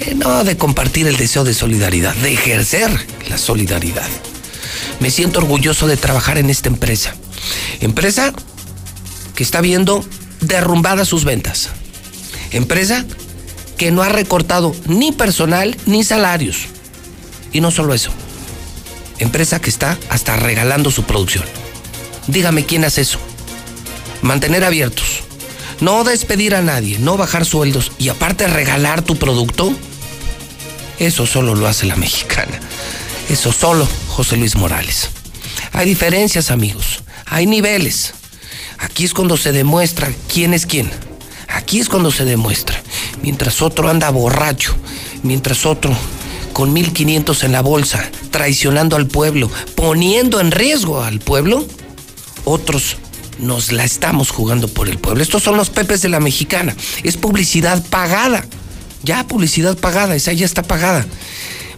eh, no de compartir el deseo de solidaridad, de ejercer la solidaridad. Me siento orgulloso de trabajar en esta empresa. Empresa que está viendo derrumbadas sus ventas. Empresa que no ha recortado ni personal ni salarios. Y no solo eso, empresa que está hasta regalando su producción. Dígame quién hace eso. Mantener abiertos. No despedir a nadie, no bajar sueldos y aparte regalar tu producto. Eso solo lo hace la mexicana. Eso solo José Luis Morales. Hay diferencias, amigos. Hay niveles. Aquí es cuando se demuestra quién es quién. Aquí es cuando se demuestra. Mientras otro anda borracho, mientras otro con 1500 en la bolsa, traicionando al pueblo, poniendo en riesgo al pueblo, otros nos la estamos jugando por el pueblo. Estos son los pepes de la mexicana. Es publicidad pagada. Ya, publicidad pagada, esa ya está pagada.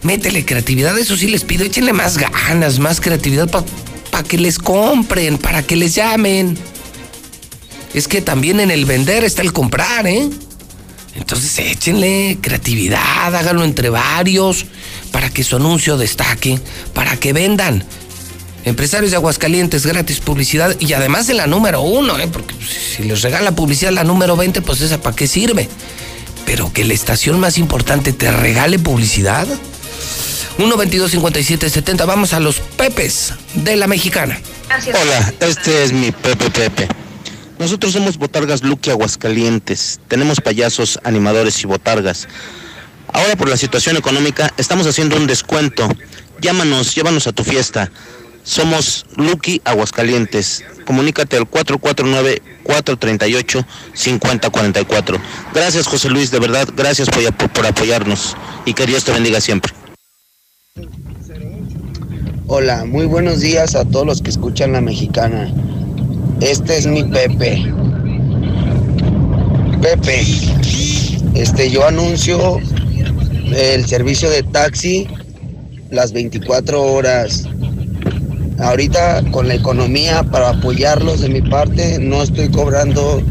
Métele creatividad, eso sí les pido, échenle más ganas, más creatividad para que les compren, para que les llamen. Es que también en el vender está el comprar, ¿eh? Entonces échenle creatividad, háganlo entre varios, para que su anuncio destaque, para que vendan. Empresarios de Aguascalientes, gratis publicidad y además de la número uno, ¿eh? porque si les regala publicidad la número 20, pues esa para qué sirve. Pero que la estación más importante te regale publicidad. 1 22 57 70 vamos a los Pepes de la Mexicana. Hola, este es mi Pepe Pepe. Nosotros somos Botargas Lucky Aguascalientes. Tenemos payasos, animadores y botargas. Ahora por la situación económica estamos haciendo un descuento. Llámanos, llévanos a tu fiesta. Somos Lucky Aguascalientes. Comunícate al 449-438-5044. Gracias José Luis, de verdad, gracias por, por apoyarnos y que Dios te bendiga siempre. Hola, muy buenos días a todos los que escuchan la mexicana. Este es mi Pepe. Pepe, este yo anuncio el servicio de taxi las 24 horas Ahorita con la economía para apoyarlos de mi parte no estoy cobrando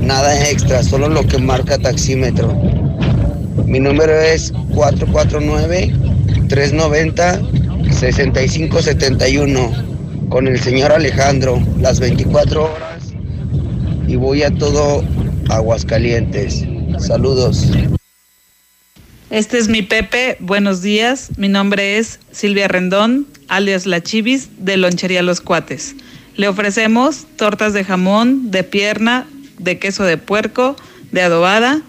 nada extra, solo lo que marca taxímetro. Mi número es 449-390-6571 con el señor Alejandro, las 24 horas y voy a todo Aguascalientes. Saludos. Este es mi Pepe, buenos días. Mi nombre es Silvia Rendón, alias La Chivis, de Lonchería Los Cuates. Le ofrecemos tortas de jamón, de pierna, de queso de puerco, de adobada,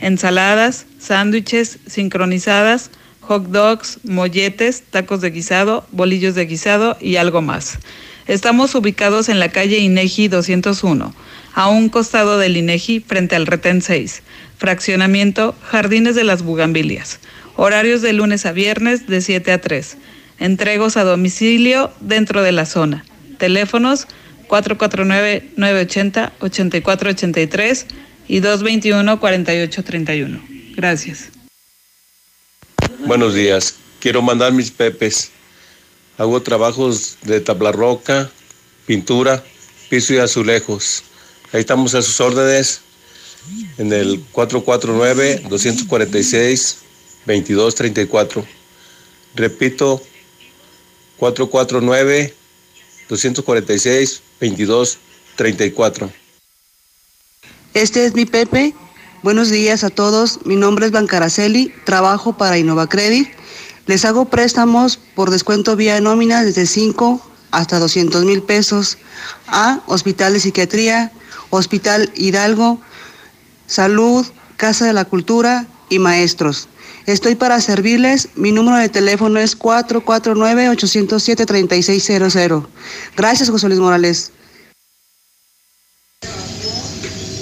ensaladas, sándwiches sincronizadas, hot dogs, molletes, tacos de guisado, bolillos de guisado y algo más. Estamos ubicados en la calle Inegi 201, a un costado del Inegi frente al Retén 6. Fraccionamiento Jardines de las Bugambilias. Horarios de lunes a viernes de 7 a 3. Entregos a domicilio dentro de la zona. Teléfonos 449-980-8483 y 221-4831. Gracias. Buenos días. Quiero mandar mis pepes. Hago trabajos de tabla roca, pintura, piso y azulejos. Ahí estamos a sus órdenes en el 449-246-2234. Repito, 449-246-2234. Este es mi Pepe. Buenos días a todos. Mi nombre es Bancaraceli. Trabajo para Innovacredit. Les hago préstamos por descuento vía nómina desde 5 hasta 200 mil pesos a Hospital de Psiquiatría, Hospital Hidalgo, Salud, Casa de la Cultura y Maestros. Estoy para servirles. Mi número de teléfono es 449-807-3600. Gracias, José Luis Morales.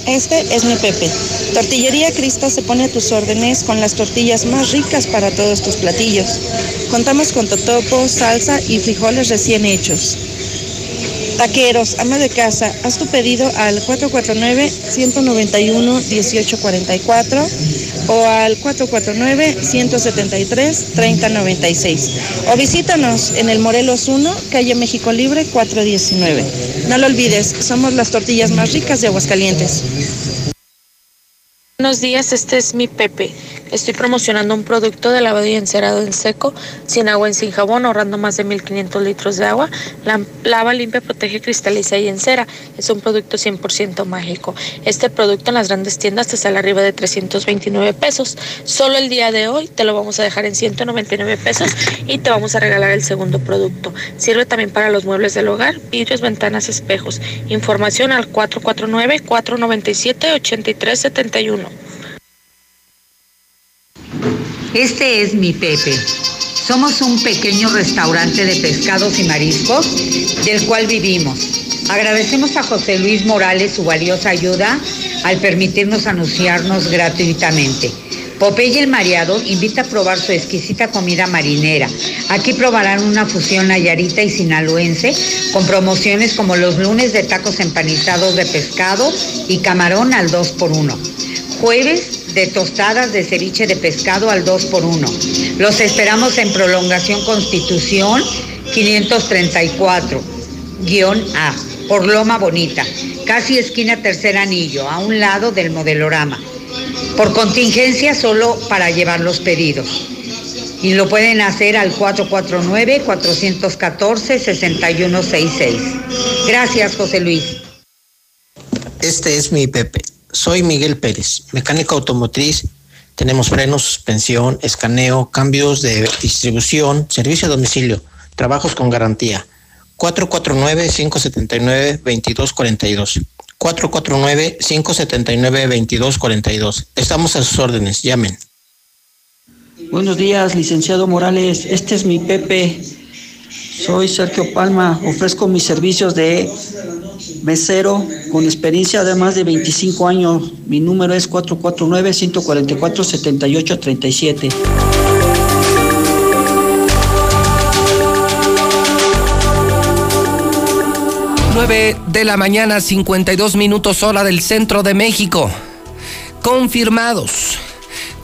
Este es mi Pepe. Tortillería Crista se pone a tus órdenes con las tortillas más ricas para todos tus platillos. Contamos con totopo, salsa y frijoles recién hechos. Taqueros, ama de casa, haz tu pedido al 449-191-1844 o al 449-173-3096. O visítanos en el Morelos 1, calle México Libre 419. No lo olvides, somos las tortillas más ricas de Aguascalientes. Buenos días, este es mi Pepe. Estoy promocionando un producto de lavado y encerado en seco, sin agua y sin jabón, ahorrando más de 1500 litros de agua. La, lava, limpia, protege, cristaliza y encera. Es un producto 100% mágico. Este producto en las grandes tiendas te sale arriba de 329 pesos. Solo el día de hoy te lo vamos a dejar en 199 pesos y te vamos a regalar el segundo producto. Sirve también para los muebles del hogar, vidrios, ventanas, espejos. Información al 449 497 8371. Este es mi Pepe. Somos un pequeño restaurante de pescados y mariscos del cual vivimos. Agradecemos a José Luis Morales su valiosa ayuda al permitirnos anunciarnos gratuitamente. Popeye el Mareado invita a probar su exquisita comida marinera. Aquí probarán una fusión nayarita y sinaloense con promociones como los lunes de tacos empanizados de pescado y camarón al 2 por 1 Jueves de tostadas de ceviche de pescado al 2 por 1 Los esperamos en Prolongación Constitución 534-A, por Loma Bonita, casi esquina Tercer Anillo, a un lado del modelorama. Por contingencia solo para llevar los pedidos. Y lo pueden hacer al 449-414-6166. Gracias, José Luis. Este es mi Pepe. Soy Miguel Pérez, mecánico automotriz. Tenemos frenos, suspensión, escaneo, cambios de distribución, servicio a domicilio, trabajos con garantía. 449-579-2242. 449-579-2242. Estamos a sus órdenes, llamen. Buenos días, licenciado Morales. Este es mi Pepe. Soy Sergio Palma. Ofrezco mis servicios de mesero con experiencia de más de 25 años. Mi número es 449-144-7837. 9 de la mañana, 52 minutos hora del centro de México. Confirmados,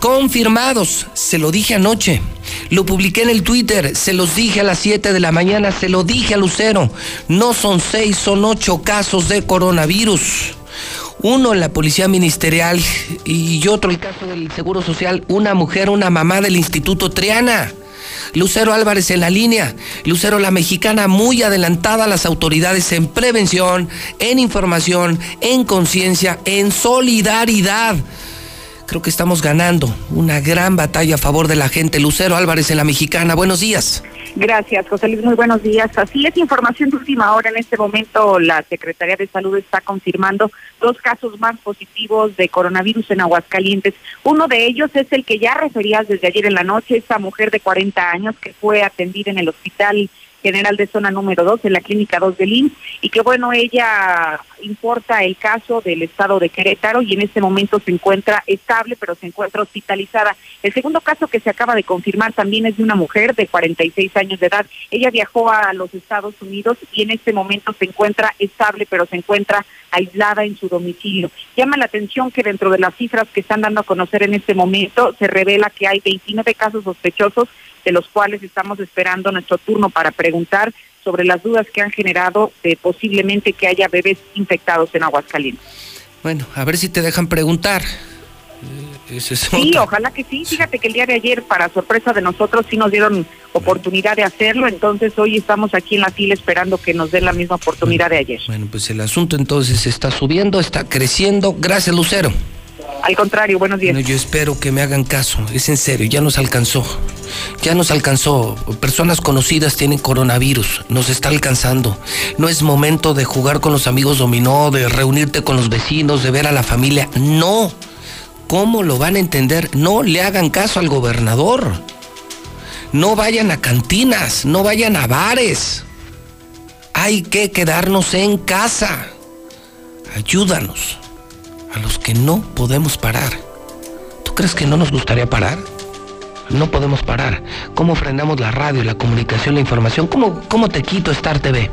confirmados, se lo dije anoche, lo publiqué en el Twitter, se los dije a las 7 de la mañana, se lo dije a Lucero, no son 6, son 8 casos de coronavirus. Uno en la policía ministerial y otro el caso del Seguro Social, una mujer, una mamá del Instituto Triana. Lucero Álvarez en la línea. Lucero, la mexicana muy adelantada a las autoridades en prevención, en información, en conciencia, en solidaridad. Creo que estamos ganando una gran batalla a favor de la gente. Lucero Álvarez en la mexicana. Buenos días. Gracias, José Luis. Muy buenos días. Así es, información de última hora. En este momento, la Secretaría de Salud está confirmando dos casos más positivos de coronavirus en Aguascalientes. Uno de ellos es el que ya referías desde ayer en la noche, esa mujer de 40 años que fue atendida en el hospital general de zona número 2 en la clínica 2 de IMSS y que bueno, ella importa el caso del estado de Querétaro y en este momento se encuentra estable, pero se encuentra hospitalizada. El segundo caso que se acaba de confirmar también es de una mujer de 46 años de edad. Ella viajó a los Estados Unidos y en este momento se encuentra estable, pero se encuentra aislada en su domicilio. Llama la atención que dentro de las cifras que están dando a conocer en este momento se revela que hay 29 casos sospechosos de los cuales estamos esperando nuestro turno para preguntar sobre las dudas que han generado de posiblemente que haya bebés infectados en Aguascalientes. Bueno, a ver si te dejan preguntar. Eh, sí, ojalá que sí. Fíjate que el día de ayer, para sorpresa de nosotros, sí nos dieron oportunidad de hacerlo. Entonces, hoy estamos aquí en la fila esperando que nos den la misma oportunidad de ayer. Bueno, pues el asunto entonces está subiendo, está creciendo. Gracias, Lucero. Al contrario, buenos días. yo espero que me hagan caso, es en serio, ya nos alcanzó. Ya nos alcanzó. Personas conocidas tienen coronavirus, nos está alcanzando. No es momento de jugar con los amigos dominó, de reunirte con los vecinos, de ver a la familia. No. ¿Cómo lo van a entender? No le hagan caso al gobernador. No vayan a cantinas, no vayan a bares. Hay que quedarnos en casa. Ayúdanos a los que no podemos parar. ¿Tú crees que no nos gustaría parar? No podemos parar. ¿Cómo frenamos la radio, la comunicación, la información? ¿Cómo, cómo te quito Star TV?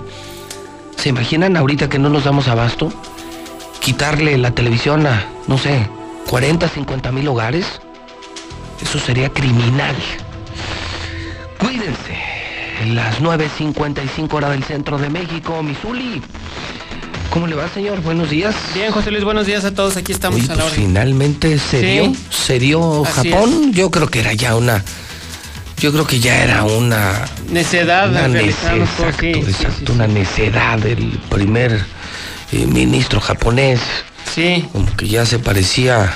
¿Se imaginan ahorita que no nos damos abasto? Quitarle la televisión a, no sé, 40, 50 mil hogares. Eso sería criminal. Cuídense. En las 9.55 horas del centro de México, Missouri. ¿Cómo le va, señor? Buenos días. Bien, José Luis, buenos días a todos. Aquí estamos Oye, a la pues hora. finalmente se Sí. dio, se dio Así Japón. Yo creo que era ya una, yo creo que ya era una, Necedad una de nece- realizar las cosas. exacto, Sí, sí, exacto, una necedad del primer eh, ministro japonés. Sí. Como que ya se parecía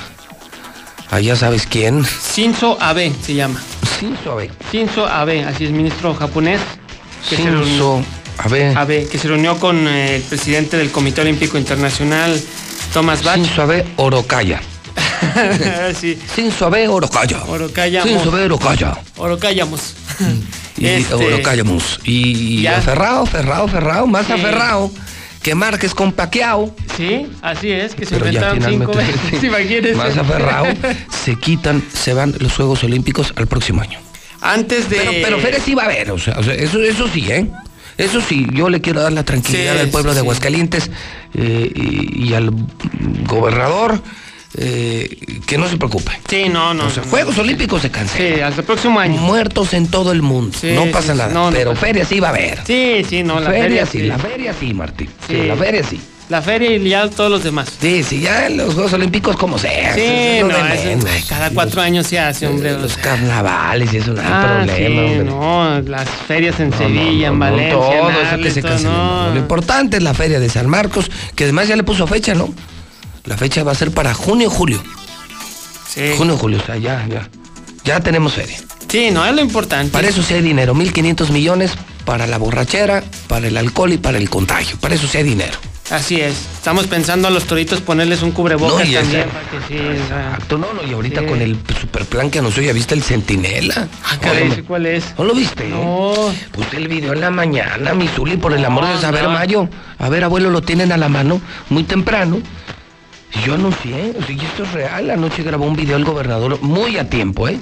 a ya sabes quién. Shinzo Abe se llama. Shinzo Abe. Shinzo Abe, así es, ministro japonés. Que Shinzo Abe. Abe, que se reunió con eh, el presidente del Comité Olímpico Internacional, Thomas Bach. Shinzo Abe Orokaya. sí. Shinzo Abe Orokaya. Orokaya. Shinzo Abe Orokaya. Orokayamos. Y Este- Orokayamos. Y aferrado, aferrado, aferrado, más Sí. aferrado que Márquez con Paquiao. Sí, así es, que se Pero inventaron cinco veces. imagínense. más aferrado, se quitan, se van los Juegos Olímpicos al próximo año. Antes de. Pero, pero Férez va a haber, o sea, o sea, eso, eso sí, ¿eh? Eso sí, yo le quiero dar la tranquilidad Sí, al pueblo de. Aguascalientes eh, y, y al gobernador eh, que no se preocupe. Sí, no, no. O sea, no, Juegos no. Olímpicos se cancelan. Sí, hasta el próximo año. Muertos en todo el mundo. Sí, no pasa sí, nada. no, pero feria sí va a haber. Sí, sí, no, la feria, feria sí, la feria sí, Martín. Sí, Sí. la feria sí. La feria y ya todos los demás. Sí, sí, ya los Juegos Olímpicos como sea. Sí, no, eso- ay, cada cuatro años se hace, hombre. Los sea. carnavales y eso no hay Ah, problema, sí, hombre. no, las ferias en No, Sevilla, no, en Valencia, todo en eso que se canceló. Lo importante es la feria de San Marcos, que además ya le puso fecha, ¿no? La fecha va a ser para junio julio. Sí. Junio julio, o sea, ya, ya. Ya tenemos feria. Sí, no, es lo importante. Para eso sí hay dinero, 1.500 millones para la borrachera, para el alcohol y para el contagio. Para eso sí hay dinero. Así es. Estamos pensando a los toritos ponerles un cubrebocas No, y también. para que sí, o sea. Exacto, no, no, y ahorita Sí. con el superplan que anunció, ¿ya viste el Centinela? Ah, caray, ¿No ¿sí ¿cuál es? ¿No lo viste? No. Puse el video en la mañana, mi Zuli, por el amor de No, Dios. A ver, no. Mayo, a ver, abuelo, lo tienen a la mano muy temprano. Y yo anuncié, y esto es real. Anoche grabó un video el gobernador muy a tiempo, ¿eh?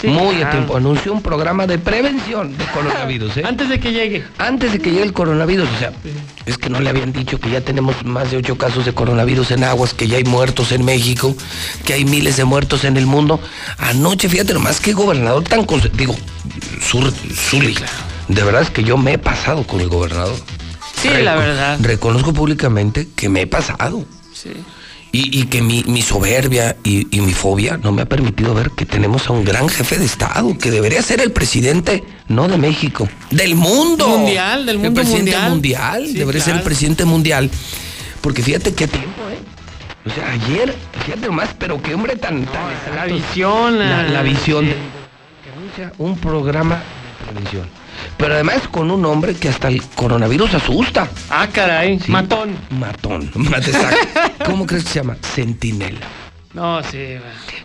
Sí, muy a tiempo. Anunció un programa de prevención de coronavirus, ¿eh? Antes de que llegue. Antes de que llegue el coronavirus, o sea, es que no le habían dicho que ya tenemos más de ocho casos de coronavirus en aguas, que ya hay muertos en México, que hay miles de muertos en el mundo. Anoche, fíjate nomás, qué gobernador tan... Digo, Sur, Zuli, de verdad es que yo me he pasado con el gobernador. Sí, la verdad. Reconozco públicamente que me he pasado. Sí. Y, y que mi, mi soberbia y, y mi fobia no me ha permitido ver que tenemos a un gran jefe de Estado, que debería ser el presidente, no de México, del mundo. Mundial, del mundo El presidente mundial. mundial, Sí, debería ser el presidente mundial. Porque fíjate qué tiempo, ¿eh? O sea, ayer, fíjate nomás, pero qué hombre tan... tan La visión. La, la visión sí. de- que anuncia un programa de prevención. Pero además con un hombre que hasta el coronavirus asusta. Ah, caray. Sí. Matón. Matón. ¿Cómo crees que se llama? Centinela. No, sí.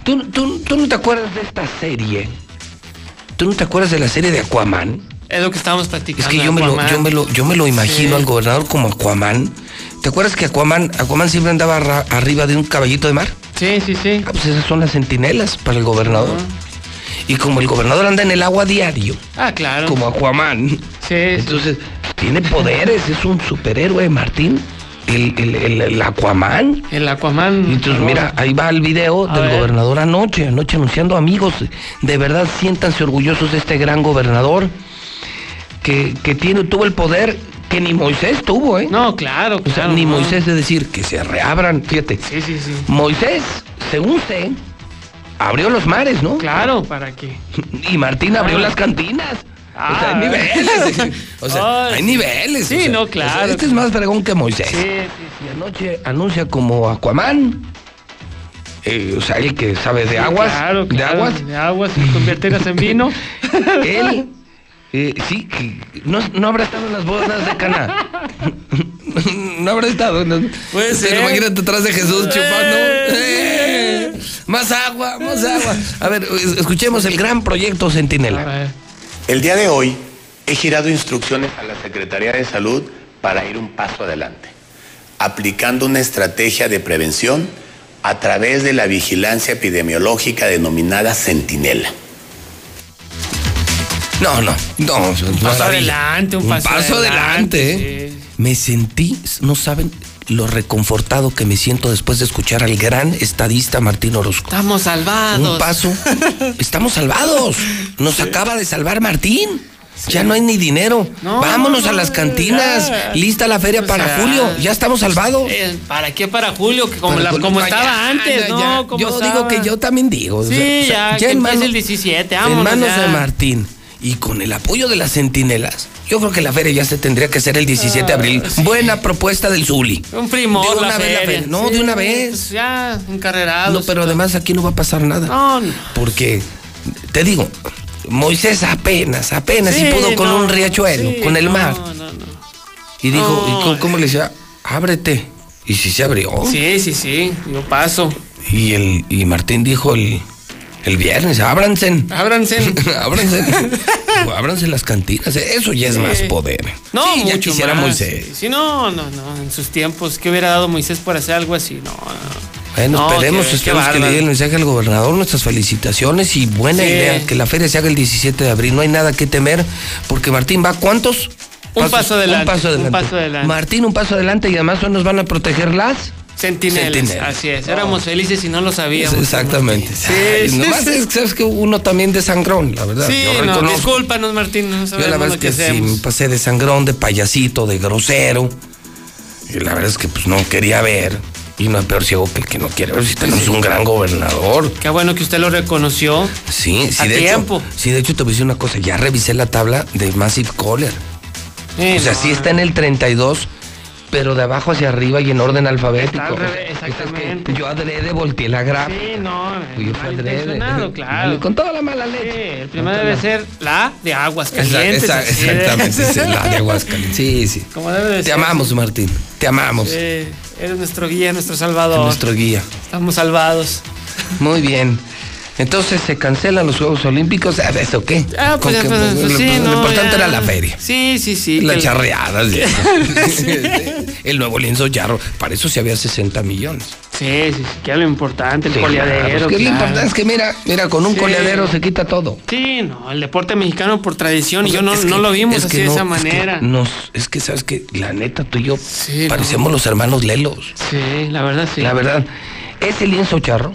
¿Tú, tú, tú no te acuerdas de esta serie? ¿Tú no te acuerdas de la serie de Aquaman? Es lo que estábamos Es practicando. que yo me, lo, yo, me lo, yo me lo imagino Sí. al gobernador como Aquaman. ¿Te acuerdas que Aquaman, Aquaman siempre andaba arriba de un caballito de mar? Sí, sí, sí. Ah, pues esas son las centinelas para el gobernador. Y como el gobernador anda en el agua diario, Ah, claro. como Aquaman, Sí, entonces tiene poderes, es un superhéroe, Martín. El, el, el- el Aquaman. El Aquaman. Entonces, mira, ahí va el video A del ver. gobernador anoche, anoche anunciando amigos. De verdad, siéntanse orgullosos de este gran gobernador que, que tiene, tuvo el poder que ni Moisés tuvo, ¿eh? No, claro, O sea, claro. ni no. Moisés de decir que se reabran, fíjate. Sí, sí, sí. Moisés, según sé, abrió los mares, ¿no? Claro, ¿para qué? Y Martín abrió Ah. las cantinas. o sea, Ah. hay niveles. o sea, Ay, hay niveles. sí, o sea, no, o sea, claro. este es más fregón que Moisés. Sí, sí, Y anoche anuncia como Aquaman. eh, o sea, el que sabe de aguas. Claro, de claro, aguas. De aguas y convertirlas en vino. Él. eh, sí, que no, no habrá estado en las bodas de Cana. no habrá estado. No. Puede Pero ser. Imagínate atrás de Jesús chupando. Eh, más agua, más agua. A ver, es- escuchemos el gran proyecto Centinela. El día de hoy he girado instrucciones a la Secretaría de Salud para ir un paso adelante, aplicando una estrategia de prevención a través de la vigilancia epidemiológica denominada Centinela. No, no, no. Un paso adelante, un paso adelante. adelante, ¿eh? Me sentí, no saben lo reconfortado que me siento después de escuchar al gran estadista Martín Orozco. Estamos salvados. Un paso. Estamos salvados. Nos acaba de salvar Martín. Ya no hay ni dinero. No, Vámonos a las cantinas. ya. Lista la feria O para sea, julio. Ya estamos salvados. Eh, ¿Para qué para julio? Que como, Para la- julio, como ya, estaba ya, antes, ya. ¿no? Como Yo estaba. digo que yo también digo. Sí, sea, o sea, ya, que en empiece manos- el 17, En manos ya. de Martín y con el apoyo de las centinelas, yo creo que la feria ya se tendría que hacer el 17 de abril. Buena propuesta del Zuli. Un primor, De una la vez la feria. No, Sí, de una vez. pues ya, encarrerados. No, pero además aquí no va a pasar nada. No, no. Porque, te digo, Moisés apenas, apenas Sí, y pudo con no, un riachuelo, con el no, mar. no, no. Y dijo, No. ¿y cómo, cómo le decía? Ábrete. Y si se abrió. Sí, sí, sí, yo paso. Y el y Martín dijo el, el viernes, ábranse. Ábranse. ábranse. ábranse las cantinas. Eso ya es Sí. más poder. No, Sí, ya mucho quisiera más. Moisés. Sí, sí, no, no, no. En sus tiempos, ¿qué hubiera dado Moisés por hacer algo así? No, no. Bueno, No, esperemos, qué esperemos que le llegue el mensaje al gobernador, nuestras felicitaciones y buena idea, que la feria se haga el 17 de abril, no hay nada que temer, porque Martín va, ¿cuántos? Un pasos? paso adelante, Un paso un adelante. paso adelante. Martín, un paso adelante y además hoy nos van a proteger las... Centinelas, Centinelas. así es. Éramos felices y no lo sabíamos. Exactamente. Sí, Ay, sí, nomás sí. es que sabes que uno también de sangrón, la verdad. Sí, Yo no, discúlpanos, Martín, no Yo la verdad lo es que sí, me pasé de sangrón, de payasito, de grosero. Y la verdad es que pues no quería ver. Y no hay peor ciego que el que no quiere ver. Si tenemos un gran gobernador. Qué bueno que usted lo reconoció. Sí, sí, A de tiempo. hecho. Sí, de hecho te voy a decir una cosa. Ya revisé la tabla de Massive Caller. Sí, o sea, no, sí está en el 32, pero de abajo hacia arriba y en orden alfabético. Está al revés, exactamente. Yo adrede volteé la grapa. Sí, no, Yo fui adrede. claro. Con toda la mala leche. Sí, el primero debe ser la de aguas calientes. esa- exactamente, es la de Aguascalientes. Sí, sí. Como debe de Te ser. amamos, Martín. Te amamos. Sí, eres nuestro guía, nuestro salvador. Nuestro guía. Estamos salvados. Muy bien. Entonces se cancelan los Juegos Olímpicos. ¿A ¿Eso qué? Ah, pues, que- pues, lo, sí, lo no, importante ya. era la feria. Sí, sí, sí. Las charreadas. eso. el nuevo lienzo charro. Para eso sí había 60 millones. Sí, sí, sí, que era lo importante, el Sí, coleadero. claro, pues, que lo claro. importante es que mira, mira, con un Sí. coleadero se quita todo. Sí, no, el deporte mexicano por tradición y O sea, yo no, es que- no lo vimos es así que de esa es que manera. nos, es que sabes que la neta tú y yo parecemos los hermanos Lelos. Sí, la verdad sí. La verdad, ese lienzo charro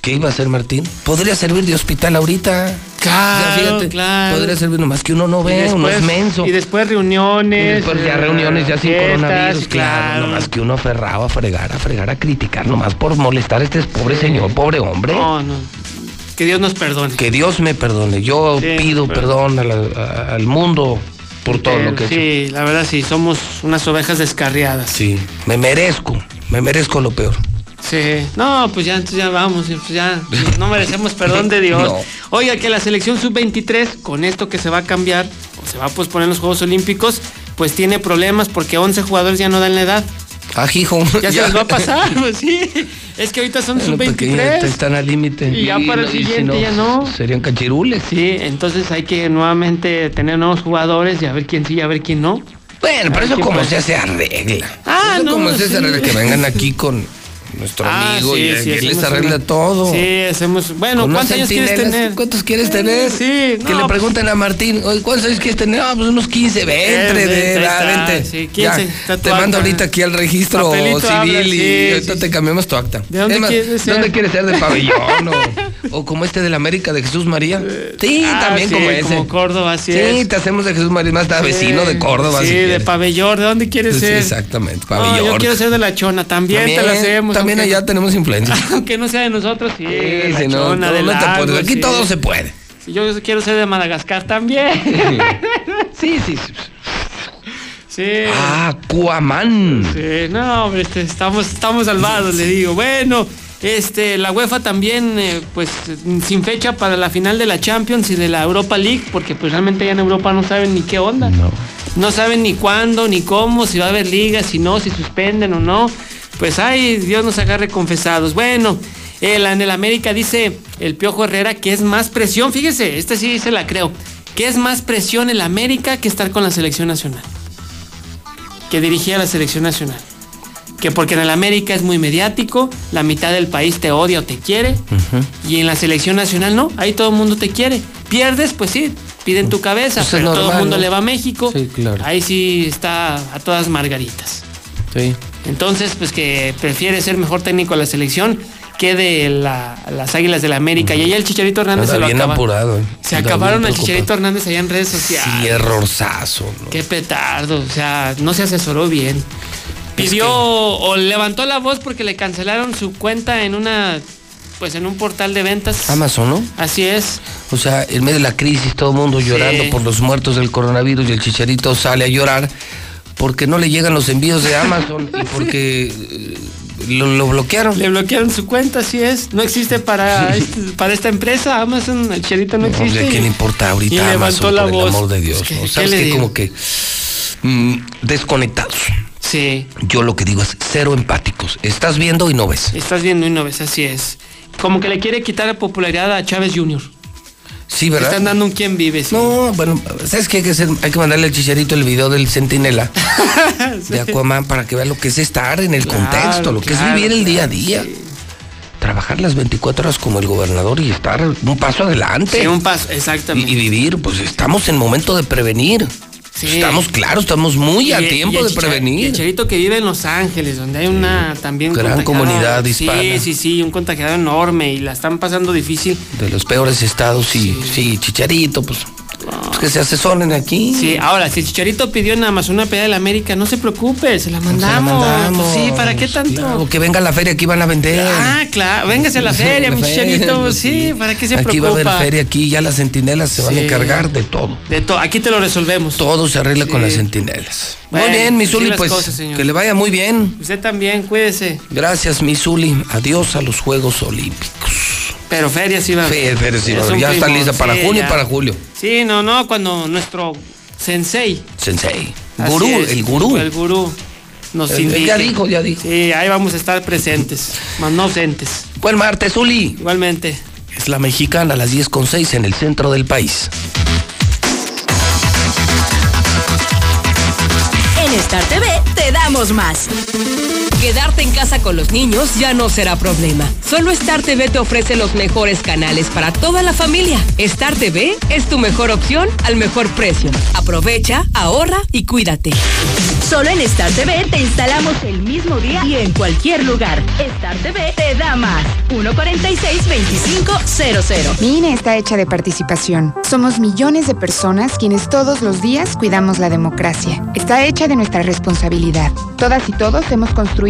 que iba a ser Martín podría servir de hospital ahorita. Claro, claro. Podría servir nomás que uno no ve, uno es menso. Y después reuniones. Y después ya reuniones ya sin fiestas, coronavirus, claro. Nomás que uno aferraba a fregar, a fregar, a criticar, nomás por molestar a este pobre señor, pobre hombre. No, no. Que Dios nos perdone. Que Dios me perdone. Yo Sí, pido perdón a la- a- al mundo por todo Eh, lo que he hecho. Sí, la verdad sí, somos unas ovejas descarriadas. Sí, me merezco, me merezco lo peor. Sí. No, pues ya, entonces ya vamos, pues ya no merecemos perdón de Dios. No. Oiga, que la selección sub-23, con esto que se va a cambiar, o se va a posponer los Juegos Olímpicos, pues tiene problemas porque 11 jugadores ya no dan la edad. Ah, hijo. Ya, se les va a pasar, pues sí. Es que ahorita son Bueno, pues que ya sub-23. están al límite. Y ya para el si siguiente ya no. Serían cachirules. Sí, entonces hay que nuevamente tener nuevos jugadores y a ver quién sí y a ver quién no. Bueno, pero eso como pasa. se hace arregla. Ah, eso no, como se hace sí. arregla que vengan aquí con nuestro Ah, amigo sí, y sí, que él les arregla una- todo. Sí, hacemos. Bueno, ¿cuántos años quieres tener? ¿Cuántos quieres tener? Sí, Que le pregunten a Martín, ¿cuántos años quieres tener? Ah, pues unos 15, 20, Eh, de, edad, está, 20. sí, Ya, 15, está tu te mando ahorita aquí al registro Papelito civil habla, y ahorita te cambiamos tu acta. ¿De dónde quieres ser? ¿Dónde quieres ser? ¿De pabellón o, o como este de la América de Jesús María? Sí, Ah, también como ese. Como Córdoba, así sí, te hacemos de Jesús María, más vecino de Córdoba. Sí, de pabellón. ¿De dónde quieres ser? exactamente, pabellón. yo quiero ser de la chona. También, te la hacemos. También aunque- allá tenemos influencia. Aunque no sea de nosotros, sí. de Sí, no, chona, te puedes. Aquí sí. todo se puede. Yo quiero ser de Madagascar también. Sí, sí. sí. Ah, Aquaman. Sí, no, hombre, este, estamos, estamos salvados, le digo. Bueno, este, la UEFA también, eh, pues, sin fecha para la final de la Champions y de la Europa League, porque pues realmente ya en Europa no saben ni qué onda. No. No saben ni cuándo, ni cómo, si va a haber ligas, si no, si suspenden o no. Pues ay, Dios nos agarre confesados. Bueno, el, en el América dice el Piojo Herrera que es más presión, fíjese, esta sí se la creo, que es más presión el América que estar con la selección nacional. Que dirigía la selección nacional. Que porque en el América es muy mediático, la mitad del país te odia o te quiere, y en la selección nacional no, ahí todo el mundo te quiere. Pierdes, pues sí, piden tu cabeza, Pues es pero todo el mundo ¿no? le va a México. Sí, claro. Ahí sí está a todas margaritas. Sí. Entonces, pues que prefiere ser mejor técnico de la selección, quede la- las Águilas del la América. Y allá el Chicharito Hernández se lo bien acaba- apurado. eh. Se acabaron al. Chicharito Hernández allá en redes sociales. Sí, errorzazo. ¿no? Qué petardo, o sea, no se asesoró bien. Pidió o levantó la voz porque le cancelaron su cuenta en una, pues en un portal de ventas. Amazon, ¿no? Así es. O sea, en medio de la crisis, todo el mundo llorando por los muertos del coronavirus y el chicharito sale a llorar porque no le llegan los envíos de Amazon y porque eh, lo, lo bloquearon. Le bloquearon su cuenta, así es. No existe para, este- para esta empresa. Amazon, el Chicharito no existe. ¿a quién le importa ahorita y levantó Amazon, la por voz. el amor de Dios? ¿qué- ¿no? qué ¿Sabes qué? Como que mm, desconectados. Sí. Yo lo que digo es cero empáticos. Estás viendo y no ves. Estás viendo y no ves, así es. Como que le quiere quitar popularidad a Chávez Jr. Sí, ¿verdad? están dando un quién vive. sí. No, bueno, ¿sabes qué hay que hacer? Hay que mandarle al chicharito el video del centinela de Aquaman para que vea lo que es estar en el Claro, contexto, lo que claro, es vivir el día a día. Trabajar las 24 horas como el gobernador y estar un paso adelante. Sí, un paso, exactamente. Y, y vivir, pues estamos en momento de prevenir. Sí. Estamos claros, estamos muy a Y- tiempo de prevenir. y El que vive en Los Ángeles, donde hay una también Gran comunidad Sí, hispana. sí, sí, un contagiado enorme y la están pasando difícil. De los peores estados y sí, chicharito, pues, pues que se asesoren aquí. Sí, ahora, si Chicharito pidió en Amazon una pelea de la América, no se preocupe, se la Se la mandamos. Pues sí, ¿para qué tanto? Claro, que venga a la feria, aquí van a vender. Ah, claro, véngase a la feria, mi feria, Chicharito. pues Sí, ¿para qué se Aquí preocupa? va a haber feria, aquí ya las centinelas se van a encargar de todo. De todo, aquí te lo resolvemos. Todo se arregla con las centinelas. Bueno, muy bien, mi las pues cosas, que le vaya muy bien. Usted también, cuídese. Gracias, mi Zuli. Adiós a los Juegos Olímpicos. Pero feria sí va a haber. Feria sí va a haber. Ya está lista para sí, junio y para julio. Sí, no, no, cuando nuestro sensei. Sensei. Gurú, es, el gurú. El gurú nos Eh, indique. ya dijo, ya dijo. Sí, ahí vamos a estar presentes, más no ausentes. Buen martes, Zuli. Igualmente. Es la mexicana a las 10 con 6 en el centro del país. En Star TV te damos más. Quedarte en casa con los niños ya no será problema. Solo Star TV te ofrece los mejores canales para toda la familia. Star TV es tu mejor opción al mejor precio. Aprovecha, ahorra y cuídate. Solo en Star TV te instalamos el mismo día y en cualquier lugar. Star TV te da más. 146-2500. Mi INE está hecha de participación. Somos millones de personas quienes todos los días cuidamos la democracia. Está hecha de nuestra responsabilidad. Todas y todos hemos construido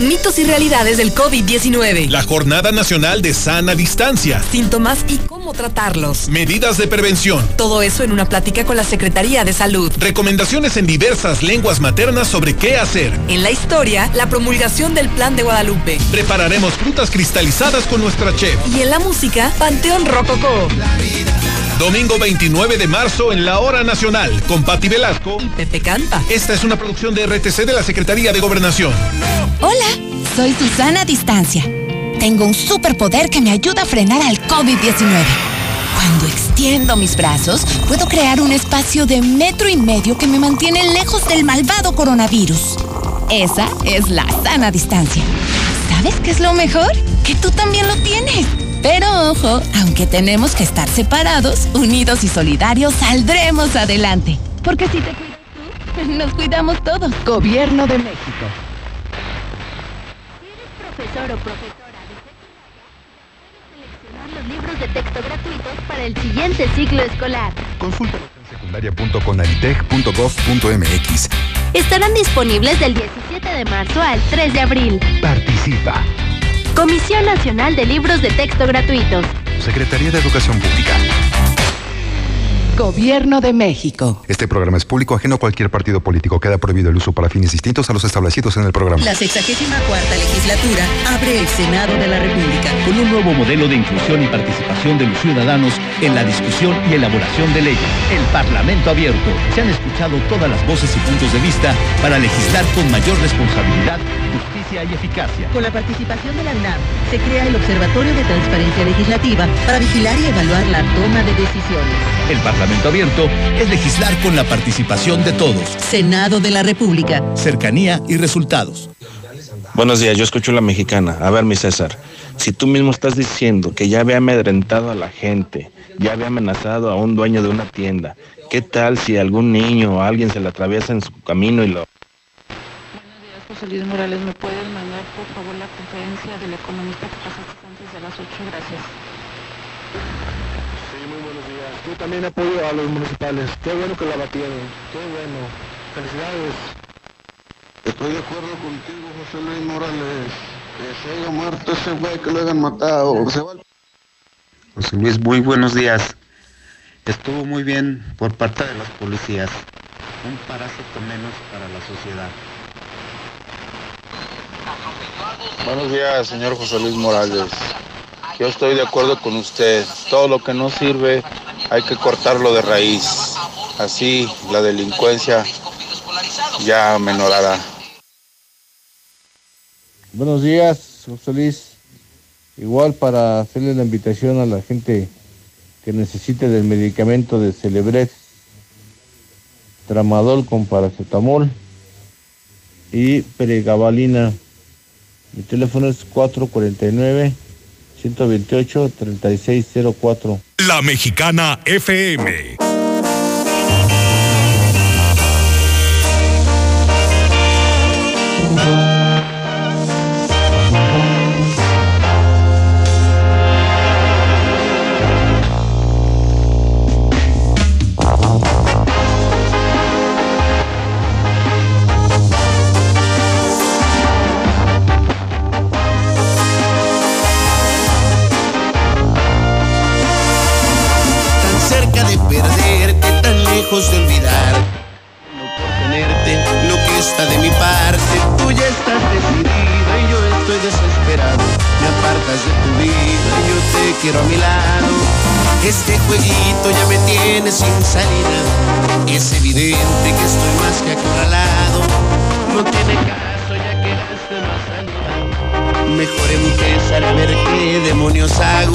Mitos y realidades del COVID-19. La Jornada Nacional de Sana Distancia. Síntomas y cómo tratarlos. Medidas de prevención. Todo eso en una plática con la Secretaría de Salud. Recomendaciones en diversas lenguas maternas sobre qué hacer. En la historia, la promulgación del Plan de Guadalupe. Prepararemos frutas cristalizadas con nuestra chef. Y en la música, Panteón Rococó. Domingo 29 de marzo en la Hora Nacional con Patti Velasco. Pepe Canta. Esta es una producción de RTC de la Secretaría de Gobernación. Hola, soy Susana Distancia. Tengo un superpoder que me ayuda a frenar al COVID-19. Cuando extiendo mis brazos, puedo crear un espacio de metro y medio que me mantiene lejos del malvado coronavirus. Esa es la sana distancia. ¿Sabes qué es lo mejor? Que tú también lo tienes. Pero ojo, aunque tenemos que estar separados, unidos y solidarios, saldremos adelante. Porque si te cuidas tú, nos cuidamos todos. Gobierno de México. profesor o profesora de secundaria, seleccionar los libros de texto gratuitos para el siguiente ciclo escolar. Consúltalos en secundaria.conalitech.gov.mx. Estarán disponibles del 17 de marzo al 3 de abril. Participa. Comisión Nacional de Libros de Texto Gratuitos. Secretaría de Educación Pública. Gobierno de México. Este programa es público ajeno a cualquier partido político. Queda prohibido el uso para fines distintos a los establecidos en el programa. La 64 cuarta legislatura abre el Senado de la República. Con un nuevo modelo de inclusión y participación de los ciudadanos en la discusión y elaboración de leyes. El Parlamento abierto. Se han escuchado todas las voces y puntos de vista para legislar con mayor responsabilidad, justicia y eficacia. Con la participación de la UNAM, se crea el Observatorio de Transparencia Legislativa para vigilar y evaluar la toma de decisiones. El Parlamento Abierto es legislar con la participación de todos. Senado de la República. Cercanía y resultados. Buenos días, yo escucho la mexicana. A ver, mi César, si tú mismo estás diciendo que ya había amedrentado a la gente, ya había amenazado a un dueño de una tienda, ¿qué tal si algún niño o alguien se le atraviesa en su camino y lo... José Luis Morales. ¿Me puedes mandar, por favor, la conferencia del economista que pasaste antes de las 8? Gracias. Sí, muy buenos días. Yo también apoyo a los municipales. Qué bueno que la batieron. Qué bueno. Felicidades. Estoy de acuerdo contigo, José Luis Morales. Que se haya muerto ese güey, que lo hayan matado. Se va José Luis, muy buenos días. Estuvo muy bien por parte de los policías. Un parásito menos para la sociedad. Buenos días, señor José Luis Morales. Yo estoy de acuerdo con usted. Todo lo que no sirve hay que cortarlo de raíz. Así la delincuencia ya menorará. Buenos días, José Luis. Igual para hacerle la invitación a la gente que necesite del medicamento de Celebrex, tramadol con paracetamol y pregabalina. Mi teléfono es 449 128 3604. La Mexicana FM. Jueguito ya me tiene sin salida. Es evidente que estoy más que acorralado. No tiene caso ya que gaste más salida. Mejor empezar a ver qué demonios hago.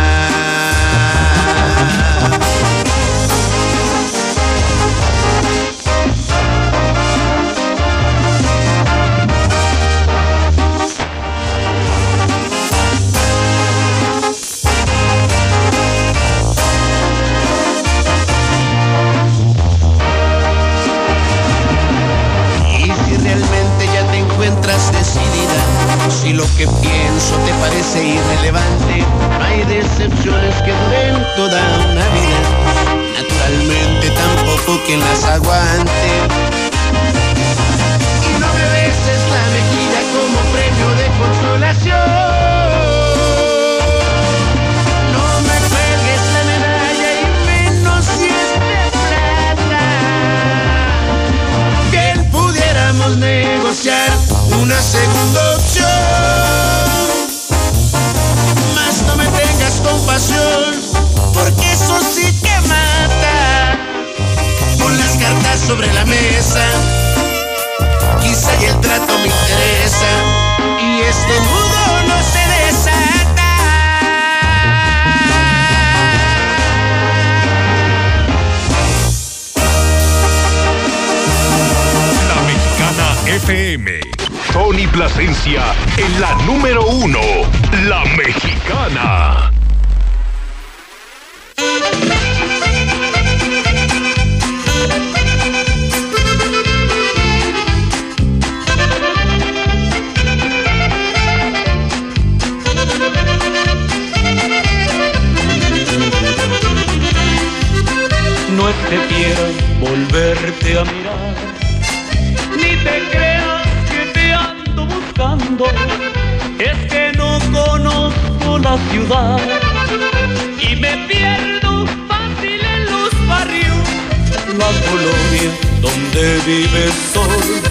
Te parece irrelevante, hay decepciones que duren toda una vida. Naturalmente tampoco quien las aguante. Y no me beses la mejilla como premio de consolación. No me cuelgues la medalla y menos si plata. Bien pudiéramos negociar una segunda opción. Porque eso sí que mata. Pon las cartas sobre la mesa, quizá y el trato me interesa, y este nudo no se desata. La Mexicana FM. Tony Plasencia en la número uno, La Mexicana. Volverte a mirar, ni te creas que te ando buscando, es que no conozco la ciudad. Y me pierdo fácil en los barrios, la colonia donde vives sol.